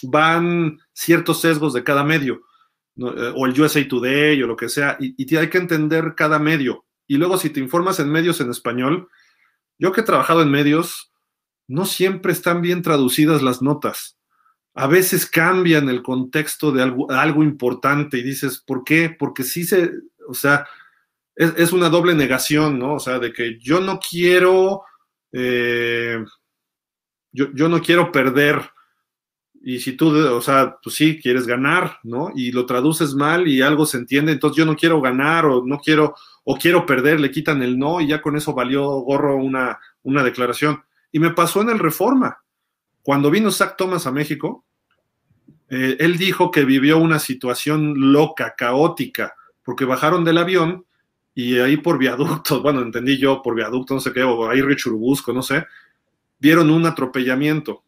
van ciertos sesgos de cada medio. Eh, o el USA Today o lo que sea, y, y, hay que entender cada medio. Y luego si te informas en medios en español, yo que he trabajado en medios, no siempre están bien traducidas las notas. A veces cambian el contexto de algo, algo importante y dices, ¿por qué? Porque sí se, o sea, es, es una doble negación, ¿no? O sea, de que yo no quiero, eh, yo, yo no quiero perder y si tú, o sea, pues sí, quieres ganar, ¿no? Y lo traduces mal y algo se entiende, entonces yo no quiero ganar o no quiero, o quiero perder, le quitan el no y ya con eso valió gorro una, una declaración. Y me pasó en el Reforma. Cuando vino Zach Thomas a México, eh, él dijo que vivió una situación loca, caótica, porque bajaron del avión y ahí por viaductos, <laughs> bueno, entendí yo, por viaducto, no sé qué, o ahí Richurubusco, no sé, vieron un atropellamiento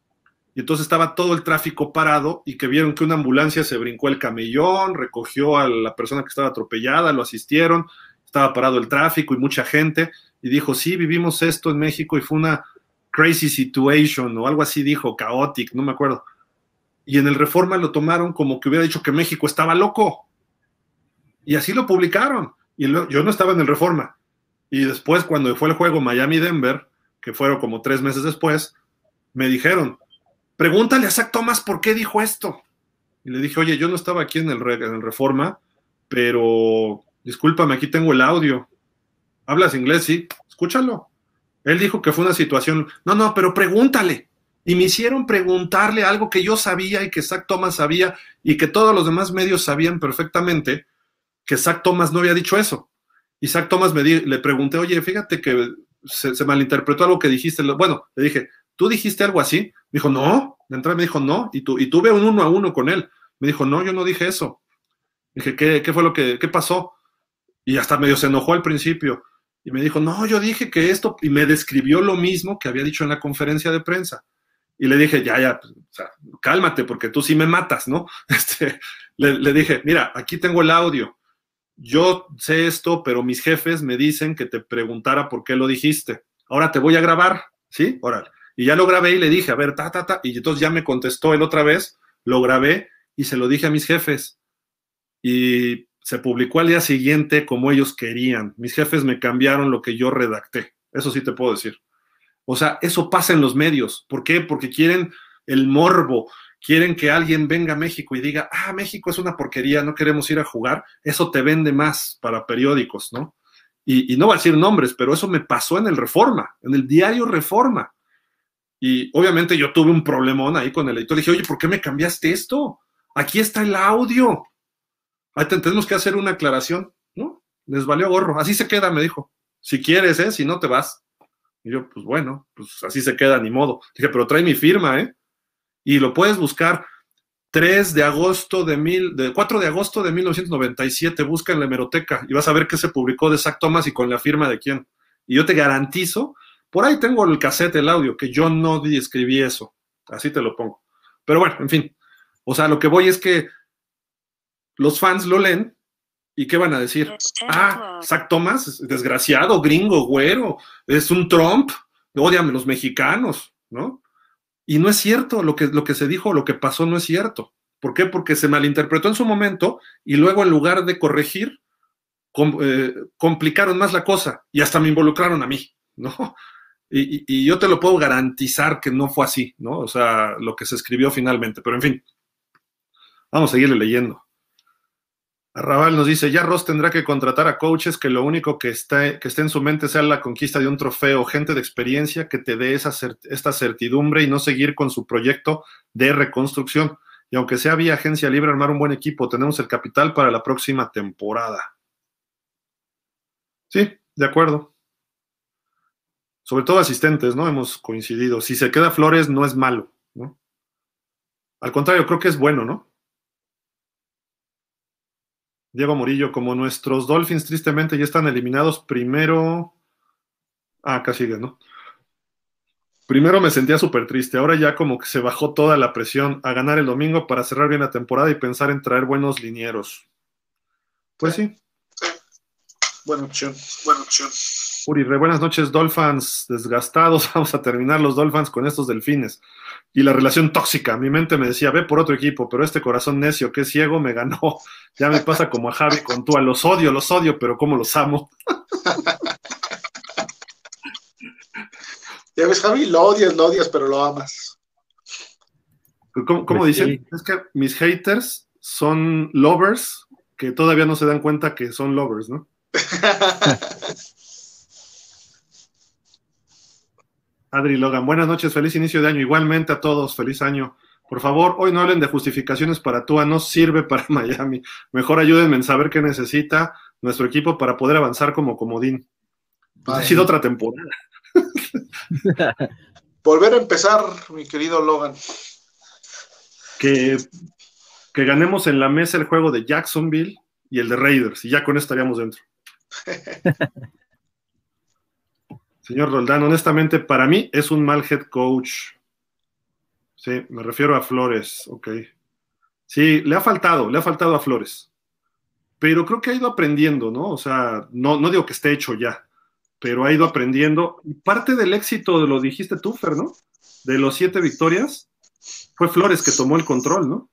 y entonces estaba todo el tráfico parado y que vieron que una ambulancia se brincó el camellón, recogió a la persona que estaba atropellada, lo asistieron, estaba parado el tráfico y mucha gente, y dijo, sí, vivimos esto en México y fue una crazy situation o algo así dijo, chaotic, no me acuerdo. Y en el Reforma lo tomaron como que hubiera dicho que México estaba loco. Y así lo publicaron. Y yo no estaba en el Reforma. Y después, cuando fue el juego Miami-Denver, que fueron como tres meses después, me dijeron, pregúntale a Zach Thomas por qué dijo esto. Y le dije, oye, yo no estaba aquí en el, Reforma, pero discúlpame, aquí tengo el audio. ¿Hablas inglés? Sí, escúchalo. Él dijo que fue una situación, no, no, pero pregúntale. Y me hicieron preguntarle algo que yo sabía y que Zach Thomas sabía y que todos los demás medios sabían perfectamente. que Zach Thomas no había dicho eso. Y Zach Thomas me le pregunté, oye, fíjate que se, malinterpretó algo que dijiste. Bueno, le dije, ¿tú dijiste algo así? Me dijo, no. De entrada me dijo, no. Y, tu, y tuve un uno a uno con él. Me dijo, no, yo no dije eso. Dije, ¿qué, qué fue lo que, qué pasó? Y hasta medio se enojó al principio. Y me dijo, no, yo dije que esto, y me describió lo mismo que había dicho en la conferencia de prensa. Y le dije, ya, ya, pues, cálmate, porque tú sí me matas, ¿no? <laughs> Este, le, le, dije, mira, aquí tengo el audio. Yo sé esto, pero mis jefes me dicen que te preguntara por qué lo dijiste. Ahora te voy a grabar, ¿sí? Órale. Y ya lo grabé y le dije, a ver, ta, ta, ta. Y entonces ya me contestó él otra vez, lo grabé y se lo dije a mis jefes. Y se publicó al día siguiente como ellos querían. Mis jefes me cambiaron lo que yo redacté. Eso sí te puedo decir. O sea, eso pasa en los medios. ¿Por qué? Porque quieren el morbo, quieren que alguien venga a México y diga, ah, México es una porquería, no queremos ir a jugar. Eso te vende más para periódicos, ¿no? Y, no voy a decir nombres, pero eso me pasó en el Reforma, en el diario Reforma. Y obviamente yo tuve un problemón ahí con el editor. dije, oye, ¿por qué me cambiaste esto? Aquí está el audio. Ahí tenemos que hacer una aclaración, ¿no? Les valió gorro. Así se queda, me dijo. Si quieres, ¿eh? Si no te vas. Y yo, pues bueno, pues así se queda, ni modo. Dije, pero trae mi firma, ¿eh? Y lo puedes buscar 3 de agosto de mil, de 4 de agosto de 1997, busca en la hemeroteca y vas a ver qué se publicó de Zach Thomas y con la firma de quién. Y yo te garantizo, por ahí tengo el cassette, el audio, que yo no escribí eso. Así te lo pongo. Pero bueno, en fin. O sea, lo que voy es que los fans lo leen y ¿qué van a decir? Ah, Zach Thomas, desgraciado, gringo, güero, es un Trump, odiame los mexicanos, ¿no? Y no es cierto, lo que, lo que se dijo, lo que pasó no es cierto. ¿Por qué? Porque se malinterpretó en su momento y luego en lugar de corregir, eh, complicaron más la cosa y hasta me involucraron a mí, <laughs> ¿no? Y, yo te lo puedo garantizar que no fue así, ¿no? O sea, lo que se escribió finalmente, pero en fin, vamos a seguirle leyendo. Arrabal nos dice, ya Ross tendrá que contratar a coaches que lo único que esté, que esté en su mente sea la conquista de un trofeo, gente de experiencia que te dé esa esta certidumbre y no seguir con su proyecto de reconstrucción. Y aunque sea vía agencia libre, armar un buen equipo, tenemos el capital para la próxima temporada. Sí, de acuerdo. Sobre todo asistentes, ¿no? Hemos coincidido. Si se queda Flores, no es malo, ¿no? Al contrario, creo que es bueno, ¿no? Diego Murillo, como nuestros Dolphins tristemente ya están eliminados, primero... Ah, sigue, ¿no? Primero me sentía súper triste, ahora ya como que se bajó toda la presión a ganar el domingo para cerrar bien la temporada y pensar en traer buenos linieros. Pues sí. Buena opción, buena opción. Uri, re buenas noches, Dolphins desgastados. <laughs> Vamos a terminar los Dolphins con estos delfines. Y la relación tóxica. Mi mente me decía, ve por otro equipo, pero este corazón necio que es ciego me ganó. <laughs> Ya me pasa como a Javi con tú. Los odio, los odio, pero cómo los amo. <laughs> ya ves, Javi, lo odias, lo odias, pero lo amas. ¿Cómo, cómo pues dicen? Es que mis haters son lovers que todavía no se dan cuenta que son lovers, ¿no? Adri Logan, buenas noches, feliz inicio de año. Igualmente a todos, feliz año. Por favor, hoy no hablen de justificaciones para Tua, no sirve para <laughs> Miami. Mejor ayúdenme en saber qué necesita nuestro equipo para poder avanzar como comodín. Pues ha sido otra temporada. <laughs> Volver a empezar, mi querido Logan. Que, que ganemos en la mesa el juego de Jacksonville y el de Raiders, y ya con eso estaríamos dentro. <laughs> Señor Roldán, honestamente, para mí es un mal head coach. Sí, me refiero a Flores, ok. Sí, le ha faltado, le ha faltado a Flores. Pero creo que ha ido aprendiendo, ¿no? O sea, no, no digo que esté hecho ya, pero ha ido aprendiendo. Y parte del éxito, lo dijiste tú, Fer, ¿no? De los siete victorias, fue Flores que tomó el control, ¿no?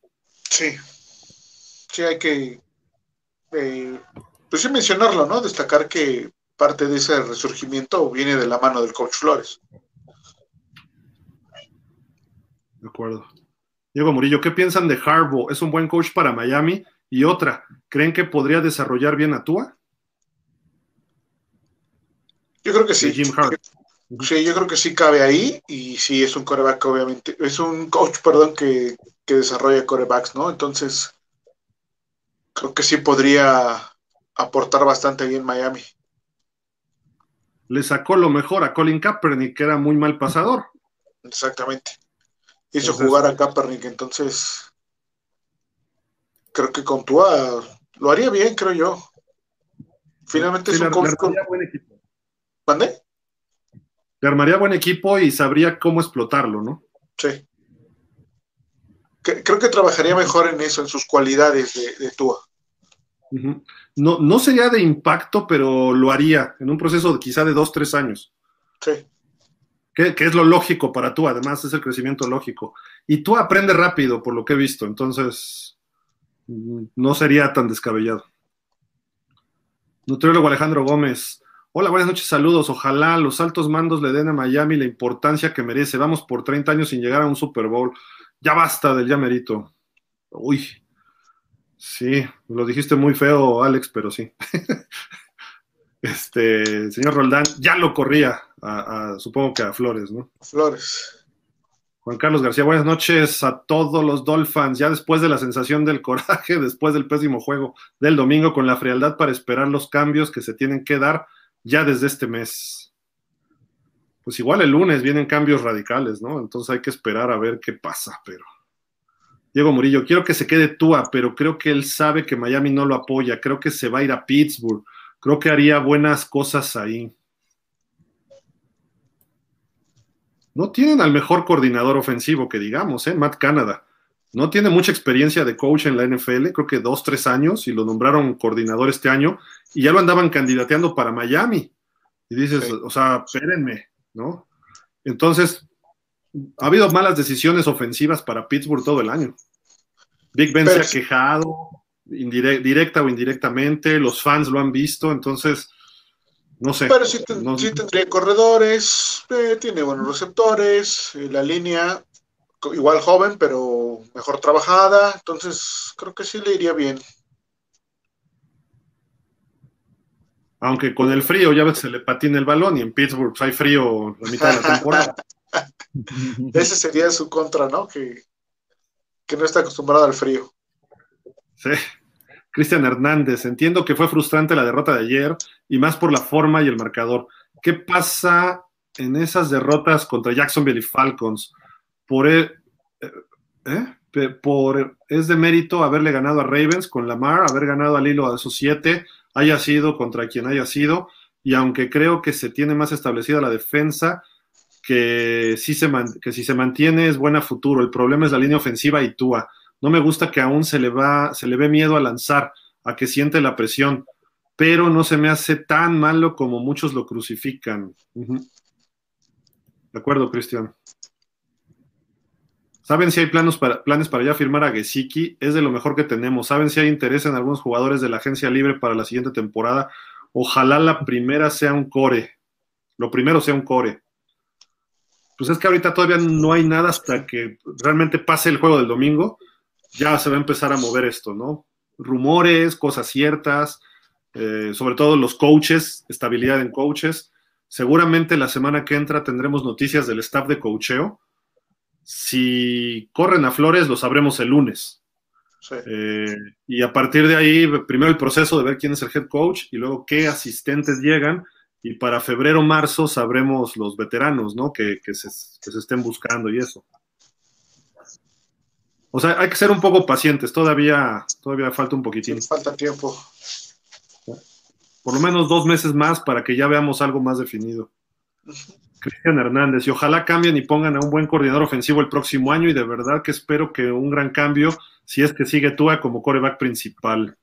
Sí. Sí, hay que, eh, pues sí mencionarlo, ¿no? Destacar que parte de ese resurgimiento viene de la mano del coach Flores. De acuerdo. Diego Murillo, ¿qué piensan de Harbaugh? ¿Es un buen coach para Miami? Y otra, ¿creen que podría desarrollar bien a Tua? Yo creo que sí. Jim Sí, yo creo que sí cabe ahí y sí es un coreback, obviamente. Es un coach, perdón, que, que desarrolla corebacks, ¿no? Entonces, creo que sí podría aportar bastante bien Miami. Le sacó lo mejor a Colin Kaepernick, que era muy mal pasador. Exactamente. Hizo jugar a Kaepernick, entonces creo que con Tua lo haría bien, creo yo. Finalmente es un le, armaría buen equipo. ¿Mande? Le armaría buen equipo y sabría cómo explotarlo, ¿no? Sí. creo que trabajaría mejor en eso, en sus cualidades de, de Tua. No, no sería de impacto, pero lo haría en un proceso de, quizá de dos, tres años. Sí. Que, que, es lo lógico para tú, además es el crecimiento lógico. Y tú aprendes rápido, por lo que he visto, entonces mm, no sería tan descabellado. Nutriólogo Alejandro Gómez. Hola, buenas noches, saludos. Ojalá los altos mandos le den a Miami la importancia que merece. Vamos por 30 años sin llegar a un Super Bowl. Ya basta del ya merito. Uy, sí, lo dijiste muy feo, Alex, pero sí. <laughs> este, señor Roldán, ya lo corría, supongo que a Flores, ¿no? Flores. Juan Carlos García, buenas noches a todos los Dolphins. Ya después de la sensación del coraje, <laughs> después del pésimo juego del domingo, con la frialdad para esperar los cambios que se tienen que dar ya desde este mes. Pues igual el lunes vienen cambios radicales, ¿no? Entonces hay que esperar a ver qué pasa, pero. Diego Murillo, quiero que se quede Tua, pero creo que él sabe que Miami no lo apoya. Creo que se va a ir a Pittsburgh. Creo que haría buenas cosas ahí. no tienen al mejor coordinador ofensivo que digamos, ¿eh? Matt Canada. No tiene mucha experiencia de coach en la NFL, creo que dos, tres años, y lo nombraron coordinador este año, y ya lo andaban candidateando para Miami. Y dices, o sea, espérenme, ¿no? Entonces, ha habido malas decisiones ofensivas para Pittsburgh todo el año. Big Ben se ha quejado, directa o indirectamente, los fans lo han visto, entonces no sé. Pero sí, tendría corredores, eh, tiene buenos receptores, eh, la línea igual joven, pero mejor trabajada, entonces creo que sí le iría bien. Aunque con el frío ya ves se le patina el balón y en Pittsburgh hay frío la mitad de la <laughs> temporada. <laughs> Ese sería su contra, ¿no? Que, que no está acostumbrado al frío. Sí. Cristian Hernández, entiendo que fue frustrante la derrota de ayer y más por la forma y el marcador. ¿Qué pasa en esas derrotas contra Jacksonville y Falcons? Por, e, eh, ¿eh? por es de mérito haberle ganado a Ravens con Lamar, haber ganado al hilo a esos siete, haya sido contra quien haya sido, y aunque creo que se tiene más establecida la defensa, que, sí se que si se mantiene es buena futuro. El problema es la línea ofensiva y Tua. No me gusta que aún se le va, se le ve miedo a lanzar, a que siente la presión, pero no se me hace tan malo como muchos lo crucifican. De acuerdo, Cristian. ¿Saben si hay planes para ya firmar a Gesicki? Es de lo mejor que tenemos. ¿Saben si hay interés en algunos jugadores de la agencia libre para la siguiente temporada? Ojalá la primera sea un core. Lo primero sea un core. Pues es que ahorita todavía no hay nada hasta que realmente pase el juego del domingo ya se va a empezar a mover esto, ¿no? Rumores, cosas ciertas, eh, sobre todo los coaches, estabilidad en coaches. Seguramente la semana que entra tendremos noticias del staff de coacheo. Si corren a Flores, lo sabremos el lunes. Eh, y a partir de ahí, primero el proceso de ver quién es el head coach y luego qué asistentes llegan. Y para febrero, marzo sabremos los veteranos, ¿no? Que, se, que se estén buscando y eso. O sea, hay que ser un poco pacientes, todavía, todavía falta un poquitín. falta tiempo. Por lo menos dos meses más para que ya veamos algo más definido. Cristian Hernández, y ojalá cambien y pongan a un buen coordinador ofensivo el próximo año, y de verdad que espero que un gran cambio, si es que sigue Tua como coreback principal.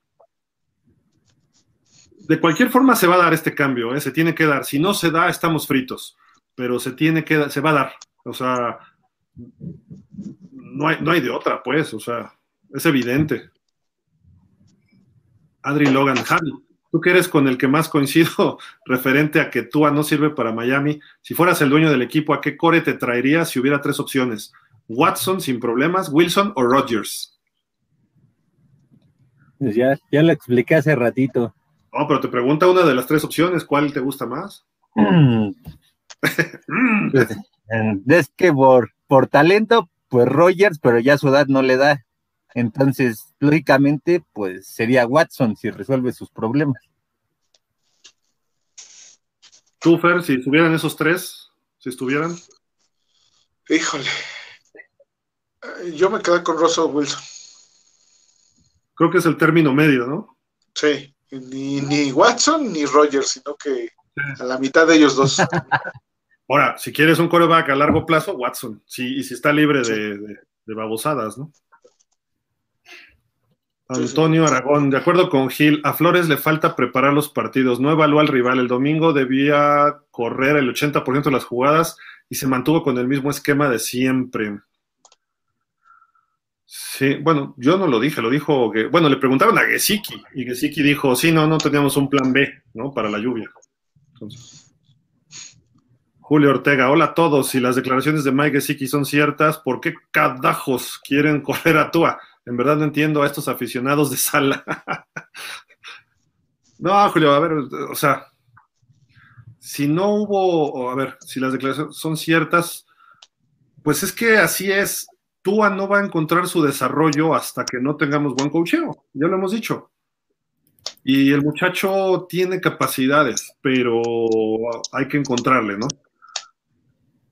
De cualquier forma se va a dar este cambio, ¿eh? se tiene que dar. Si no se da, estamos fritos, pero se tiene que se va a dar. O sea, no hay, no hay de otra, pues, o sea, es evidente. Adri Logan, Javi, tú que eres con el que más coincido <laughs> referente a que Tua no sirve para Miami, si fueras el dueño del equipo, ¿a qué core te traerías si hubiera tres opciones? Watson sin problemas, Wilson o Rodgers. Pues ya, ya lo expliqué hace ratito. No, pero te pregunta una de las tres opciones, ¿cuál te gusta más? <laughs> Pues, eh, es que por, por talento, pues Rogers, pero ya su edad no le da. Entonces, lógicamente, pues sería Watson si resuelve sus problemas. ¿Tú, Fer, si estuvieran esos tres, si estuvieran? Híjole. Yo me quedé con Russell Wilson. Creo que es el término medio, ¿no? Sí, ni, ni Watson ni Rogers, sino que a la mitad de ellos dos. <laughs> Ahora, si quieres un coreback a largo plazo, Watson. Sí, y si está libre de, babosadas, ¿no? Antonio Aragón, de acuerdo con Gil, a Flores le falta preparar los partidos, no evaluó al rival. El domingo debía correr el 80% de las jugadas y se mantuvo con el mismo esquema de siempre. Sí, bueno, yo no lo dije, lo dijo que, bueno, le preguntaron a Gesicki y Gesicki dijo, sí, no, no teníamos un plan B, ¿no? Para la lluvia. Julio Ortega, hola a todos. Si las declaraciones de Mike Gesicki son ciertas, ¿por qué cadajos quieren <laughs> correr a Tua? En verdad no entiendo a estos aficionados de sala. <laughs> no, Julio, a ver, o sea, si no hubo, a ver, si las declaraciones son ciertas, pues es que así es. Tua no va a encontrar su desarrollo hasta que no tengamos buen coacheo, ya lo hemos dicho. Y el muchacho tiene capacidades, pero hay que encontrarle, ¿no?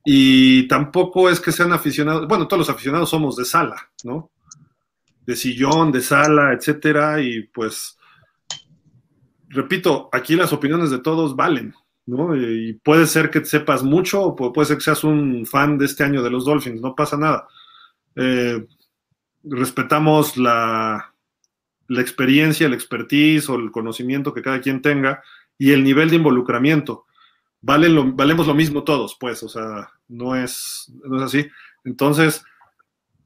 Y tampoco es que sean aficionados, bueno, todos los aficionados somos de sala, ¿no? De sillón, de sala, etcétera, y pues, repito, aquí las opiniones de todos valen, ¿no? Y puede ser que sepas mucho, o puede ser que seas un fan de este año de los Dolphins, no pasa nada. Eh, respetamos la, la experiencia, el expertise o el conocimiento que cada quien tenga y el nivel de involucramiento valemos lo mismo todos, pues, o sea, no es, no es así. Entonces,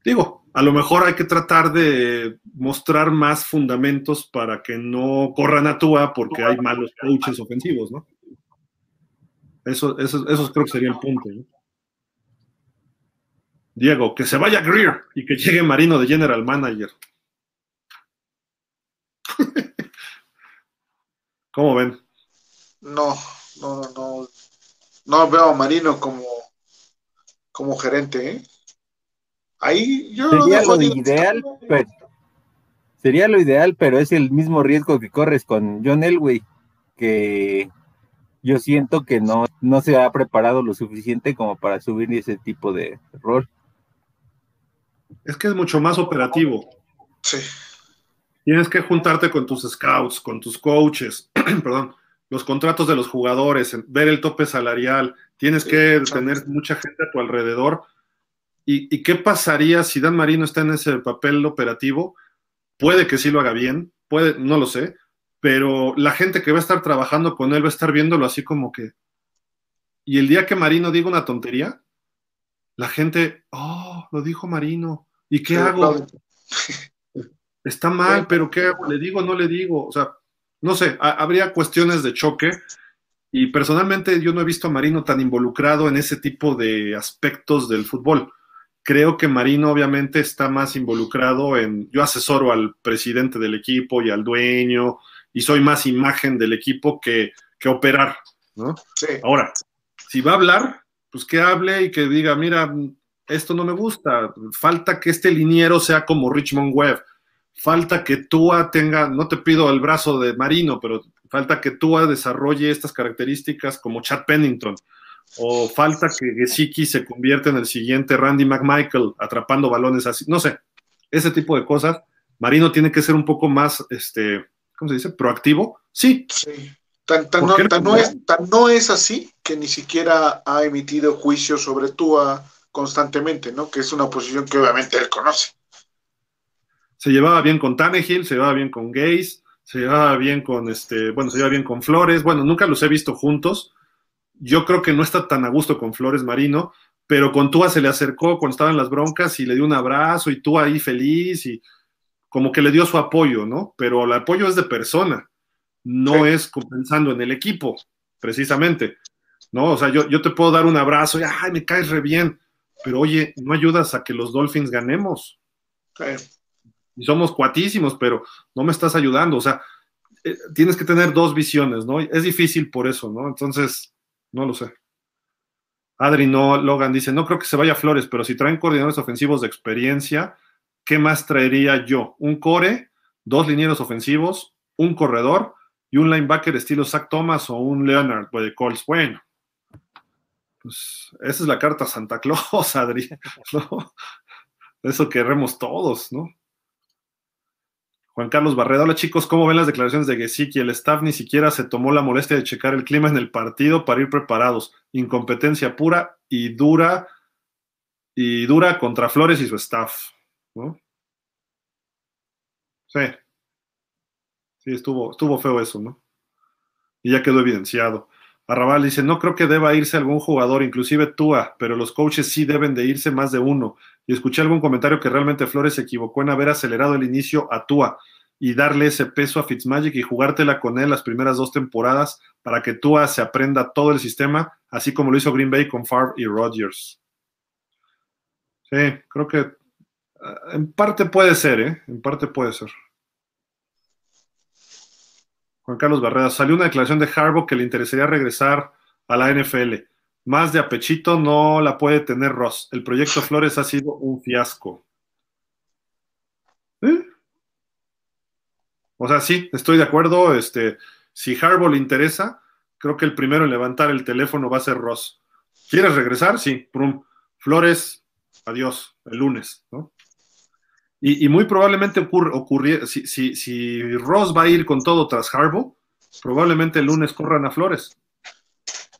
digo, a lo mejor hay que tratar de mostrar más fundamentos para que no corran a Tua porque hay malos coaches ofensivos, ¿no? Eso, eso, eso creo que sería el punto. Diego, que se vaya Greer y que llegue Marino de General Manager. <laughs> ¿Cómo ven? No, no, no, no veo a Marino como, como gerente, ¿eh? Ahí yo sería lo, ideal, pero, sería lo ideal, pero es el mismo riesgo que corres con John Elway, que yo siento que no, no se ha preparado lo suficiente como para subir ese tipo de rol. Es que es mucho más operativo. Sí. Tienes que juntarte con tus scouts, con tus coaches, <clears throat> perdón, los contratos de los jugadores, ver el tope salarial, tienes que tener mucha gente a tu alrededor. ¿Y, qué pasaría si Dan Marino está en ese papel operativo? Puede que sí lo haga bien, puede, no lo sé, pero la gente que va a estar trabajando con él va a estar viéndolo así como que. Y el día que Marino diga una tontería, la gente, oh, lo dijo Marino, ¿y qué hago? <laughs> Está mal, pero ¿qué hago? ¿Le digo o no le digo? O sea, no sé, habría cuestiones de choque y personalmente yo no he visto a Marino tan involucrado en ese tipo de aspectos del fútbol. Creo que Marino obviamente está más involucrado en, yo asesoro al presidente del equipo y al dueño y soy más imagen del equipo que, que operar, ¿no? Sí. Ahora, si va a hablar, pues que hable y que diga, mira, esto no me gusta, falta que este liniero sea como Richmond Webb falta que Tua tenga, no te pido el brazo de Marino, pero falta que Tua desarrolle estas características como Chad Pennington, o falta que Gesicki se convierta en el siguiente Randy McMichael atrapando balones así, no sé, ese tipo de cosas. Marino tiene que ser un poco más, este, ¿cómo se dice? Proactivo. Sí. sí. Tan, no, no, es, no es así que ni siquiera ha emitido juicios sobre Tua constantemente, ¿no? Que es una posición que obviamente él conoce se llevaba bien con Tannehill, se llevaba bien con Gaze, se llevaba bien con este, bueno, se llevaba bien con Flores, bueno, nunca los he visto juntos. Yo creo que no está tan a gusto con Flores Marino, pero con Tua se le acercó cuando estaban las broncas y le dio un abrazo y Tua ahí feliz y como que le dio su apoyo, ¿no? Pero el apoyo es de persona, no es pensando en el equipo, precisamente, ¿no? O sea, yo, yo te puedo dar un abrazo y, ay, me caes re bien, pero oye, no ayudas a que los Dolphins ganemos. Y somos cuatísimos, pero no me estás ayudando. O sea, eh, tienes que tener dos visiones, ¿no? Es difícil por eso, ¿no? Entonces, no lo sé. Adri no, Logan dice, no creo que se vaya Flores, pero si traen coordinadores ofensivos de experiencia, ¿qué más traería yo? Un core, dos linieros ofensivos, un corredor y un linebacker estilo Zach Thomas o un Leonard de Colts. Bueno, pues esa es la carta Santa Claus, <laughs> Adri. Eso queremos todos, ¿no? Juan Carlos Barreda, hola chicos, ¿cómo ven las declaraciones de Gesicki? El staff ni siquiera se tomó la molestia de checar el clima en el partido para ir preparados. Incompetencia pura y dura y dura contra Flores y su staff. ¿no? Sí. Sí, estuvo, estuvo feo eso, ¿no? Y ya quedó evidenciado. Arrabal dice, no creo que deba irse algún jugador, inclusive Tua, pero los coaches sí deben de irse más de uno. Y escuché algún comentario que realmente Flores se equivocó en haber acelerado el inicio a Tua y darle ese peso a Fitzmagic y jugártela con él las primeras dos temporadas para que Tua se aprenda todo el sistema, así como lo hizo Green Bay con Favre y Rodgers. Sí, creo que eh, en parte puede ser, ¿eh? En parte puede ser. Juan Carlos Barrera, salió una declaración de Harbaugh que le interesaría regresar a la NFL. Más de apechito no la puede tener Ross. El proyecto Flores ha sido un fiasco. O sea, sí, estoy de acuerdo. Este, si Harbaugh le interesa, creo que el primero en levantar el teléfono va a ser Ross. ¿Quieres regresar? Sí. Flores, adiós, el lunes, ¿no? Y, muy probablemente ocurre, si, si, Ross va a ir con todo tras Harbaugh, probablemente el lunes corran a Flores.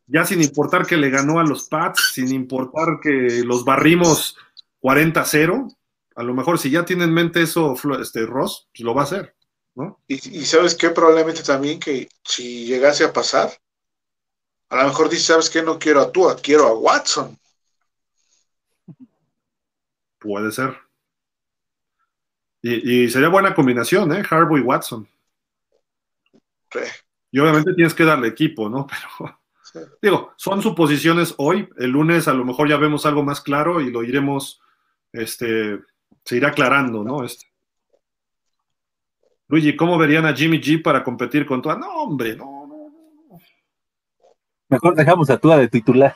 Ya sin importar que le ganó a los Pats, sin importar que los barrimos 40-0, a lo mejor si ya tiene en mente eso este, Ross, pues lo va a hacer. ¿no? Y, sabes qué, probablemente también que si llegase a pasar, a lo mejor dice, ¿sabes qué? No quiero a Tua, quiero a Watson. Puede ser. Y, sería buena combinación, ¿eh? Harbour y Watson. Y obviamente tienes que darle equipo, ¿no? <laughs> Pero, digo, son suposiciones hoy. El lunes a lo mejor ya vemos algo más claro y lo iremos, este, se irá aclarando, ¿no? Este. Luigi, ¿cómo verían a Jimmy G para competir con Tua? No, hombre, no, no, no. Mejor dejamos a Tua de titular.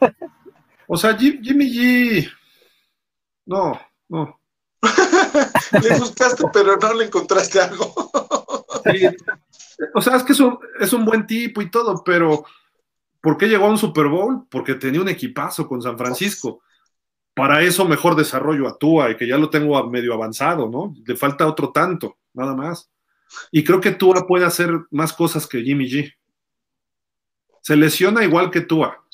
<laughs> o sea, Jimmy G. No, no. <laughs> le buscaste, pero no le encontraste algo. O sea, es que es un, es un buen tipo y todo, pero ¿por qué llegó a un Super Bowl? Porque tenía un equipazo con San Francisco. Para eso mejor desarrollo a Tua y que ya lo tengo medio avanzado, ¿no? Le falta otro tanto, nada más. Y creo que Tua puede hacer más cosas que Jimmy G. Se lesiona igual que Tua.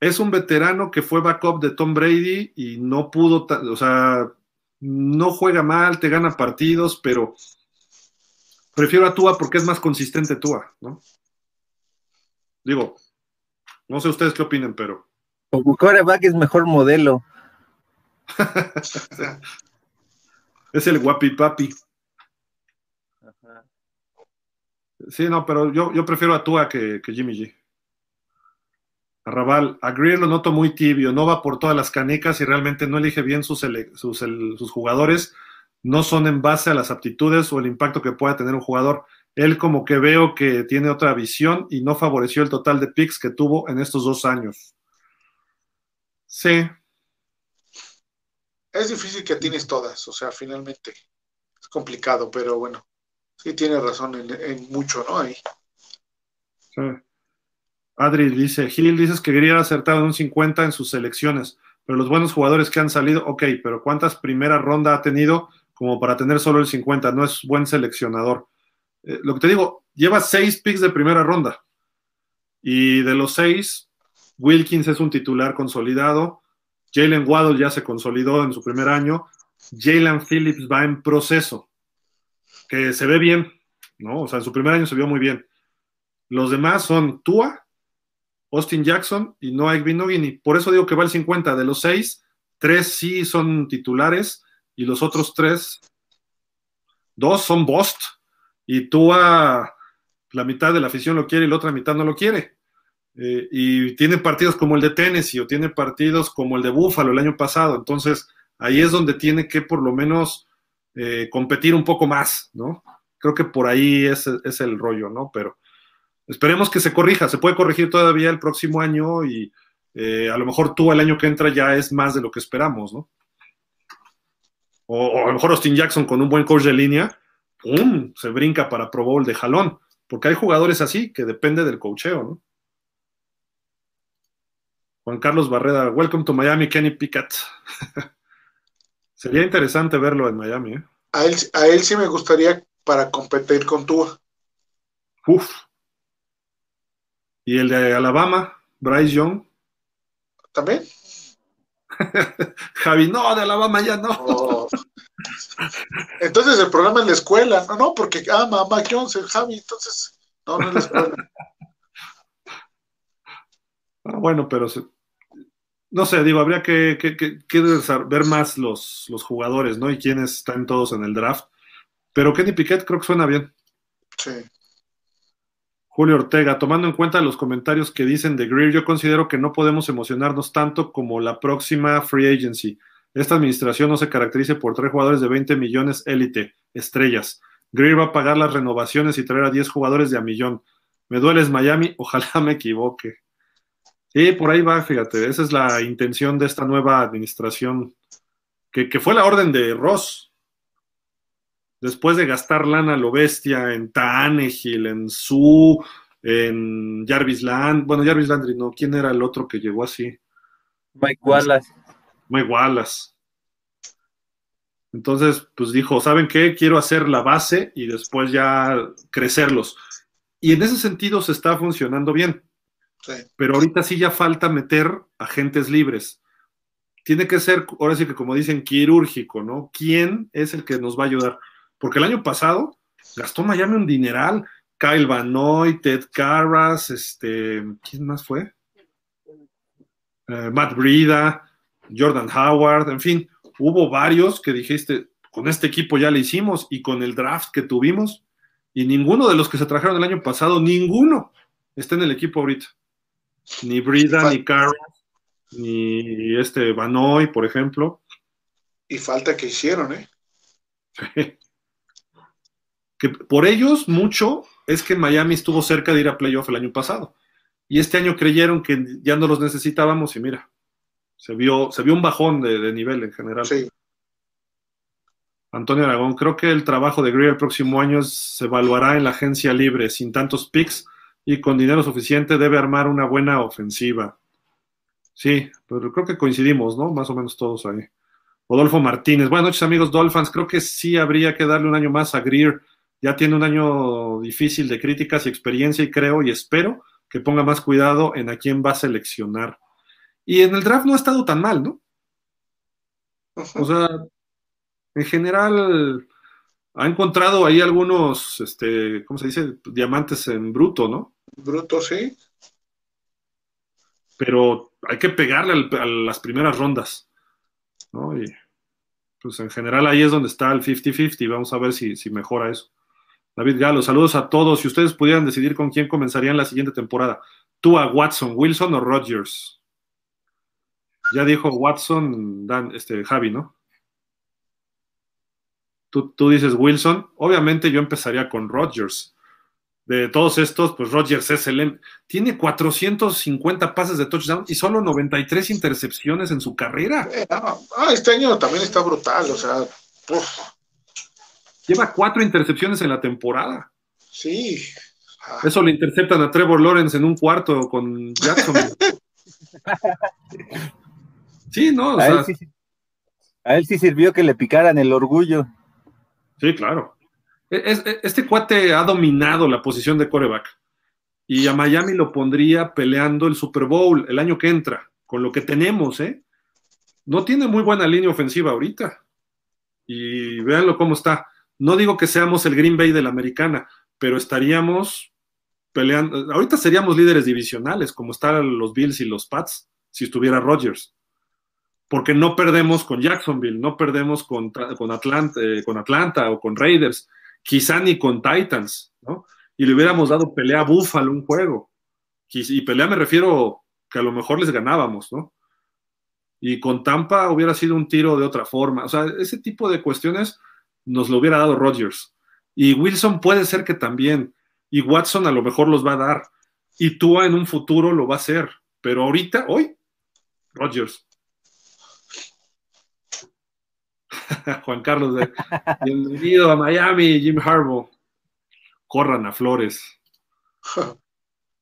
Es un veterano que fue backup de Tom Brady y no pudo, o sea, no juega mal, te gana partidos, pero prefiero a Tua porque es más consistente Tua, ¿no? Digo, no sé ustedes qué opinen, pero. Como coreback es mejor modelo. <laughs> es el guapi papi. Sí, no, pero yo, yo prefiero a Tua que, que Jimmy G. Arrabal, a Greer lo noto muy tibio, no va por todas las canicas y realmente no elige bien sus, sus, jugadores, no son en base a las aptitudes o el impacto que pueda tener un jugador. Él como que veo que tiene otra visión y no favoreció el total de picks que tuvo en estos dos años. Sí. Es difícil que tienes todas, o sea, finalmente es complicado, pero bueno, sí tiene razón en, en mucho, ¿no? Ahí. Sí. Adri dice, Gil, dices que quería acertado en un 50 en sus selecciones, pero los buenos jugadores que han salido, ok, pero ¿cuántas primeras rondas ha tenido como para tener solo el 50? No es buen seleccionador. Eh, lo que te digo, lleva seis picks de primera ronda. Y de los seis, Wilkins es un titular consolidado. Jalen Waddle ya se consolidó en su primer año. Jalen Phillips va en proceso, que se ve bien, ¿no? O sea, en su primer año se vio muy bien. Los demás son Tua, Austin Jackson y Noah Binogini. Por eso digo que va el 50. De los seis, tres sí son titulares y los otros tres, dos son Bost. Y tú a la mitad de la afición lo quiere y la otra mitad no lo quiere. Eh, y tiene partidos como el de Tennessee o tiene partidos como el de Buffalo el año pasado. Entonces, ahí es donde tiene que por lo menos eh, competir un poco más, ¿no? Creo que por ahí es el rollo, ¿no? Pero Esperemos que se corrija, se puede corregir todavía el próximo año y eh, a lo mejor tú el año que entra ya es más de lo que esperamos, ¿no? O, a lo mejor Austin Jackson con un buen coach de línea, ¡pum! se brinca para Pro Bowl de jalón. Porque hay jugadores así que depende del coacheo, ¿no? Juan Carlos Barreda, welcome to Miami, Kenny Pickett. <laughs> Sería interesante verlo en Miami. ¿eh? A, él, a él sí me gustaría para competir con Tua. Uf. ¿Y el de Alabama, Bryce Young? ¿También? <laughs> Javi, no, de Alabama ya no. Oh. Entonces el programa es la escuela, no, no, porque ama a Mac Jones, el Javi, entonces, no, no es la escuela. <laughs> Ah, bueno, pero no sé, digo, habría que, ver más los, los, jugadores, ¿no? Y quiénes están todos en el draft. Pero Kenny Piquet creo que suena bien. Sí. Julio Ortega, tomando en cuenta los comentarios que dicen de Greer, yo considero que no podemos emocionarnos tanto como la próxima free agency. Esta administración no se caracteriza por tres jugadores de 20 millones élite, estrellas. Greer va a pagar las renovaciones y traer a 10 jugadores de a millón. Me dueles Miami, <laughs> ojalá me equivoque. Sí, por ahí va, fíjate, esa es la intención de esta nueva administración, que, fue la orden de Ross. Después de gastar lana lo bestia en Tannehill, en Su, en Jarvis Land, bueno, Jarvis Landry, no, ¿quién era el otro que llegó así? Mike Wallace. Mike Wallace. Entonces, pues dijo, ¿saben qué? Quiero hacer la base y después ya crecerlos. Y en ese sentido se está funcionando bien. Pero ahorita sí ya falta meter agentes libres. Tiene que ser, ahora sí que como dicen, quirúrgico, ¿no? ¿Quién es el que nos va a ayudar? Porque el año pasado gastó Miami un dineral. Kyle Vanoy, Ted Carras, este, ¿quién más fue? Eh, Matt Brida, Jordan Howard, en fin, hubo varios que dijiste, con este equipo ya le hicimos y con el draft que tuvimos, y ninguno de los que se trajeron el año pasado, ninguno está en el equipo ahorita. Ni Brida, ni Carlos, ni este Banoy, por ejemplo. Y falta que hicieron, ¿eh? <laughs> que por ellos mucho es que Miami estuvo cerca de ir a playoff el año pasado. Y este año creyeron que ya no los necesitábamos y mira, se vio, se vio un bajón de, nivel en general. Sí. Antonio Aragón, creo que el trabajo de Greer el próximo año se evaluará en la agencia libre, sin tantos picks y con dinero suficiente debe armar una buena ofensiva. Sí, pero creo que coincidimos, ¿no? Más o menos todos ahí. Rodolfo Martínez, buenas noches amigos Dolphins, creo que sí habría que darle un año más a Greer, ya tiene un año difícil de críticas y experiencia y creo y espero que ponga más cuidado en a quién va a seleccionar. Y en el draft no ha estado tan mal, ¿no? O sea, en general ha encontrado ahí algunos, este, ¿cómo se dice? Diamantes en bruto, ¿no? Bruto, sí. Pero hay que pegarle a las primeras rondas, ¿no? Y pues en general ahí es donde está el 50-50 vamos a ver si, si mejora eso. David Galo, saludos a todos. Si ustedes pudieran decidir con quién comenzarían la siguiente temporada, tú a Watson, Wilson o Rodgers. Ya dijo Watson, Dan, este, Javi, ¿no? Tú, dices Wilson, obviamente yo empezaría con Rodgers. De todos estos, pues Rodgers es el... Tiene 450 pases de touchdown y solo 93 intercepciones en su carrera. Eh, ah, este año también está brutal, o sea... Lleva cuatro intercepciones en la temporada. Sí. Ah. Eso le interceptan a Trevor Lawrence en un cuarto con Jackson. <laughs> sí, no, o a, sea... él sí, a él sí sirvió que le picaran el orgullo. Sí, claro. E, e, este cuate ha dominado la posición de coreback y a Miami lo pondría peleando el Super Bowl el año que entra, con lo que tenemos, ¿eh? No tiene muy buena línea ofensiva ahorita. Y véanlo cómo está. No digo que seamos el Green Bay de la americana, pero estaríamos peleando. Ahorita seríamos líderes divisionales, como están los Bills y los Pats, si estuviera Rodgers porque no perdemos con Jacksonville, no perdemos con, eh, con Atlanta o con Raiders, quizá ni con Titans, ¿no? Y le hubiéramos dado pelea a Buffalo un juego. Y, pelea me refiero que a lo mejor les ganábamos, ¿no? Y con Tampa hubiera sido un tiro de otra forma. O sea, ese tipo de cuestiones nos lo hubiera dado Rodgers. Y Wilson puede ser que también. Y Watson a lo mejor los va a dar. Y Tua en un futuro lo va a hacer. Pero ahorita, hoy, Rodgers. <laughs> Juan Carlos, bienvenido a Miami, Jim Harbaugh. Corran a Flores. <laughs>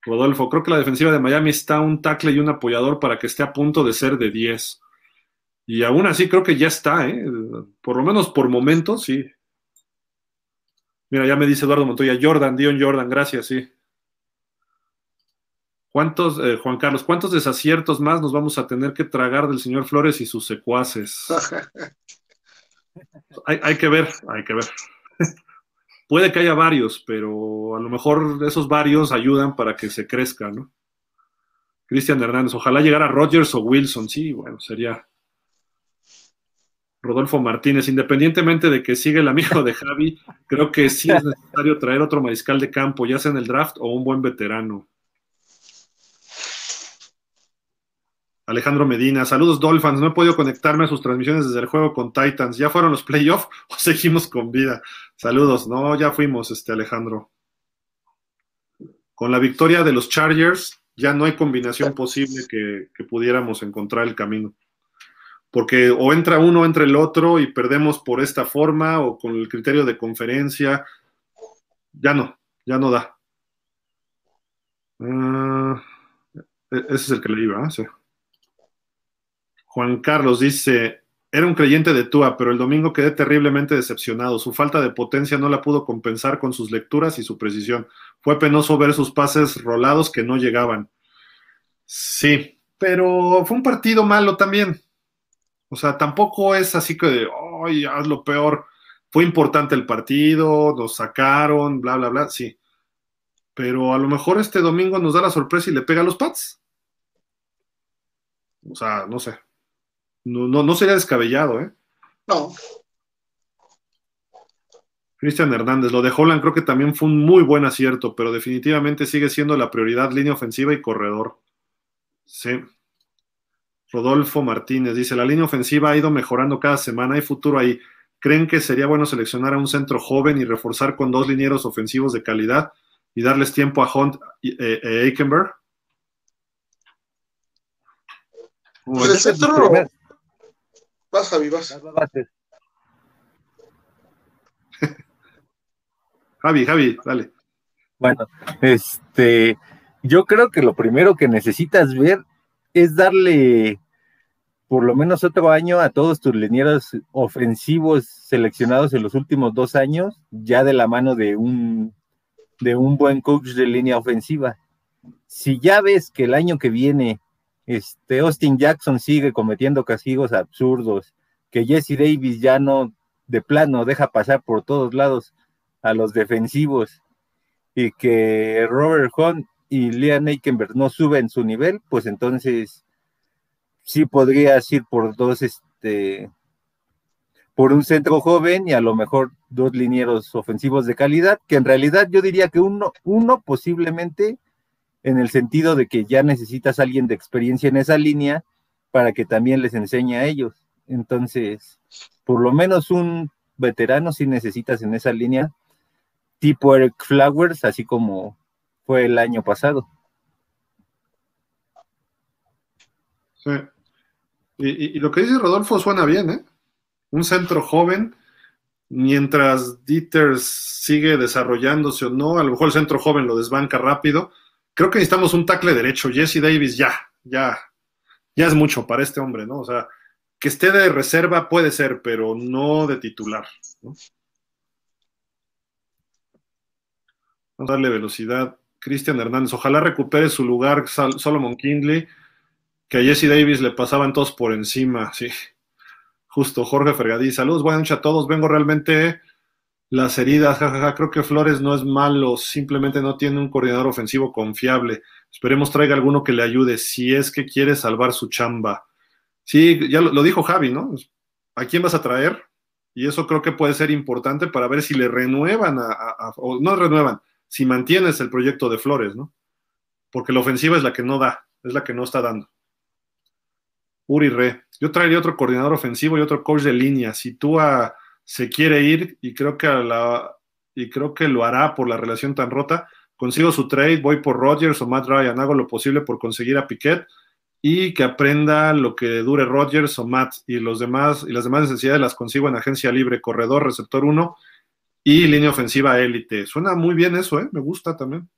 Rodolfo, creo que la defensiva de Miami está un tackle y un apoyador para que esté a punto de ser de 10. Y aún así creo que ya está, ¿eh? por lo menos por momentos, sí. Mira, ya me dice Eduardo Montoya, Jordan, Dion Jordan, gracias, sí. ¿Cuántos, eh, Juan Carlos, cuántos desaciertos más nos vamos a tener que tragar del señor Flores y sus secuaces? <laughs> hay, hay que ver, hay que ver. <laughs> Puede que haya varios, pero a lo mejor esos varios ayudan para que se crezca, ¿no? Cristian Hernández, ojalá llegara Rogers o Wilson, sí, bueno, sería. Rodolfo Martínez, independientemente de que siga el amigo de Javi, creo que sí es necesario traer otro mariscal de campo, ya sea en el draft o un buen veterano. Alejandro Medina, saludos Dolphins, no he podido conectarme a sus transmisiones desde el juego con Titans, ¿ya fueron los playoffs o seguimos con vida? Saludos, no, ya fuimos, este Alejandro. Con la victoria de los Chargers, ya no hay combinación posible que, que pudiéramos encontrar el camino. Porque o entra uno, entra el otro y perdemos por esta forma o con el criterio de conferencia. Ya no, ya no da. Uh, ese es el que le iba, ¿eh? Juan Carlos dice, era un creyente de Tua, pero el domingo quedé terriblemente decepcionado. Su falta de potencia no la pudo compensar con sus lecturas y su precisión. Fue penoso ver sus pases rolados que no llegaban. Sí, pero fue un partido malo también. O sea, tampoco es así que, ay, haz lo peor. Fue importante el partido, nos sacaron, bla, bla, bla, sí. Pero a lo mejor este domingo nos da la sorpresa y le pega a los Pats. O sea, no sé. No, no, no sería descabellado, ¿eh? No. Cristian Hernández, lo de Holland creo que también fue un muy buen acierto, pero definitivamente sigue siendo la prioridad línea ofensiva y corredor. Sí. Rodolfo Martínez dice, la línea ofensiva ha ido mejorando cada semana, hay futuro ahí. ¿Creen que sería bueno seleccionar a un centro joven y reforzar con dos linieros ofensivos de calidad y darles tiempo a Hunt y eh, eh, Aikenberg? Pues el centro, Vas, Javi, vas. <laughs> Javi, Javi, dale. Bueno, este, yo creo que lo primero que necesitas ver es darle por lo menos otro año a todos tus linieros ofensivos seleccionados en los últimos dos años, ya de la mano de un, de un buen coach de línea ofensiva. Si ya ves que el año que viene este, Austin Jackson sigue cometiendo castigos absurdos, que Jesse Davis ya no de plano deja pasar por todos lados a los defensivos y que Robert Hunt y Liam Eikenberg no suben su nivel, pues entonces sí podrías ir por dos, este, por un centro joven y a lo mejor dos linieros ofensivos de calidad, que en realidad yo diría que uno, uno posiblemente en el sentido de que ya necesitas a alguien de experiencia en esa línea para que también les enseñe a ellos. Entonces, por lo menos un veterano si necesitas en esa línea, tipo Eric Flowers, así como fue el año pasado. Sí. Y, lo que dice Rodolfo suena bien, ¿eh? Un centro joven, mientras Dieters sigue desarrollándose o no, a lo mejor el centro joven lo desbanca rápido, creo que necesitamos un tackle derecho. Jesse Davis ya, ya, ya es mucho para este hombre, ¿no? O sea, que esté de reserva puede ser, pero no de titular. Vamos a darle velocidad. Cristian Hernández, ojalá recupere su lugar Solomon Kindley, que a Jesse Davis le pasaban todos por encima, sí. Justo, Jorge Fergadí, saludos, buenas noches a todos. Vengo realmente las heridas, jajaja, creo que Flores no es malo, simplemente no tiene un coordinador ofensivo confiable. Esperemos traiga alguno que le ayude si es que quiere salvar su chamba. Sí, ya lo, dijo Javi, ¿no? ¿A quién vas a traer? Y eso creo que puede ser importante para ver si le renuevan a, o no renuevan, si mantienes el proyecto de Flores, ¿no? Porque la ofensiva es la que no da, es la que no está dando. Uri Re, yo traería otro coordinador ofensivo y otro coach de línea. Si tú a se quiere ir y creo que la, y creo que lo hará por la relación tan rota. Consigo su trade, voy por Rodgers o Matt Ryan, hago lo posible por conseguir a Piquet y que aprenda lo que dure Rodgers o Matt y los demás y las demás necesidades las consigo en agencia libre, corredor, receptor 1 y línea ofensiva élite. Suena muy bien eso, ¿eh? Me gusta también.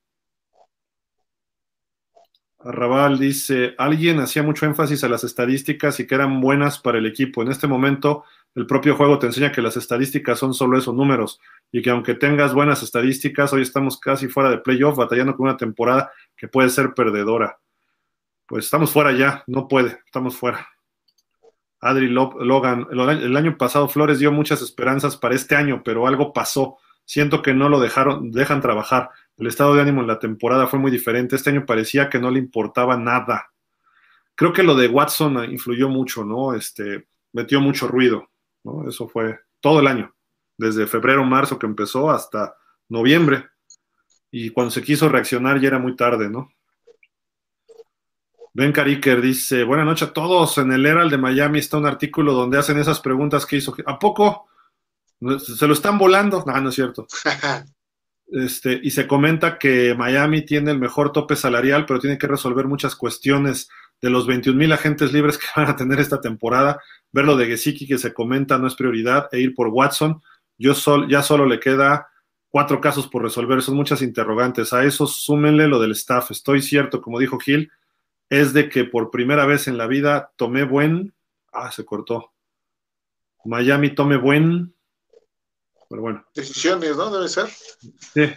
Arrabal dice, alguien hacía mucho énfasis a las estadísticas y que eran buenas para el equipo. En este momento, el propio juego te enseña que las estadísticas son solo esos números y que aunque tengas buenas estadísticas, hoy estamos casi fuera de playoff, batallando con una temporada que puede ser perdedora. Pues estamos fuera ya, no puede, estamos fuera. Adri Logan, el año pasado Flores dio muchas esperanzas para este año, pero algo pasó. Siento que no lo dejaron, dejan trabajar. El estado de ánimo en la temporada fue muy diferente. Este año parecía que no le importaba nada. Creo que lo de Watson influyó mucho, ¿no? Este, metió mucho ruido, ¿no? Eso fue todo el año, desde febrero, marzo que empezó hasta noviembre. Y cuando se quiso reaccionar ya era muy tarde, ¿no? Ben Cariker dice, buenas noches a todos. En el Herald de Miami está un artículo donde hacen esas preguntas que hizo. ¿A poco? ¿Se lo están volando? No, no es cierto. <laughs> Este, y se comenta que Miami tiene el mejor tope salarial, pero tiene que resolver muchas cuestiones de los 21 mil agentes libres que <laughs> van a tener esta temporada. Ver lo de Gesicki que se comenta no es prioridad e ir por Watson. Yo sol, ya solo le queda cuatro casos por resolver, son muchas interrogantes. A eso súmenle lo del staff. Estoy cierto, como dijo Gil, es de que por primera vez en la vida tomé buen. Ah, se cortó. Miami tome buen. Pero bueno. Decisiones, ¿no? Debe ser. Sí.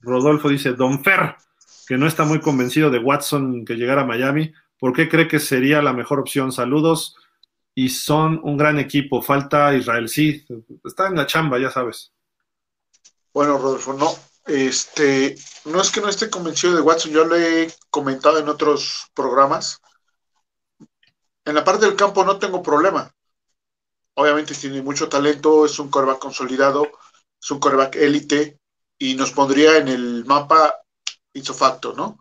Rodolfo dice, Don Fer, que no está muy convencido de Watson que llegara a Miami. ¿Por qué cree que sería la mejor opción? Saludos. Y son un gran equipo. Falta Israel. Sí, está en la chamba, ya sabes. Bueno, Rodolfo, no. Este, no es que no esté convencido de Watson, yo lo he comentado en otros programas. En la parte del campo no tengo problema. Obviamente tiene mucho talento, es un coreback consolidado, es un coreback élite y nos pondría en el mapa ipso facto, ¿no?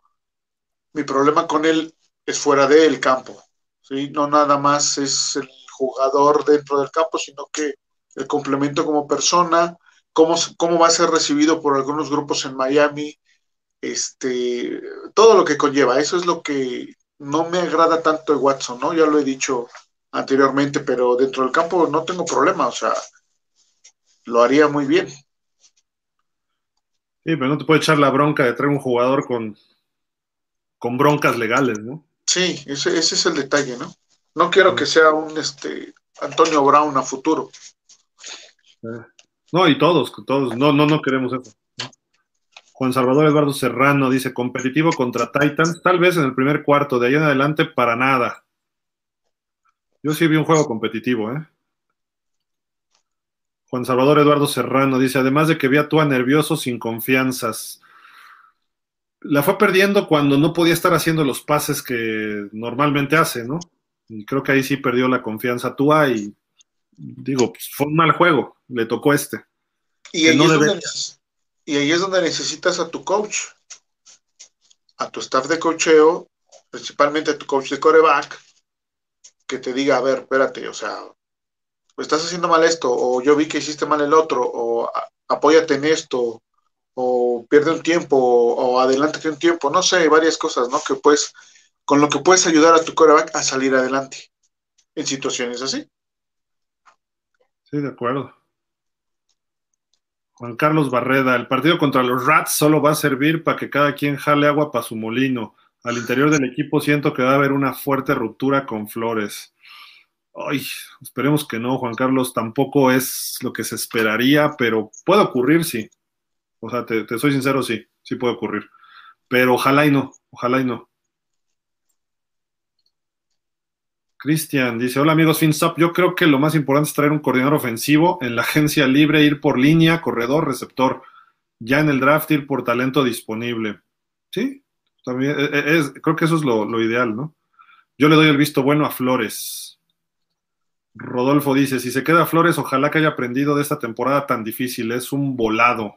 Mi problema con él es fuera del campo, ¿sí? No nada más es el jugador dentro del campo, sino que el complemento como persona, cómo, cómo va a ser recibido por algunos grupos en Miami, este, todo lo que conlleva. Eso es lo que no me agrada tanto de Watson, ¿no? Ya lo he dicho anteriormente, pero dentro del campo no tengo problema, o sea, lo haría muy bien. Sí, pero no te puede echar la bronca de traer un jugador con, con broncas legales, ¿no? Sí, ese, ese es el detalle, ¿no? No quiero que sea un este Antonio Brown a futuro. No, y todos, todos, no, no, no queremos eso. Juan Salvador Eduardo Serrano dice, competitivo contra Titans, tal vez en el primer cuarto, de ahí en adelante para nada. Yo sí vi un juego competitivo, ¿eh? Juan Salvador Eduardo Serrano dice, además de que vi a Tua nervioso sin confianzas. La fue perdiendo cuando no podía estar haciendo los pases que normalmente hace, ¿no? Y creo que ahí sí perdió la confianza Tua y digo, pues, fue un mal juego, le tocó este. Y ahí, y ahí, es donde necesitas a tu coach, a tu staff de cocheo, principalmente a tu coach de coreback, que te diga, a ver, espérate, o sea, estás haciendo mal esto, o yo vi que hiciste mal el otro, o apóyate en esto, o pierde un tiempo, o, adelántate un tiempo, no sé, varias cosas, ¿no? Que puedes, con lo que puedes ayudar a tu coreback a salir adelante en situaciones así. Sí, de acuerdo. Juan Carlos Barreda, el partido contra los Rats solo va a servir para que cada quien jale agua para su molino. Al interior del equipo siento que va a haber una fuerte ruptura con Flores. Ay, esperemos que no, Juan Carlos, tampoco es lo que se esperaría, pero puede ocurrir, sí. O sea, te, te soy sincero, sí, sí puede ocurrir. Pero ojalá y no, ojalá y no. Cristian dice, hola amigos FinSop, yo creo que lo más importante es traer un coordinador ofensivo en la agencia libre, ir por línea, corredor, receptor. Ya en el draft ir por talento disponible. Sí, también e, e, es, creo que eso es lo, lo ideal, ¿no? Yo le doy el visto bueno a Flores. Rodolfo dice, si se queda Flores, ojalá que haya aprendido de esta temporada tan difícil, es un volado.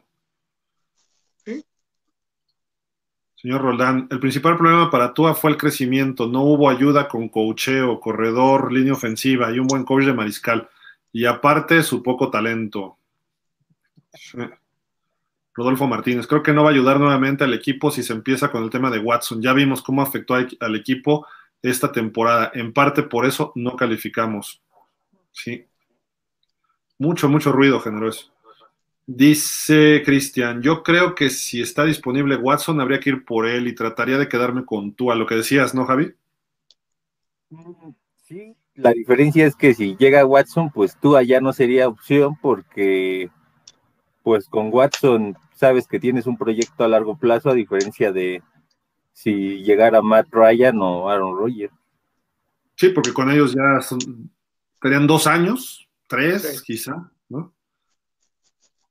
Señor Roldán, el principal problema para Tua fue el crecimiento. No hubo ayuda con cocheo, corredor, línea ofensiva y un buen coach de mariscal. Y aparte, su poco talento. Rodolfo Martínez, creo que no va a ayudar nuevamente al equipo si se empieza con el tema de Watson. Ya vimos cómo afectó al equipo esta temporada. En parte por eso no calificamos. Sí. Mucho, mucho ruido generoso. Dice Cristian, yo creo que si está disponible Watson, habría que ir por él y trataría de quedarme con tú, a lo que decías, ¿no, Javi? Sí, la diferencia es que si llega Watson, pues tú allá no sería opción porque, pues con Watson sabes que tienes un proyecto a largo plazo, a diferencia de si llegara Matt Ryan o Aaron Rodgers. Sí, porque con ellos ya son, serían dos años, tres quizá, ¿no?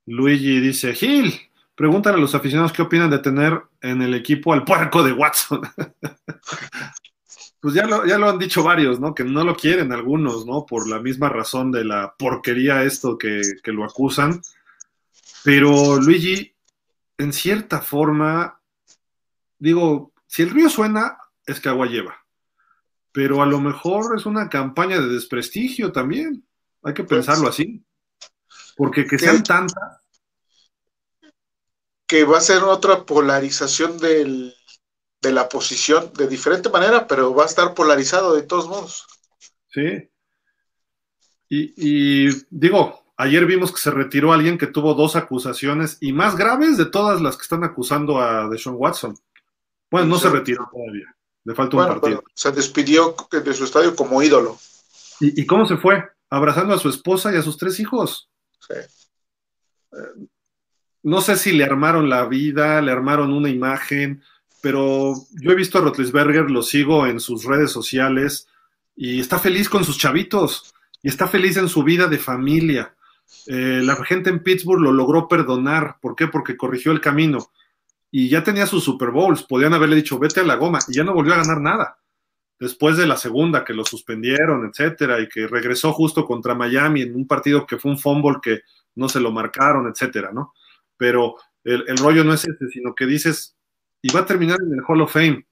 Luigi dice, Gil, pregúntale a los aficionados qué opinan de tener en el equipo al puerco de Watson. <laughs> pues ya lo, ya lo han dicho varios, ¿no? Que no lo quieren algunos, ¿no? Por la misma razón de la porquería esto que, que lo acusan. Pero Luigi, en cierta forma, digo, si el río suena, es que agua lleva. Pero a lo mejor es una campaña de desprestigio también. Hay que pues pensarlo así. Porque que sean tantas. Que va a ser otra polarización de la posición de diferente manera, pero va a estar polarizado de todos modos. Sí. Y, digo, ayer vimos que se retiró alguien que tuvo dos acusaciones y más graves de todas las que están acusando a Deshaun Watson. Bueno, no se retiró todavía. Le falta un partido. se despidió de su estadio como ídolo. ¿Y, ¿Y, cómo se fue? Abrazando a su esposa y a sus tres hijos. No sé si le armaron la vida, le armaron una imagen, pero yo he visto a Rotlisberger, lo sigo en sus redes sociales y está feliz con sus chavitos y está feliz en su vida de familia. Eh, la gente en Pittsburgh lo logró perdonar. ¿Por qué? Porque corrigió el camino. Y ya tenía sus Super Bowls. Podían haberle dicho, vete a la goma. Y ya no volvió a ganar nada. Después de la segunda, que lo suspendieron, etcétera, y que regresó justo contra Miami en un partido que fue un fumble que no se lo marcaron, etcétera, ¿no? Pero el, rollo no es ese, sino que dices, y va a terminar en el Hall of Fame.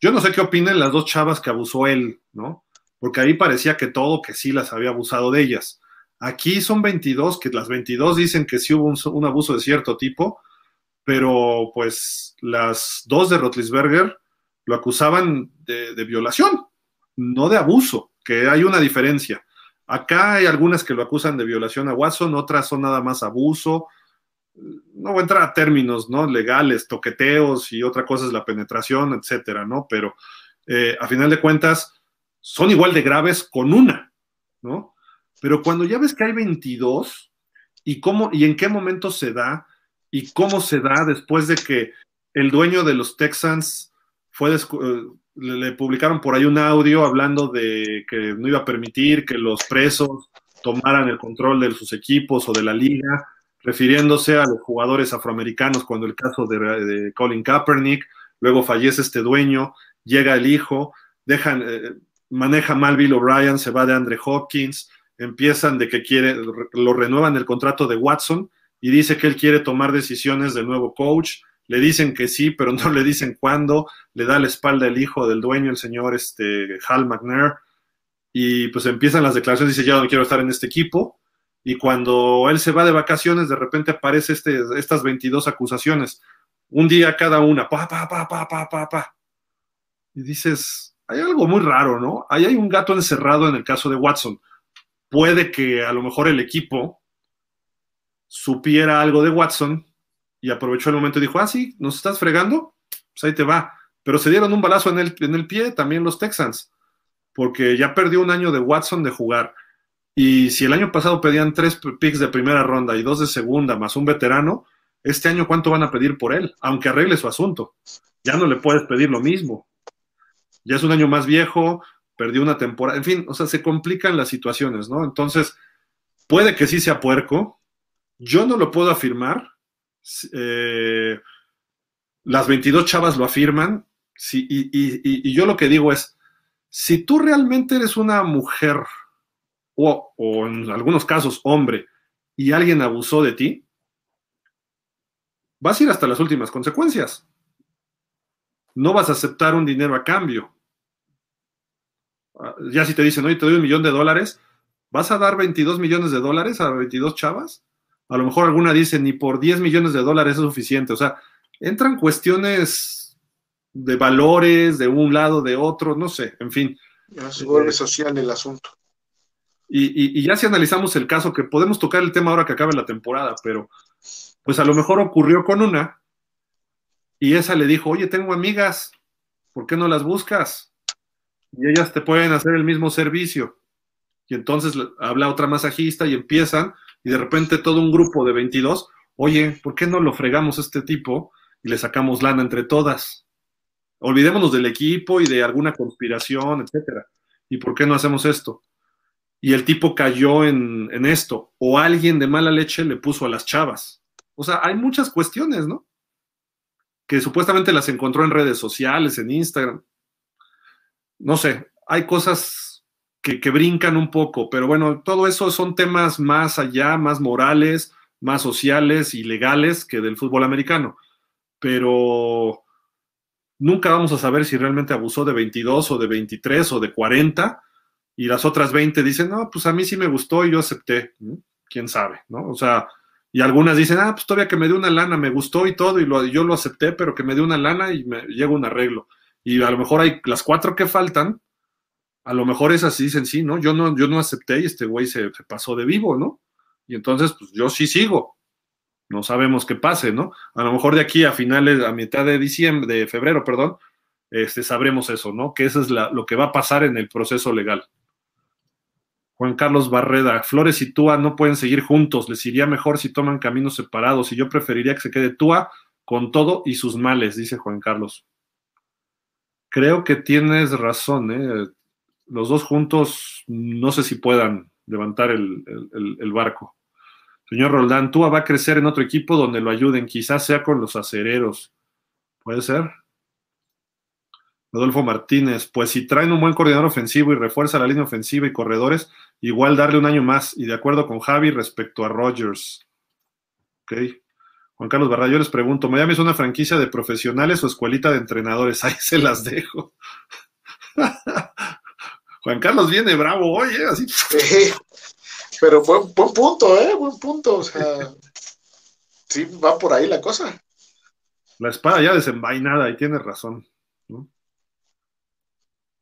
Yo no sé qué opinen las dos chavas que abusó él, ¿no? Porque ahí parecía que todo, que sí las había abusado de ellas. Aquí son 22, que las 22 dicen que sí hubo un, abuso de cierto tipo, pero pues las dos de Rotlisberger lo acusaban de, violación, no de abuso, que hay una diferencia. Acá hay algunas que lo acusan de violación a Watson, otras son nada más abuso. No voy a entrar a términos ¿no? legales, toqueteos y otra cosa es la penetración, etcétera, ¿no? Pero eh, a final de cuentas son igual de graves con una, ¿no? Pero cuando ya ves que hay 22 y cómo y en qué momento se da y cómo se da después de que el dueño de los Texans fue eh, le, publicaron por ahí un audio hablando de que no iba a permitir que los presos tomaran el control de sus equipos o de la liga, refiriéndose a los jugadores afroamericanos cuando el caso de, Colin Kaepernick, luego fallece este dueño, llega el hijo, dejan, eh, maneja mal Bill O'Brien, se va de Andre Hopkins, empiezan de que quiere, lo renuevan el contrato de Watson y dice que él quiere tomar decisiones de nuevo coach, le dicen que sí, pero no le dicen cuándo, le da la espalda el hijo del dueño, el señor este, Hal McNair, y pues empiezan las declaraciones, dice, ya no quiero estar en este equipo, y cuando él se va de vacaciones, de repente aparece este, estas 22 acusaciones, un día cada una, pa, pa, pa, pa, pa, pa, pa. Y dices, hay algo muy raro, ¿no? Ahí hay un gato encerrado en el caso de Watson. Puede que a lo mejor el equipo supiera algo de Watson, y aprovechó el momento y dijo, ah, sí, nos estás fregando, pues ahí te va. Pero se dieron un balazo en el, en el pie también los Texans, porque ya perdió un año de Watson de jugar. Y si el año pasado pedían tres picks de primera ronda y dos de segunda, más un veterano, este año cuánto van a pedir por él, aunque arregle su asunto. Ya no le puedes pedir lo mismo. Ya es un año más viejo, perdió una temporada, en fin, o sea, se complican las situaciones, ¿no? Entonces, puede que sí sea puerco, yo no lo puedo afirmar, eh, las 22 chavas lo afirman, y, yo lo que digo es, si tú realmente eres una mujer, o, o en algunos casos hombre, y alguien abusó de ti, vas a ir hasta las últimas consecuencias. No vas a aceptar un dinero a cambio. Ah, ya si te dicen, oye, te doy un millón de dólares, ¿vas a dar 22 millones de dólares a 22 chavas? A lo mejor alguna dice, ni por 10 millones de dólares es suficiente. O sea, entran cuestiones de valores de un lado, de otro, no sé, en fin. Se vuelve social el asunto. Y, y, ya si analizamos el caso, que podemos tocar el tema ahora que acabe la temporada, pero pues a lo mejor ocurrió con una y esa le dijo, oye, tengo amigas, ¿por qué no las buscas? Y ellas te pueden hacer el mismo servicio. Y entonces habla otra masajista y empiezan, y de repente todo un grupo de 22, oye, ¿por qué no lo fregamos a este tipo y le sacamos lana entre todas? Olvidémonos del equipo y de alguna conspiración, etcétera. ¿Y por qué no hacemos esto? Y el tipo cayó en, en esto, o alguien de mala leche le puso a las chavas. O sea, hay muchas cuestiones, ¿no? Que supuestamente las encontró en redes sociales, en Instagram. No sé, hay cosas que, brincan un poco, pero bueno, todo eso son temas más allá, más morales, más sociales y legales que del fútbol americano. Pero nunca vamos a saber si realmente abusó de 22 o de 23 o de 40 y las otras 20 dicen, no, pues a mí sí me gustó y yo acepté. ¿Quién sabe? ¿no? O sea, y algunas dicen, ah, pues todavía que me dio una lana, me gustó y todo, y yo lo acepté, pero que me dio una lana y me llega un arreglo. Y a lo mejor hay las cuatro que faltan, a lo mejor esas sí dicen, sí, ¿no? Yo no, yo no acepté y este güey se, pasó de vivo, ¿no? Y entonces, pues yo sí sigo. No sabemos qué pase, ¿no? A lo mejor de aquí a finales, a mitad de diciembre, de febrero, perdón, este, sabremos eso, ¿no? Que eso es lo que va a pasar en el proceso legal. Juan Carlos Barreda, Flores y Túa no pueden seguir juntos, les iría mejor si toman caminos separados y yo preferiría que se quede Túa con todo y sus males, dice Juan Carlos. Creo que tienes razón, ¿eh? Los dos juntos no sé si puedan levantar el, barco. Señor Roldán, Túa va a crecer en otro equipo donde lo ayuden, quizás sea con los acereros. ¿Puede ser? Rodolfo Martínez, pues si traen un buen coordinador ofensivo y refuerza la línea ofensiva y corredores, igual darle un año más. Y de acuerdo con Javi respecto a Rogers. Ok. Juan Carlos Barra, yo les pregunto, ¿Miami es una franquicia de profesionales o escuelita de entrenadores? <laughs> Ahí se las dejo. Juan Carlos viene bravo hoy, ¿eh? Así. Sí, pero buen, buen punto, ¿eh? Buen punto. O sea, sí, va por ahí la cosa. La espada ya desenvainada y tiene razón. ¿no?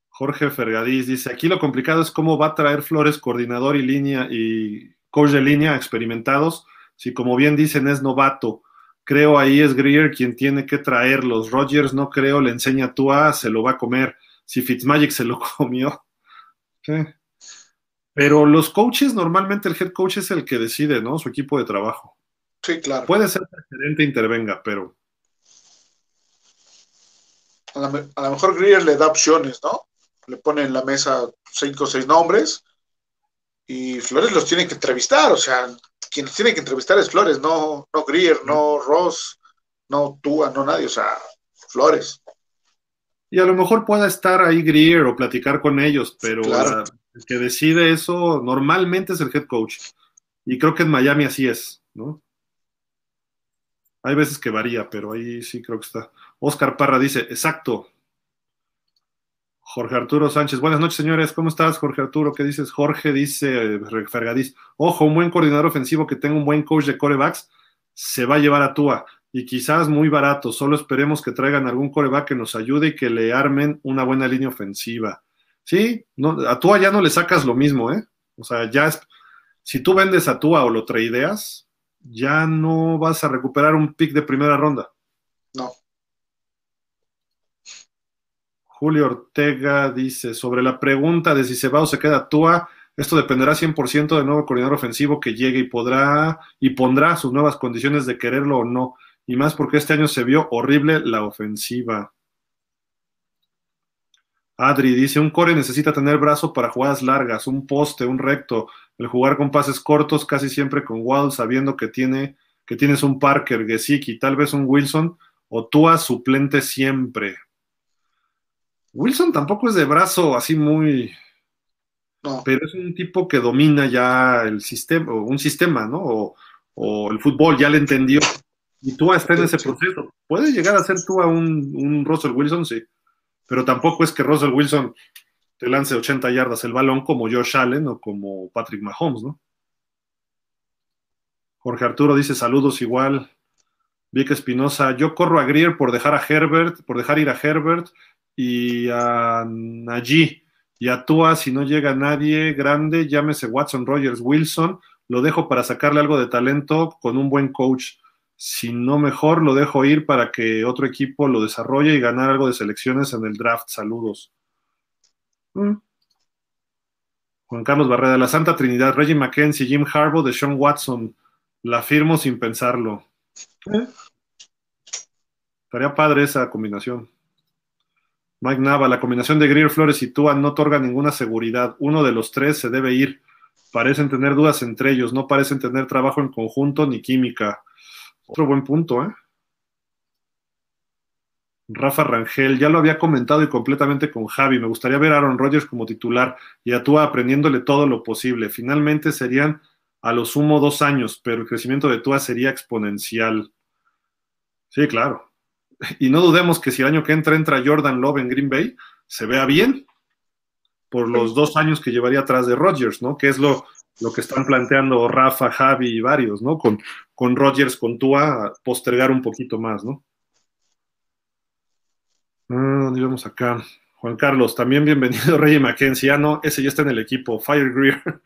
Jorge Fergadís dice, aquí lo complicado es cómo va a traer Flores coordinador y línea y coach de línea experimentados, si como bien dicen es novato. Creo ahí es Greer quien tiene que traerlos. Rogers no creo, le enseña a Tua, se lo va a comer. Si Fitzmagic se lo <laughs> comió. Sí. Pero los coaches, normalmente el head coach es el que decide, ¿no? Su equipo de trabajo. Sí, claro. Puede ser que el gerente intervenga, pero... A lo, a lo mejor Greer le da opciones, ¿no? le pone en la mesa cinco o seis nombres y Flores los tiene que entrevistar, o sea, quien tiene que entrevistar es Flores, no, no Greer, no Ross, no Tua, no nadie, o sea, Flores. Y a lo mejor pueda estar ahí Greer o platicar con ellos, pero Claro. el que decide eso normalmente es el head coach. Y creo que en Miami así es, ¿no? Hay veces que varía, pero ahí sí creo que está. Oscar Parra dice, exacto. Jorge Arturo Sánchez, buenas noches señores, ¿cómo estás Jorge Arturo? ¿Qué dices? Jorge dice, eh, Fergadís, ojo, un buen coordinador ofensivo que tenga un buen coach de corebacks, se va a llevar a Tua y quizás muy barato, solo esperemos que traigan algún coreback que nos ayude y que le armen una buena línea ofensiva. Sí, no, a Tua ya no le sacas lo mismo, ¿eh? O sea, ya es, si tú vendes a Tua o lo tradeas, ya no vas a recuperar un pick de primera ronda. No. Julio Ortega dice, sobre la pregunta de si se va o se queda Tua, esto dependerá 100% del nuevo coordinador ofensivo que llegue y podrá y pondrá sus nuevas condiciones de quererlo o no. Y más porque este año se vio horrible la ofensiva. Adri dice, un core necesita tener brazo para jugadas largas, un poste, un recto, el jugar con pases cortos casi siempre con Wall, sabiendo que tiene que tienes un Parker, Gesicki, tal vez un Wilson o Tua suplente siempre. Wilson tampoco es de brazo así muy, No. pero es un tipo que domina ya el sistema, o un sistema, ¿no? O, o el fútbol, ya le entendió. Y Tua está en ese proceso. Puede llegar a ser Tua un, un Russell Wilson, sí. Pero tampoco es que Russell Wilson te lance 80 yardas el balón como Josh Allen o como Patrick Mahomes, ¿no? Jorge Arturo dice saludos igual. Vic Espinosa, yo corro a Greer por dejar a Herbert, por dejar ir a Herbert y a Najee y a Tua si no llega nadie grande, llámese Watson, Rogers, Wilson, lo dejo para sacarle algo de talento con un buen coach. Si no mejor, lo dejo ir para que otro equipo lo desarrolle y ganar algo de selecciones en el draft. Saludos. Mm. Juan Carlos Barrera, la Santa Trinidad, Reggie McKenzie, Jim Harbaugh, de Sean Watson. La firmo sin pensarlo. ¿Eh? Estaría padre esa combinación. Mike Nava, la combinación de Greer, Flores y Tua no otorga ninguna seguridad. Uno de los tres se debe ir. Parecen tener dudas entre ellos, no parecen tener trabajo en conjunto ni química. Otro buen punto, ¿eh? Rafa Rangel, ya lo había comentado y completamente con Javi. Me gustaría ver a Aaron Rodgers como titular y a Tua aprendiéndole todo lo posible. Finalmente serían a lo sumo dos años, pero el crecimiento de Tua sería exponencial. Sí, claro. Y no dudemos que si el año que entra entra Jordan Love en Green Bay, se vea bien por los dos años que llevaría atrás de Rodgers, ¿no? Que es lo, lo que están planteando Rafa, Javi y varios, ¿no? Con, con Rodgers, con Tua, postergar un poquito más, ¿no? Ah, ¿Dónde vamos acá? Juan Carlos, también bienvenido <laughs> Rey Mackenzie. Ah, no, ese ya está en el equipo, Fire Greer. <laughs>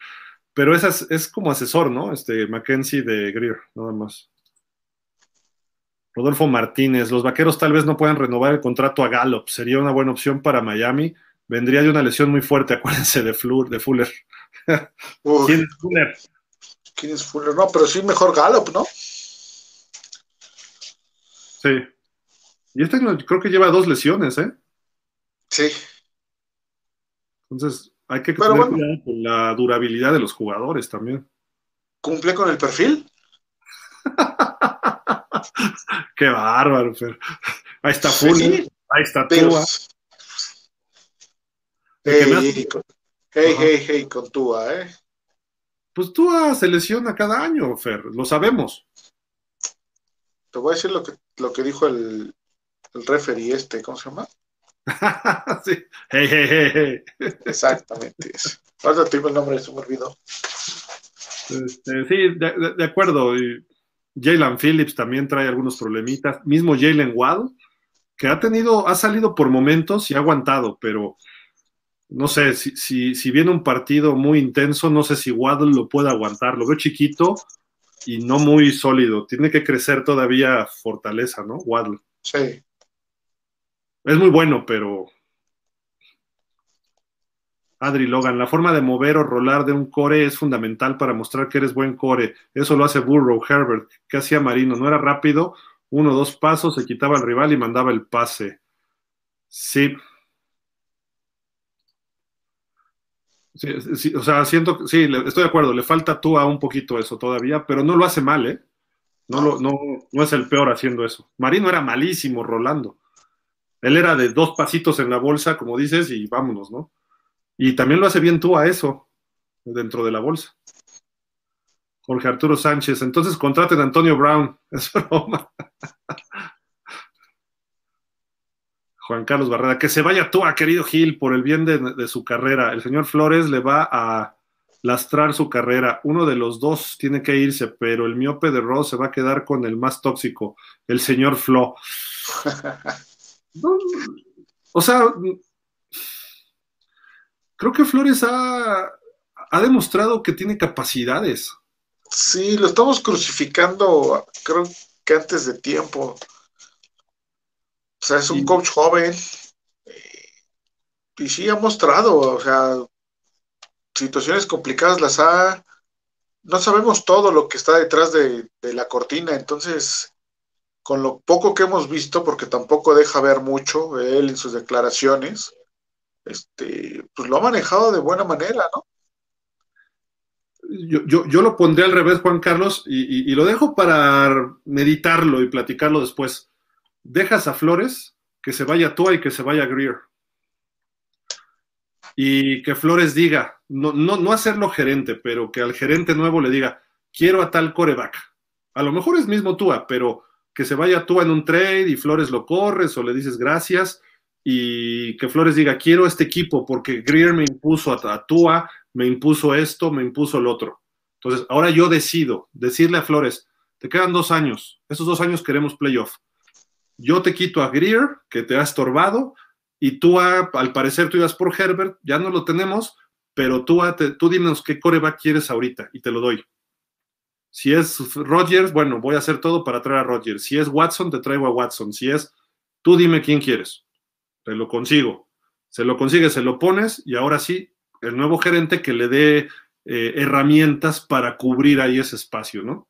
Pero es, como asesor, ¿no? Este Mackenzie de Greer, nada más. Rodolfo Martínez, los vaqueros tal vez no puedan renovar el contrato a Gallup. Sería una buena opción para Miami. Vendría de una lesión muy fuerte, <laughs> acuérdense de Fuller. ¿Quién es Fuller? ¿Quién es Fuller? No, pero sí mejor Gallup, ¿no? Sí. Y este creo que lleva dos lesiones, ¿eh? Sí. Entonces, hay que tener bueno, cuidado con la durabilidad de los jugadores también. ¿Cumple con el perfil? <laughs> Qué bárbaro, pero ahí está Fuller, sí, ahí está Tua. Hey, hey, hey, hey, con Tua, ¿eh? Pues Tua se lesiona cada año, Fer, lo sabemos. Te voy a decir lo que, lo que dijo el, el referee este, ¿cómo se llama? <laughs> sí. Hey, hey, hey, hey. Exactamente. Ahora te digo el nombre, se me olvidó. Este, sí, de, de, de acuerdo. Y Jalen Phillips también trae algunos problemitas. Mismo Jalen Waddle, que ha tenido, ha salido por momentos y ha aguantado, pero no sé, si, si, si viene un partido muy intenso, no sé si Waddle lo puede aguantar. Lo veo chiquito y no muy sólido. Tiene que crecer todavía fortaleza, ¿no? Waddle. Sí. Es muy bueno, pero Adri Logan, la forma de mover o rolar de un core es fundamental para mostrar que eres buen core. Eso lo hace Burrow, Herbert. ¿Qué hacía Marino? No era rápido, uno o dos pasos, se quitaba al rival y mandaba el pase. Sí. Sí, o sea, siento, sí, estoy de acuerdo, le falta tú a un poquito eso todavía, pero no lo hace mal, ¿eh? No, lo, no, no es el peor haciendo eso. Marino era malísimo rolando. Él era de dos pasitos en la bolsa, como dices, y vámonos, ¿no? Y también lo hace bien tú a eso, dentro de la bolsa. Jorge Arturo Sánchez, entonces contraten a Antonio Brown, <laughs> es broma. Juan Carlos Barrera, que se vaya tú, a querido Gil, por el bien de, de, su carrera. El señor Flores le va a lastrar su carrera. Uno de los dos tiene que irse, pero el miope de Ross se va a quedar con el más tóxico, el señor Flo. No, <laughs> o sea, creo que Flores ha, ha, demostrado que tiene capacidades. Sí, lo estamos crucificando, creo que antes de tiempo. O sea, es un coach joven. Eh, y sí ha mostrado, o sea, situaciones complicadas las ha. No sabemos todo lo que está detrás de, de la cortina, entonces con lo poco que hemos visto, porque tampoco deja ver mucho él en sus declaraciones, este, pues lo ha manejado de buena manera, ¿no? Yo, yo, yo lo pondré al revés, Juan Carlos, y, y, y, lo dejo para meditarlo y platicarlo después. Dejas a Flores que se vaya Tua y que se vaya Greer. Y que Flores diga, no, no, no hacerlo gerente, pero que al gerente nuevo le diga, quiero a tal coreback. A lo mejor es mismo Tua, pero que se vaya Tua en un trade y Flores lo corres o le dices gracias y que Flores diga, quiero este equipo porque Greer me impuso a, Tua, me impuso esto, me impuso el otro. Entonces, ahora yo decido decirle a Flores, te quedan dos años, esos dos años queremos playoff. Yo te quito a Greer, que te ha estorbado, y tú, al parecer, tú ibas por Herbert, ya no lo tenemos, pero tú, tú dinos qué coreback quieres ahorita y te lo doy. Si es Rodgers, bueno, voy a hacer todo para traer a Rodgers. Si es Watson, te traigo a Watson. Si es, tú dime quién quieres. Te lo consigo. Se lo consigues, se lo pones y ahora sí, el nuevo gerente que le dé eh, herramientas para cubrir ahí ese espacio, ¿no?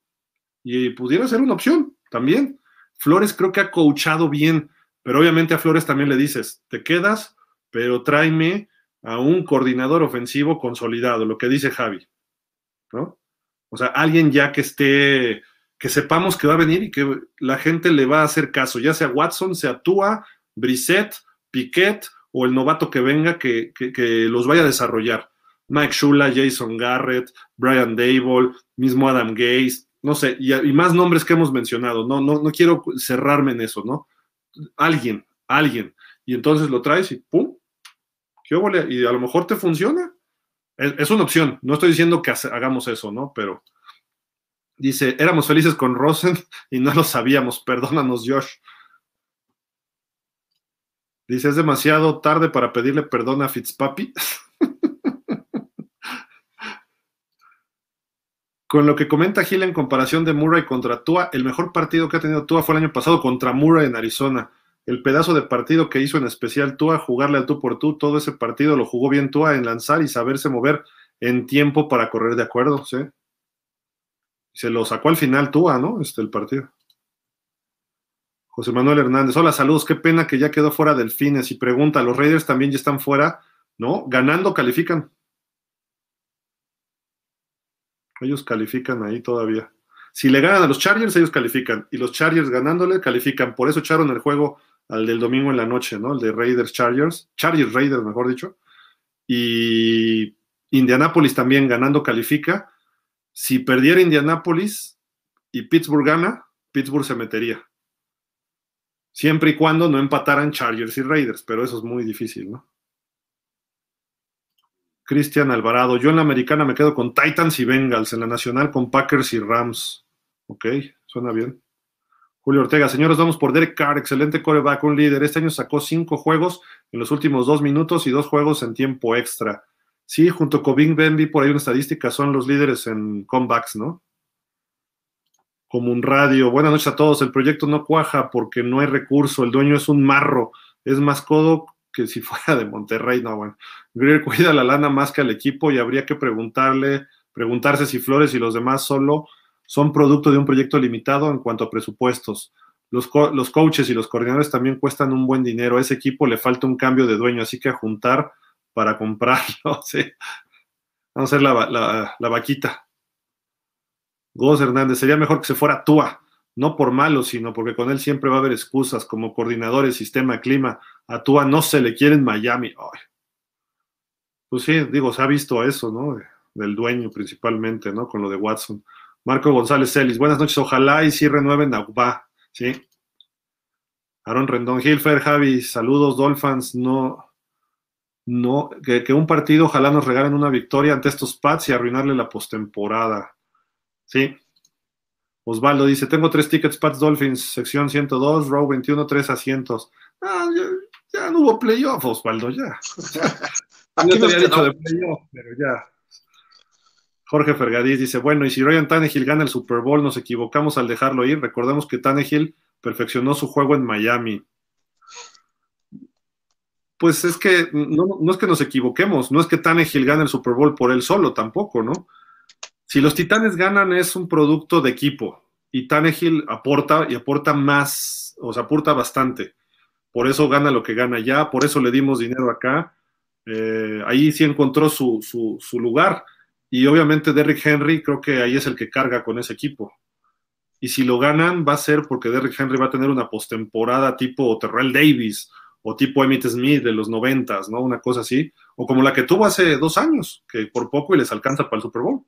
Y pudiera ser una opción también. Flores creo que ha coachado bien, pero obviamente a Flores también le dices, te quedas, pero tráeme a un coordinador ofensivo consolidado, lo que dice Javi, ¿no? O sea, alguien ya que esté, que sepamos que va a venir y que la gente le va a hacer caso, ya sea Watson, sea Tua, Brissett, Piquet o el novato que venga que, los vaya a desarrollar. Mike Shula, Jason Garrett, Brian Dable, mismo Adam Gaze, no sé, y, más nombres que hemos mencionado, no, no, no quiero cerrarme en eso, ¿no? Alguien, alguien, y entonces lo traes y ¡pum! ¿Qué Y a lo mejor te funciona. Es, una opción, no estoy diciendo que hagamos eso, ¿no? Pero dice, éramos felices con Rosen <laughs> y no lo sabíamos, perdónanos Josh. Dice, es demasiado tarde para pedirle perdón a Fitzpapi. <laughs> Con lo que comenta Gil en comparación de Murray contra Tua, el mejor partido que ha tenido Tua fue el año pasado contra Murray en Arizona el pedazo de partido que hizo en especial Tua, jugarle al tú por tú, todo ese partido lo jugó bien Tua en lanzar y saberse mover en tiempo para correr de acuerdo, ¿sí? Se lo sacó al final Tua, ¿no? Este el partido. José Manuel Hernández, hola, saludos, qué pena que ya quedó fuera del Fines y pregunta, ¿los Raiders también ya están fuera? ¿No? Ganando califican. Ellos califican ahí todavía. Si le ganan a los Chargers, ellos califican. Y los Chargers ganándole, califican. Por eso echaron el juego al del domingo en la noche, ¿no? El de Raiders Chargers, Chargers Raiders, mejor dicho. Y Indianapolis también ganando califica. Si perdiera Indianapolis y Pittsburgh gana, Pittsburgh se metería. Siempre y cuando no empataran Chargers y Raiders, pero eso es muy difícil, ¿no? Cristian Alvarado, yo en la americana me quedo con Titans y Bengals, en la nacional con Packers y Rams. Ok, suena bien. Julio Ortega, señores, vamos por Derek Carr, excelente coreback, un líder. Este año sacó cinco juegos en los últimos dos minutos y dos juegos en tiempo extra. Sí, junto con Bing Benby, por ahí una estadística, son los líderes en comebacks, ¿no? Como un radio. Buenas noches a todos. El proyecto no cuaja porque no hay recurso. El dueño es un marro. Es más codo que si <laughs> fuera de Monterrey. No, bueno. Greer cuida la lana más que al equipo y habría que preguntarle, preguntarse si Flores y los demás solo son producto de un proyecto limitado en cuanto a presupuestos. Los, los, coaches y los coordinadores también cuestan un buen dinero. A ese equipo le falta un cambio de dueño, así que a juntar para comprarlo. <laughs> Vamos a hacer la, la, vaquita. Gómez Hernández, sería mejor que se fuera Tua, no por malo, sino porque con él siempre va a haber excusas como coordinadores, sistema, clima. A Tua no se le quiere en Miami. Pues sí, digo, se ha visto eso, ¿no? Del dueño principalmente, ¿no? Con lo de Watson. Marco González Celis, buenas noches, ojalá y sí renueven a UBA, ¿sí? Aaron Rendón, Hilfer, Javi, saludos, Dolphins, no, no, que, un partido ojalá nos regalen una victoria ante estos Pats y arruinarle la postemporada, ¿sí? Osvaldo dice, tengo tres tickets Pats Dolphins, sección 102, row 21, tres asientos. Ah, ya, no hubo playoff, Osvaldo, ya. <laughs> No te había dicho de playoff, pero ya. Jorge Fergadís dice, bueno, y si Ryan Tannehill gana el Super Bowl, nos equivocamos al dejarlo ir. Recordemos que Tannehill perfeccionó su juego en Miami. Pues es que no, es que nos equivoquemos, no es que Tannehill gane el Super Bowl por él solo tampoco, ¿no? Si los Titanes ganan es un producto de equipo y Tannehill aporta y aporta más, o sea, aporta bastante. Por eso gana lo que gana ya, por eso le dimos dinero acá. Eh, ahí sí encontró su, su, lugar y obviamente Derrick Henry creo que ahí es el que carga con ese equipo. Y si lo ganan va a ser porque Derrick Henry va a tener una postemporada tipo Terrell Davis o tipo Emmitt Smith de los noventas, ¿no? Una cosa así. O como la que tuvo hace dos años, que por poco y les alcanza para el Super Bowl.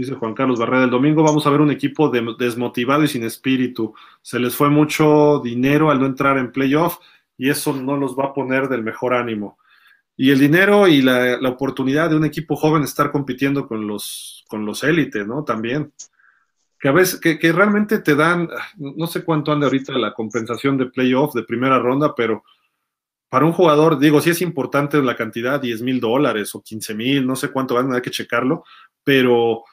Dice Juan Carlos Barrera, el domingo vamos a ver un equipo desmotivado y sin espíritu. Se les fue mucho dinero al no entrar en playoff y eso no los va a poner del mejor ánimo. y el dinero y la, oportunidad de un equipo joven estar compitiendo con los, con los élites, ¿no? También. Que a veces, que, que, realmente te dan, no sé cuánto anda ahorita la compensación de playoff de primera ronda, pero para un jugador, digo, sí es importante la cantidad, 10 mil dólares o 15 mil, no sé cuánto van, hay que checarlo, pero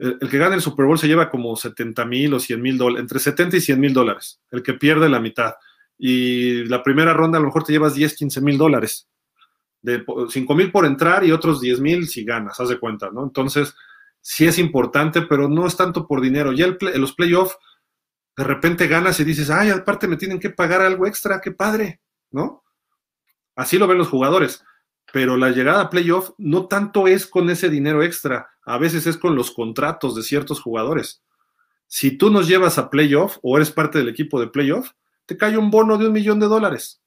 el, que gana el Super Bowl se lleva como 70 mil o 100 mil dólares, entre 70 y 100 mil dólares, el que pierde la mitad. Y la primera ronda a lo mejor te llevas 10, 15 mil dólares, de 5 mil por entrar y otros 10 mil si ganas, haz de cuenta, ¿no? Entonces, sí es importante, pero no es tanto por dinero. Ya en los playoffs, de repente ganas y dices, ay, aparte me tienen que pagar algo extra, qué padre, ¿no? Así lo ven los jugadores. Pero la llegada a playoff no tanto es con ese dinero extra, a veces es con los contratos de ciertos jugadores. Si tú nos llevas a playoff o eres parte del equipo de playoff, te cae un bono de un millón de dólares.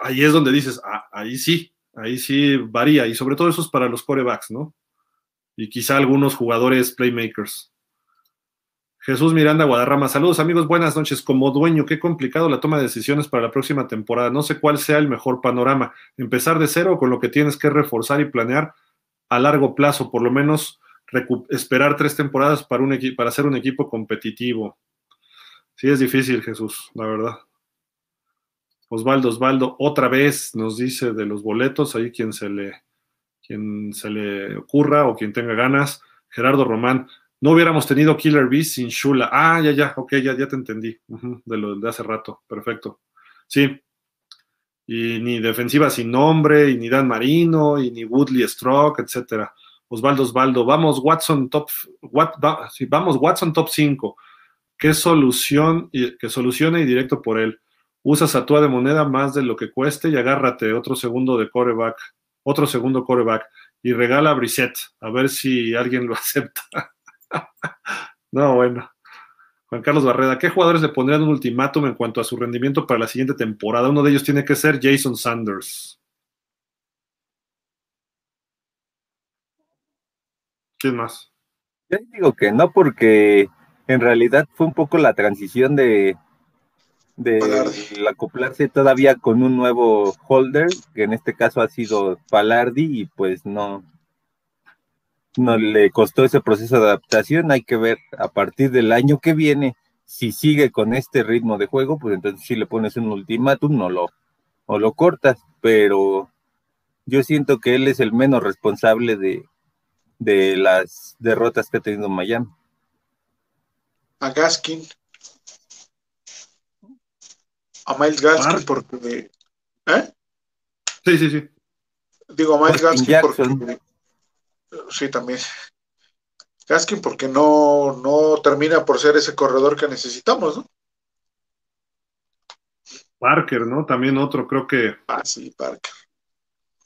Ahí es donde dices, ah, ahí sí, ahí sí varía, y sobre todo eso es para los corebacks, ¿no? Y quizá algunos jugadores playmakers. Jesús Miranda Guadarrama, saludos amigos, buenas noches. Como dueño, qué complicado la toma de decisiones para la próxima temporada. No sé cuál sea el mejor panorama. Empezar de cero con lo que tienes que reforzar y planear a largo plazo, por lo menos esperar tres temporadas para, un para ser un equipo competitivo. Sí, es difícil, Jesús, la verdad. Osvaldo, Osvaldo, otra vez nos dice de los boletos, ahí quien se le, quien se le ocurra o quien tenga ganas. Gerardo Román, no hubiéramos tenido Killer Beast sin Shula. Ah, ya, ya, ok, ya, ya te entendí. de lo de hace rato. Perfecto. Sí. Y ni defensiva sin nombre, y ni Dan Marino, y ni Woodley Stroke, etcétera. Osvaldo Osvaldo, vamos Watson top, vamos Watson top 5. ¿Qué solución? Que solucione y directo por él. Usa Satua de moneda más de lo que cueste y agárrate otro segundo de coreback, otro segundo coreback y regala a Brissett, a ver si alguien lo <laughs> acepta. No, bueno. Juan Carlos Barreda, ¿qué jugadores le pondrían un ultimátum en cuanto a su rendimiento para la siguiente temporada? Uno de ellos tiene que ser Jason Sanders. ¿Quién más? Yo digo que no, porque en realidad fue un poco la transición de, de acoplarse todavía con un nuevo holder, que en este caso ha sido Palardi, y pues no, no le costó ese proceso de adaptación. Hay que ver a partir del año que viene si sigue con este ritmo de juego, pues entonces si le pones un ultimátum no lo o lo cortas, pero yo siento que él es el menos responsable de, de las derrotas que ha tenido Miami. A Gaskin. A Miles Gaskin porque ¿eh? Sí, sí, sí. Digo a Miles Gaskin porque sí, también. Gaskin porque no, no termina por ser ese corredor que necesitamos, ¿no? Parker, ¿no? También otro, creo que. Ah, sí, Parker.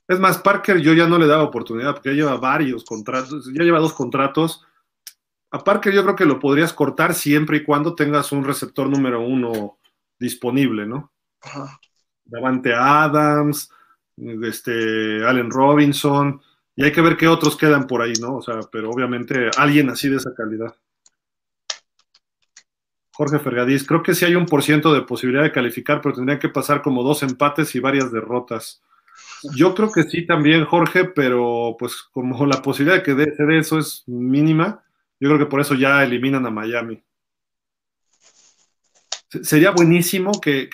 Es más, Parker yo ya no le daba oportunidad porque ya lleva varios contratos, ya lleva dos contratos. A Parker yo creo que lo podrías cortar siempre y cuando tengas un receptor número uno disponible, ¿no? Ajá. Davante Adams, este, Allen Robinson, y hay que ver qué otros quedan por ahí, ¿no? O sea, pero obviamente alguien así de esa calidad. Jorge Fergadís, creo que sí hay un por ciento de posibilidad de calificar, pero tendrían que pasar como dos empates y varias derrotas. Yo creo que sí también, Jorge, pero pues como la posibilidad de que de, de eso es mínima, yo creo que por eso ya eliminan a Miami. Sería buenísimo que,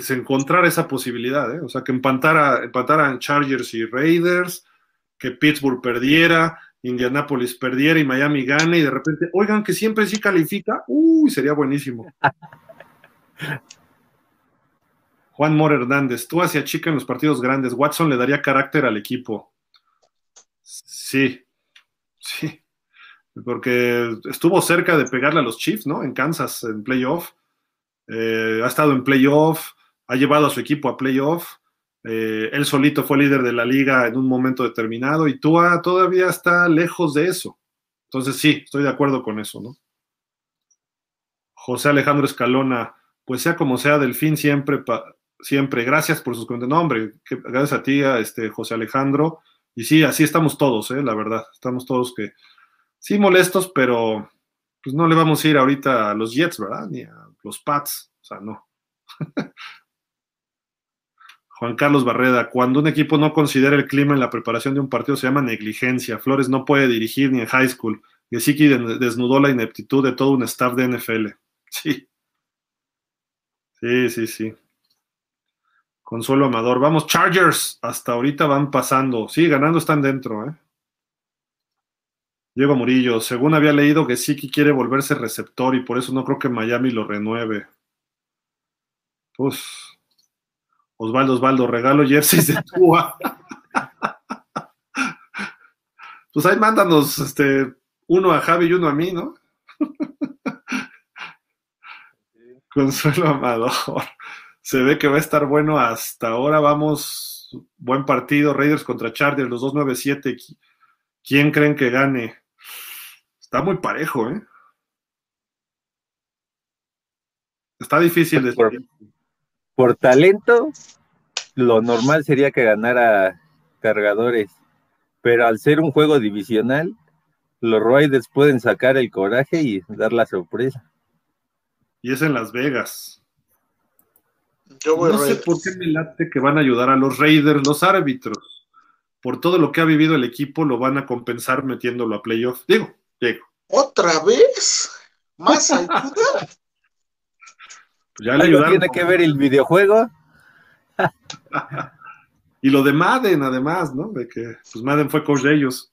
se encontrara esa posibilidad, ¿eh? O sea, que empatara, empataran Chargers y Raiders, que Pittsburgh perdiera, Indianapolis perdiera y Miami gane y de repente, oigan que siempre sí califica, uy, sería buenísimo. <laughs> Juan Mor Hernández, tú hacia chica en los partidos grandes, Watson le daría carácter al equipo. Sí, sí, porque estuvo cerca de pegarle a los Chiefs, ¿no? En Kansas, en playoff. Eh, ha estado en playoff, ha llevado a su equipo a playoff eh, él solito fue líder de la liga en un momento determinado y Tua todavía está lejos de eso. Entonces sí, estoy de acuerdo con eso, ¿no? José Alejandro Escalona, pues sea como sea, Delfín siempre, siempre, gracias por sus comentarios. No, hombre, gracias a ti, este, José Alejandro. Y sí, así estamos todos, ¿eh? la verdad. Estamos todos que, sí, molestos, pero pues no le vamos a ir ahorita a los Jets, ¿verdad? Ni a los Pats, o sea, no. <laughs> Juan Carlos Barreda, cuando un equipo no considera el clima en la preparación de un partido se llama negligencia. Flores no puede dirigir ni en high school. Gesicki desnudó la ineptitud de todo un staff de NFL. <laughs> Sí. Sí, sí, sí. Consuelo Amador. Vamos, Chargers. Hasta ahorita van pasando. Sí, ganando están dentro, ¿eh? Diego Murillo. Según había leído, Gesicki quiere volverse receptor y por eso no creo que Miami lo renueve. Pues. Osvaldo, Osvaldo, regalo jerseys de Tua. <laughs> pues ahí mándanos este, uno a Javi y uno a mí, ¿no? <laughs> Consuelo Amador. Se ve que va a estar bueno hasta ahora. Vamos, buen partido. Raiders contra Chargers, los 297. ¿Quién creen que gane? Está muy parejo, ¿eh? Está difícil de por, talento, lo normal sería que ganara cargadores. Pero al ser un juego divisional, los Raiders pueden sacar el coraje y dar la sorpresa. Y es en Las Vegas. no sé por qué me late que van a ayudar a los Raiders, los árbitros. Por todo lo que ha vivido el equipo, lo van a compensar metiéndolo a playoff. Digo, digo. ¿Otra vez? ¿Más ayuda? Pues ya le ayudaron. ¿Tiene que ver el videojuego? y lo de Madden, además, ¿no? De que pues Madden fue coach de ellos.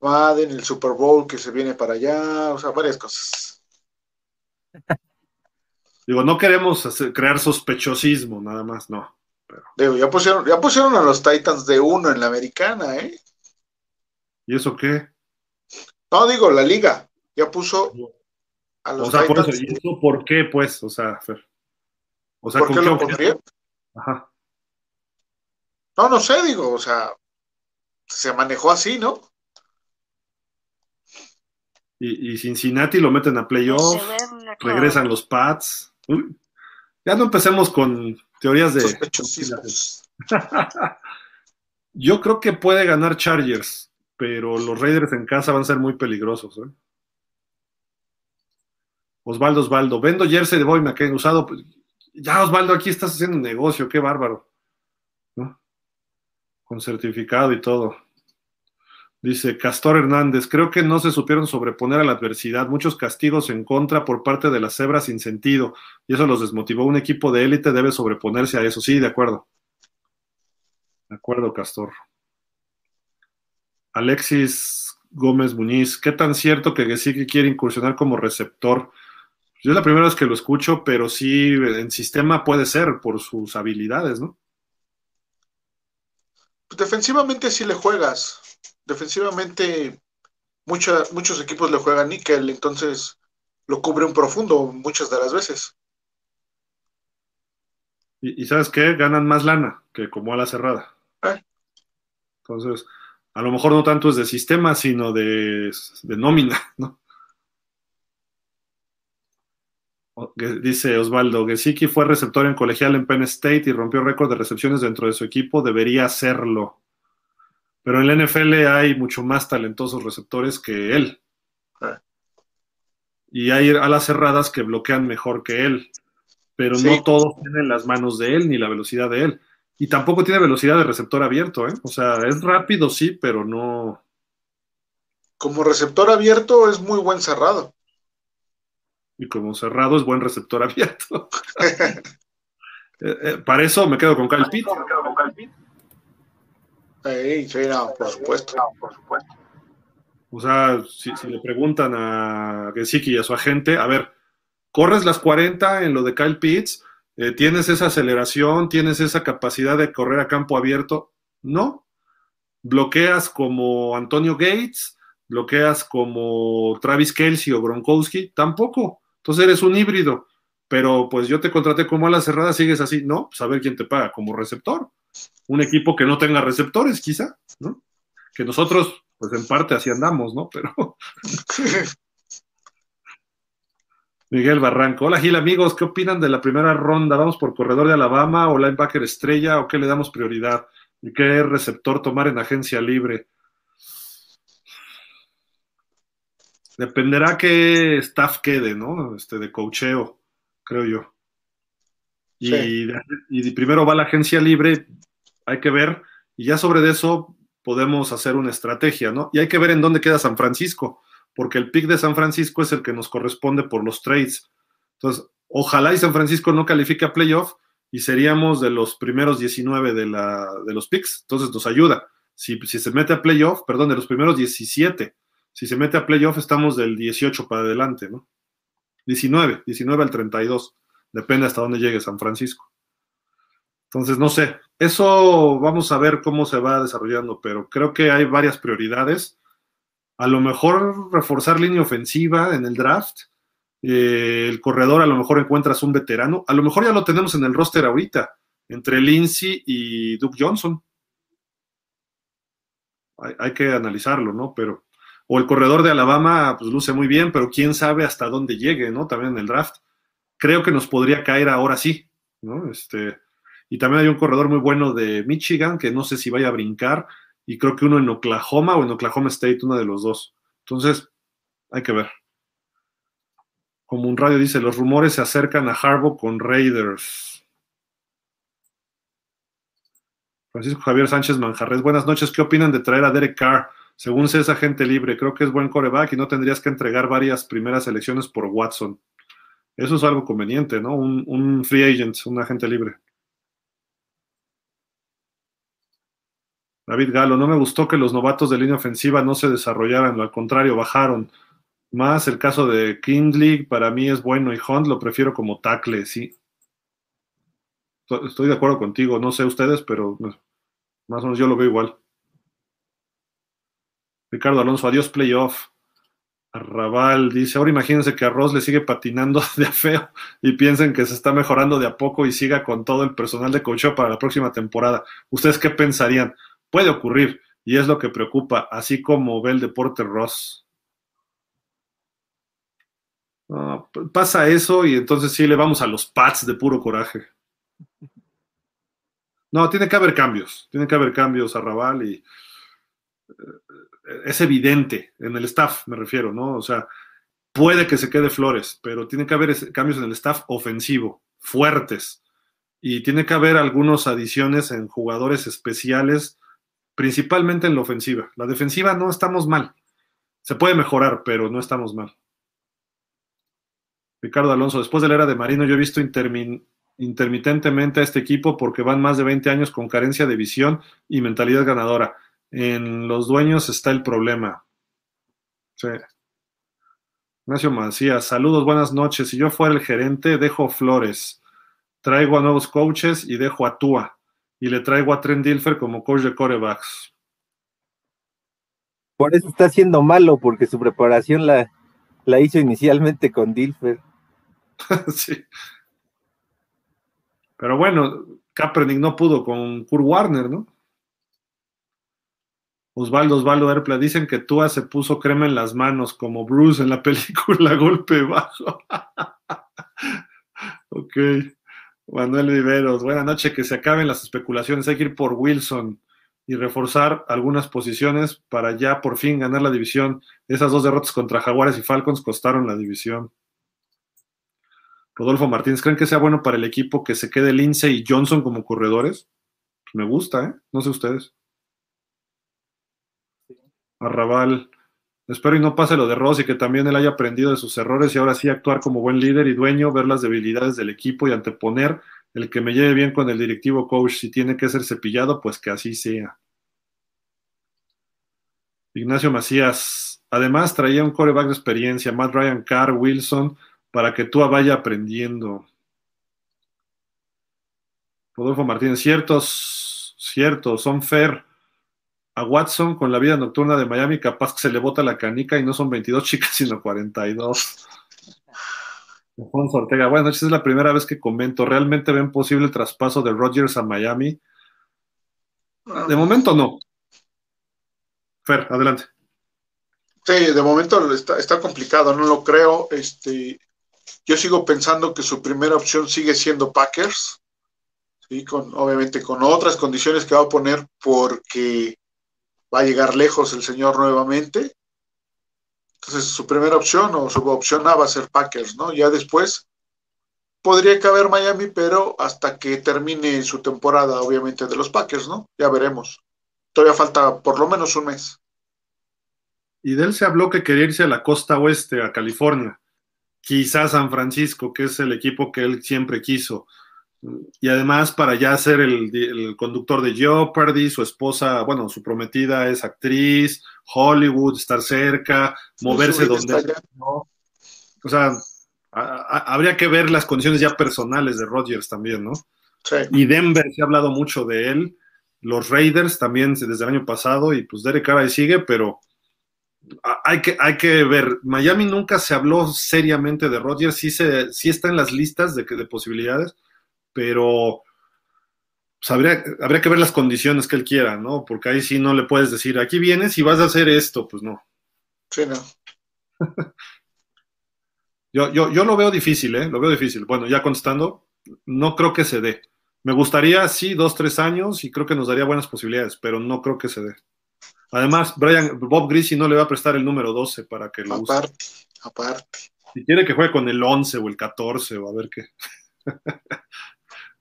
Madden, el Super Bowl que se viene para allá, o sea, varias cosas. <laughs> Digo, no queremos crear sospechosismo, nada más, no. Digo, ya pusieron, ya pusieron a los Titans de uno en la americana, ¿eh? ¿Y eso qué? No, digo, la liga. Ya puso a los o sea, Por eso, ¿Y eso por qué, pues? O sea, Fer. O sea, ¿Por qué lo pondría? Ajá. No, no sé, digo, o sea, se manejó así, ¿no? Y, Cincinnati lo meten a playoff, regresan los Pats. ya no empecemos con teorías de... <laughs> Yo creo que puede ganar Chargers, pero los Raiders en casa van a ser muy peligrosos. ¿eh? Osvaldo, Osvaldo, vendo jersey de Boy McCain usado. Pues, ya, Osvaldo, aquí estás haciendo un negocio, qué bárbaro. Con certificado y todo. Dice Castor Hernández, creo que no se supieron sobreponer a la adversidad, muchos castigos en contra por parte de las cebras sin sentido, y eso los desmotivó. Un equipo de élite debe sobreponerse a eso. Sí, de acuerdo. De acuerdo, Castor. Alexis Gómez Muñiz, ¿qué tan cierto que Gesicki quiere incursionar como receptor? Yo es la primera vez que lo escucho, pero sí en sistema puede ser por sus habilidades, ¿no? Defensivamente sí le juegas defensivamente muchos equipos le juegan níquel, entonces lo cubre un profundo muchas de las veces. Y, sabes qué, ganan más lana que como a la cerrada. Eh. Entonces, a lo mejor no tanto es de sistema, sino de, de nómina, <laughs> ¿no? Dice Osvaldo, Gesicki fue receptor en colegial en Penn State y rompió récord de recepciones dentro de su equipo, debería hacerlo. Pero en la NFL hay mucho más talentosos receptores que él. Ah. Y hay alas cerradas que bloquean mejor que él. Pero no todos tienen las manos de él ni la velocidad de él. Y tampoco tiene velocidad de receptor abierto, ¿eh? O sea, es rápido, sí, pero no. Como receptor abierto es muy buen cerrado. Y como cerrado es buen receptor <laughs> abierto. <laughs> Eh, eh, para eso me quedo con Kyle Pitt. Sí, sí, no, por supuesto. por supuesto. O sea, si, le preguntan a Gesicki y a su agente, a ver, corres las 40 en lo de Kyle Pitts, eh, tienes esa aceleración, tienes esa capacidad de correr a campo abierto. No. Bloqueas como Antonio Gates, bloqueas como Travis Kelsey o Gronkowski, tampoco. Entonces eres un híbrido. Pero pues yo te contraté como a la cerrada, sigues así. No, pues a ver quién te paga como receptor un equipo que no tenga receptores, quizá, ¿no? Que nosotros, pues en parte así andamos, ¿no? Pero. <laughs> Miguel Barranco. Hola Gil, amigos, ¿qué opinan de la primera ronda? ¿Vamos por corredor de Alabama o linebacker estrella o qué le damos prioridad? ¿Y qué receptor tomar en agencia libre? Dependerá qué staff quede, ¿no? Este, de cocheo, creo yo. Y, y primero va la agencia libre, hay que ver, y ya sobre eso podemos hacer una estrategia, ¿no? Y hay que ver en dónde queda San Francisco, porque el pick de San Francisco es el que nos corresponde por los trades. Entonces, ojalá y San Francisco no califique a playoff y seríamos de los primeros 19 de, la, de los picks, entonces nos ayuda. Si, si se mete a playoff, perdón, de los primeros 17, si se mete a playoff estamos del 18 para adelante, ¿no? 19, 19 al 32, depende hasta dónde llegue San Francisco. Entonces, no sé, eso vamos a ver cómo se va desarrollando, pero creo que hay varias prioridades. A lo mejor reforzar línea ofensiva en el draft. Eh, el corredor a lo mejor encuentras un veterano. A lo mejor ya lo tenemos en el roster ahorita, entre Lindsay y Duke Johnson. Hay que analizarlo, ¿no? Pero, o el corredor de Alabama, pues luce muy bien, pero quién sabe hasta dónde llegue, ¿no? También en el draft. Creo que nos podría caer ahora sí, ¿no? Este, y también hay un corredor muy bueno de Michigan, que no sé si vaya a brincar, y creo que uno en Oklahoma o en Oklahoma State, uno de los dos. Entonces, hay que ver. Como un radio dice, los rumores se acercan a Harbaugh con Raiders. Francisco Javier Sánchez Manjarres, buenas noches. ¿Qué opinan de traer a Derek Carr? Según sé, es agente libre. Creo que es buen coreback y no tendrías que entregar varias primeras elecciones por Watson. Eso es algo conveniente, ¿no? Un, free agent, un agente libre. David Galo, no me gustó que los novatos de línea ofensiva no se desarrollaran, al contrario, bajaron. Más el caso de Kindley, para mí es bueno, y Hunt lo prefiero como tackle, sí. Estoy de acuerdo contigo, no sé ustedes, pero más o menos yo lo veo igual. Ricardo Alonso, adiós playoff. Arrabal dice, ahora imagínense que a Ross le sigue patinando <laughs> de feo y piensen que se está mejorando de a poco y siga con todo el personal de coach para la próxima temporada. ¿Ustedes qué pensarían? Puede ocurrir y es lo que preocupa, así como ve el deporte Ross. pasa eso y entonces sí le vamos a los pads de puro coraje. No, tiene que haber cambios, tiene que haber cambios a Raval y es evidente en el staff, me refiero, ¿no? O sea, puede que se quede Flores, pero tiene que haber cambios en el staff ofensivo, fuertes, y tiene que haber algunas adiciones en jugadores especiales principalmente en la ofensiva. La defensiva no estamos mal. Se puede mejorar, pero no estamos mal. Ricardo Alonso, después de la era de Marino, yo he visto intermitentemente a este equipo porque van más de 20 años con carencia de visión y mentalidad ganadora. En los dueños está el problema. Sí. Ignacio Macías, saludos, buenas noches. Si yo fuera el gerente, dejo flores, traigo a nuevos coaches y dejo a Tua y le traigo a Trent Dilfer como coach de corebacks. Por eso está siendo malo, porque su preparación la, la hizo inicialmente con Dilfer. <laughs> sí. Pero bueno, Kaepernick no pudo con Kurt Warner, ¿no? Osvaldo, Osvaldo Erpla, dicen que Tua se puso crema en las manos como Bruce en la <laughs> película Golpe Bajo. <laughs> ok. Manuel Viveros, buenas noches, que se acaben las especulaciones, hay que ir por Wilson y reforzar algunas posiciones para ya por fin ganar la división. Esas dos derrotas contra Jaguares y Falcons costaron la división. Rodolfo Martínez, ¿creen que sea bueno para el equipo que se quede Lindsay y Johnson como corredores? Pues me gusta, ¿eh? No sé ustedes. Arrabal, Espero y no pase lo de Ross y que también él haya aprendido de sus errores y ahora sí actuar como buen líder y dueño, ver las debilidades del equipo y anteponer el que me lleve bien con el directivo coach. Si tiene que ser cepillado, pues que así sea. Ignacio Macías. Además, traía un coreback de experiencia, Matt Ryan Carr, Wilson, para que tú vaya aprendiendo. Rodolfo Martínez, ciertos, ciertos, son fair a Watson con la vida nocturna de Miami, capaz que se le bota la canica y no son 22 chicas, <laughs> sino 42. Alfonso Ortega, buenas noches, es la primera vez que comento. ¿Realmente ven posible el traspaso de Rodgers a Miami? De momento no. Fer, adelante. Sí, de momento está, está complicado, no lo creo. Este, yo sigo pensando que su primera opción sigue siendo Packers. Sí, con, obviamente con otras condiciones que va a poner porque va a llegar lejos el señor nuevamente. Entonces su primera opción o su opción A va a ser Packers, ¿no? Ya después podría caber Miami, pero hasta que termine su temporada, obviamente, de los Packers, ¿no? Ya veremos. Todavía falta por lo menos un mes. Y de él se habló que quería irse a la costa oeste, a California. Quizás San Francisco, que es el equipo que él siempre quiso. Y además para ya ser el, el conductor de Jeopardy, su esposa, bueno, su prometida es actriz, Hollywood, estar cerca, moverse donde... ¿no? O sea, a, a, habría que ver las condiciones ya personales de Rodgers también, ¿no? Sí. Y Denver se ha hablado mucho de él, los Raiders también desde el año pasado, y pues Derek Carr ahí sigue, pero hay que, hay que ver, Miami nunca se habló seriamente de Rodgers, sí, se, sí está en las listas de, de posibilidades, pero pues habría, habría, que ver las condiciones que él quiera, ¿no? Porque ahí sí no le puedes decir, aquí vienes y vas a hacer esto, pues no. Sí, no. <laughs> yo, yo, yo lo veo difícil, ¿eh? Lo veo difícil. Bueno, ya contestando, no creo que se dé. Me gustaría, sí, dos, tres años y creo que nos daría buenas posibilidades, pero no creo que se dé. Además, Brian, Bob Greasy no le va a prestar el número 12 para que lo aparte, use. Aparte, Si quiere que juegue con el 11 o el 14 o a ver qué. <laughs>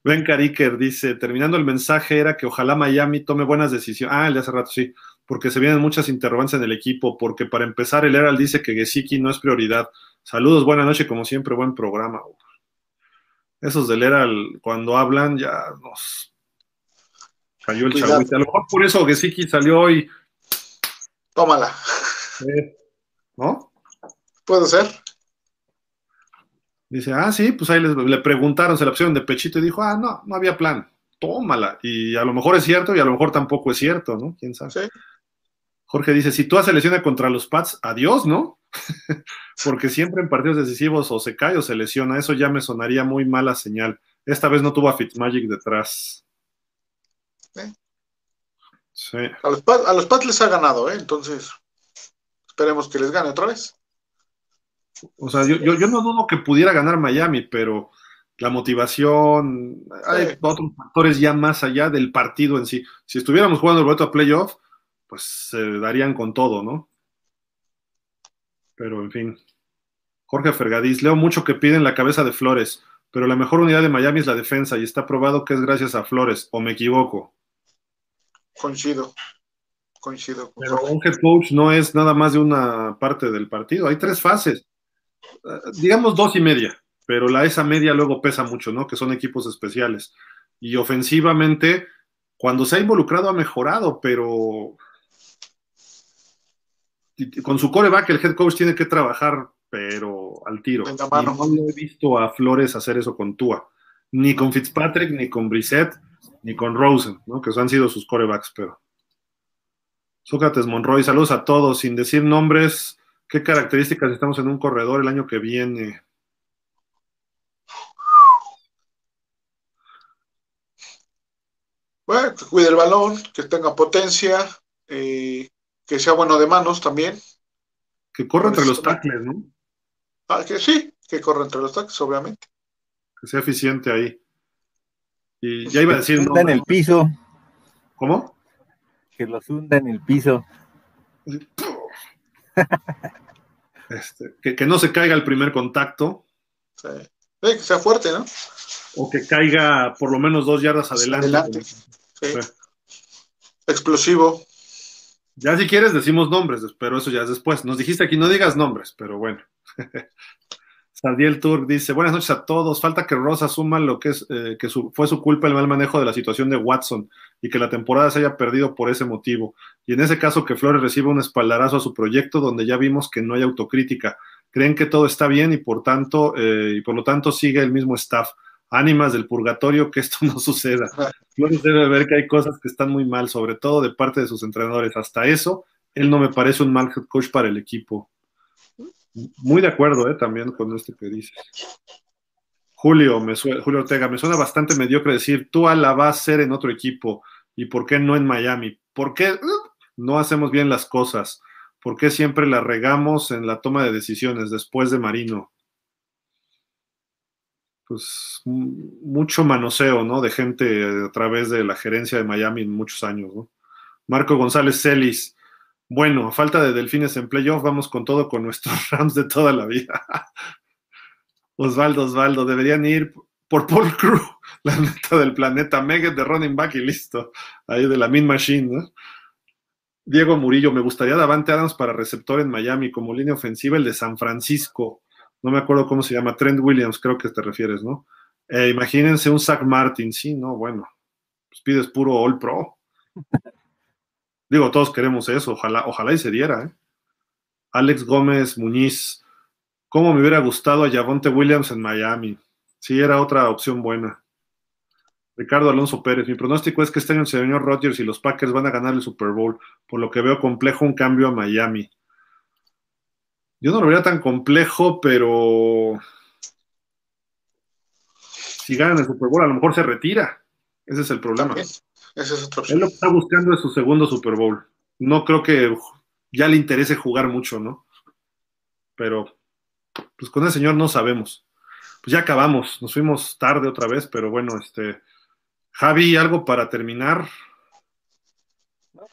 Ben Cariker dice, terminando el mensaje era que ojalá Miami tome buenas decisiones. Ah, el de hace rato, sí, porque se vienen muchas interrogantes en el equipo, porque para empezar el Herald dice que Gesicki no es prioridad. Saludos, buena noche, como siempre, buen programa. Esos del Herald, cuando hablan, ya nos cayó el chagüite. A lo mejor por eso Gesicki salió hoy. Tómala. Eh, ¿No? Puede ser. Dice, ah, sí, pues ahí le, le, preguntaron, se la pusieron de pechito y dijo, ah, no, no había plan, tómala. Y a lo mejor es cierto y a lo mejor tampoco es cierto, ¿no? ¿Quién sabe? Sí. Jorge dice, si tú haces lesiona contra los Pats, adiós, ¿no? <laughs> Porque siempre en partidos decisivos o se cae o se lesiona, eso ya me sonaría muy mala señal. Esta vez no tuvo a Fitzmagic detrás. ¿Sí? Sí. A, los Pats, a los Pats les ha ganado, ¿eh? Entonces, esperemos que les gane otra vez. O sea, yo, yo, yo, no dudo que pudiera ganar Miami, pero la motivación, sí. hay otros factores ya más allá del partido en sí. Si estuviéramos jugando el boleto a playoff, pues se darían con todo, ¿no? Pero en fin. Jorge Fergadís, leo mucho que piden la cabeza de Flores, pero la mejor unidad de Miami es la defensa y está probado que es gracias a Flores, o me equivoco. Coincido. Coincido. Con pero un head coach no es nada más de una parte del partido, hay tres fases digamos dos y media, pero la esa media luego pesa mucho, ¿no? Que son equipos especiales. Y ofensivamente, cuando se ha involucrado ha mejorado, pero con su coreback el head coach tiene que trabajar, pero al tiro. Y no he visto a Flores hacer eso con Tua, ni con Fitzpatrick, ni con Brissett, ni con Rosen, ¿no? Que han sido sus corebacks, pero. Sócrates Monroy, saludos a todos, sin decir nombres, ¿Qué características estamos en un corredor el año que viene? Bueno, que cuide el balón, que tenga potencia, eh, que sea bueno de manos también. Que corra entre los tackles, ¿no? Ah, que sí, que corra entre los tackles, obviamente. Que sea eficiente ahí. Y ya iba a decir. Que hunda en el piso. ¿Cómo? Que los hunda en el piso. Este, que, que, no se caiga el primer contacto. Sí. sí. que sea fuerte, ¿no? O que caiga por lo menos dos yardas adelante. adelante. Sí. Sí. Explosivo. Ya si quieres decimos nombres, pero eso ya es después. Nos dijiste aquí no digas nombres, pero bueno. Sadiel Turk dice, buenas noches a todos, falta que Ross asuma lo que es, eh, que su, fue su culpa el mal manejo de la situación de Watson y que la temporada se haya perdido por ese motivo. Y en ese caso que Flores reciba un espaldarazo a su proyecto donde ya vimos que no hay autocrítica. Creen que todo está bien y por tanto, eh, y por lo tanto sigue el mismo staff. Ánimas del purgatorio que esto no <laughs> suceda. Flores debe ver que hay cosas que están muy mal, sobre todo de parte de sus entrenadores. Hasta eso, él no me parece un mal coach para el equipo. Muy de acuerdo, ¿eh? También con esto que dices. Julio, me Julio Ortega, me suena bastante mediocre decir, tú la vas a ser en otro equipo, ¿y por qué no en Miami? ¿Por qué no hacemos bien las cosas? ¿Por qué siempre la regamos en la toma de decisiones después de Marino? Pues mucho manoseo, ¿no? De gente a través de la gerencia de Miami en muchos años, ¿no? Marco González Celis, bueno, falta de delfines en playoff, vamos con todo con nuestros <laughs> Rams de toda la vida. Osvaldo, Osvaldo, deberían ir por Paul Crew, <laughs> la neta del planeta, Megat de running back y listo. Ahí de la Min Machine, ¿no? Diego Murillo, me gustaría Davante Adams para receptor en Miami como línea ofensiva, el de San Francisco. No me acuerdo cómo se llama, Trent Williams, creo que te refieres, ¿no? Eh, imagínense un Zach Martin, sí, no, bueno, pues pides puro All Pro. Digo, todos queremos eso, ojalá, ojalá y se diera, ¿eh? Alex Gómez Muñiz, ¿cómo me hubiera gustado a Javonte Williams en Miami? Sí, era otra opción buena. Ricardo Alonso Pérez, mi pronóstico es que este año el señor Rodgers y los Packers van a ganar el Super Bowl, por lo que veo complejo un cambio a Miami. Yo no lo vería tan complejo, pero si ganan el Super Bowl, a lo mejor se retira. Ese es el problema. Esa es otra opción. Él lo que está buscando es su segundo Super Bowl. No creo que ya le interese jugar mucho, ¿no? Pero, pues con el señor no sabemos. Pues ya acabamos, nos fuimos tarde otra vez, pero bueno, este. Javi, ¿algo para terminar?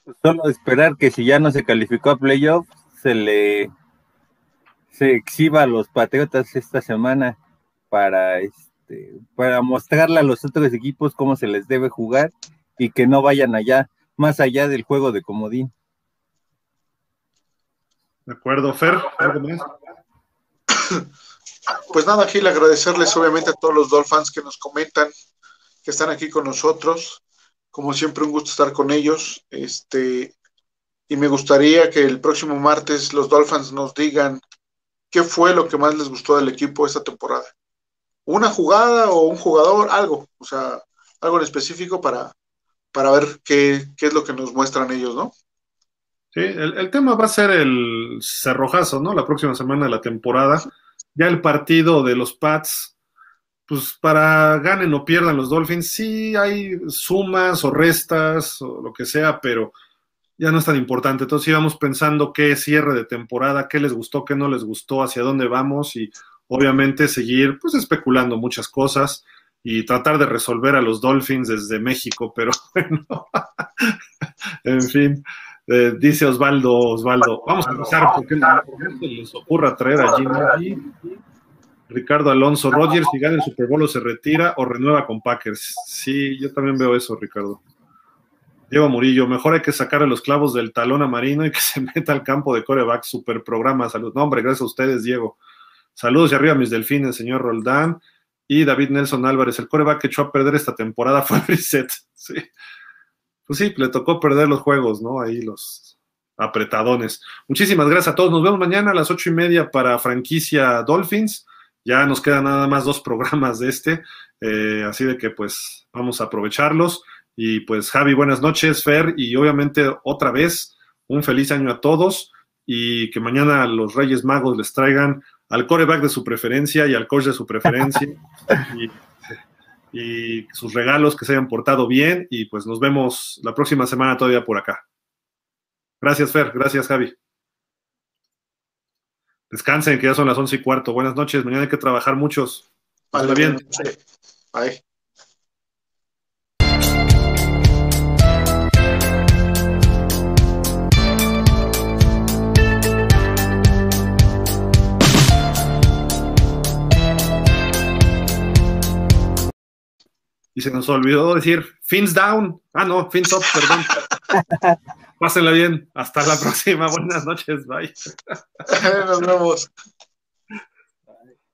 Pues solo esperar que si ya no se calificó a playoff, se le se exhiba a los Patriotas esta semana para este para mostrarle a los otros equipos cómo se les debe jugar y que no vayan allá, más allá del juego de comodín. De acuerdo, Fer, ¿algo más? <coughs> Pues nada, Gil, agradecerles obviamente a todos los Dolphins que nos comentan, que están aquí con nosotros. Como siempre, un gusto estar con ellos. Este, y me gustaría que el próximo martes los Dolphins nos digan qué fue lo que más les gustó del equipo esta temporada. Una jugada o un jugador, algo, o sea, algo en específico para, para ver qué, qué es lo que nos muestran ellos, ¿no? Sí, el, el, tema va a ser el cerrojazo, ¿no? La próxima semana de la temporada. Ya el partido de los Pats, pues para ganen o pierdan los Dolphins, sí hay sumas o restas o lo que sea, pero ya no es tan importante. Entonces íbamos pensando qué cierre de temporada, qué les gustó, qué no les gustó, hacia dónde vamos y obviamente seguir pues especulando muchas cosas y tratar de resolver a los Dolphins desde México, pero <laughs> bueno, en fin. Eh, dice Osvaldo, Osvaldo, vamos a empezar porque se les ocurra traer a Jimmy Ricardo Alonso, Rodgers, si gana el Super Bowl o se retira o renueva con Packers. Sí, yo también veo eso, Ricardo. Diego Murillo, mejor hay que sacar a los clavos del talón a Marino y que se <laughs> meta al campo de coreback, super programa, salud. No, hombre, gracias a ustedes, Diego. Saludos y arriba mis delfines, señor Roldán. Y David Nelson Álvarez, el coreback que echó a perder esta temporada <laughs> fue Reset. Sí pues sí, le tocó perder los juegos, ¿no? Ahí los apretadones. Muchísimas gracias a todos. Nos vemos mañana a las ocho y media para franquicia Dolphins. Ya nos quedan nada más dos <laughs> programas de este, eh, así de que pues vamos a aprovecharlos. Y pues Javi, buenas noches, Fer, y obviamente otra vez un feliz año a todos y que mañana los Reyes Magos les traigan al coreback de su preferencia y al coach de su preferencia. <laughs> y y sus regalos que se hayan portado bien y pues nos vemos la próxima semana todavía por acá. Gracias, Fer. Gracias, Javi. Descansen, que ya son las once y cuarto. Buenas noches. Mañana hay que trabajar muchos. Vale, bien. Bye. Y se nos olvidó decir fins down. Ah, no, fins up, perdón. <laughs> Pásenla bien. Hasta la próxima. Buenas noches. Bye. Nos vemos.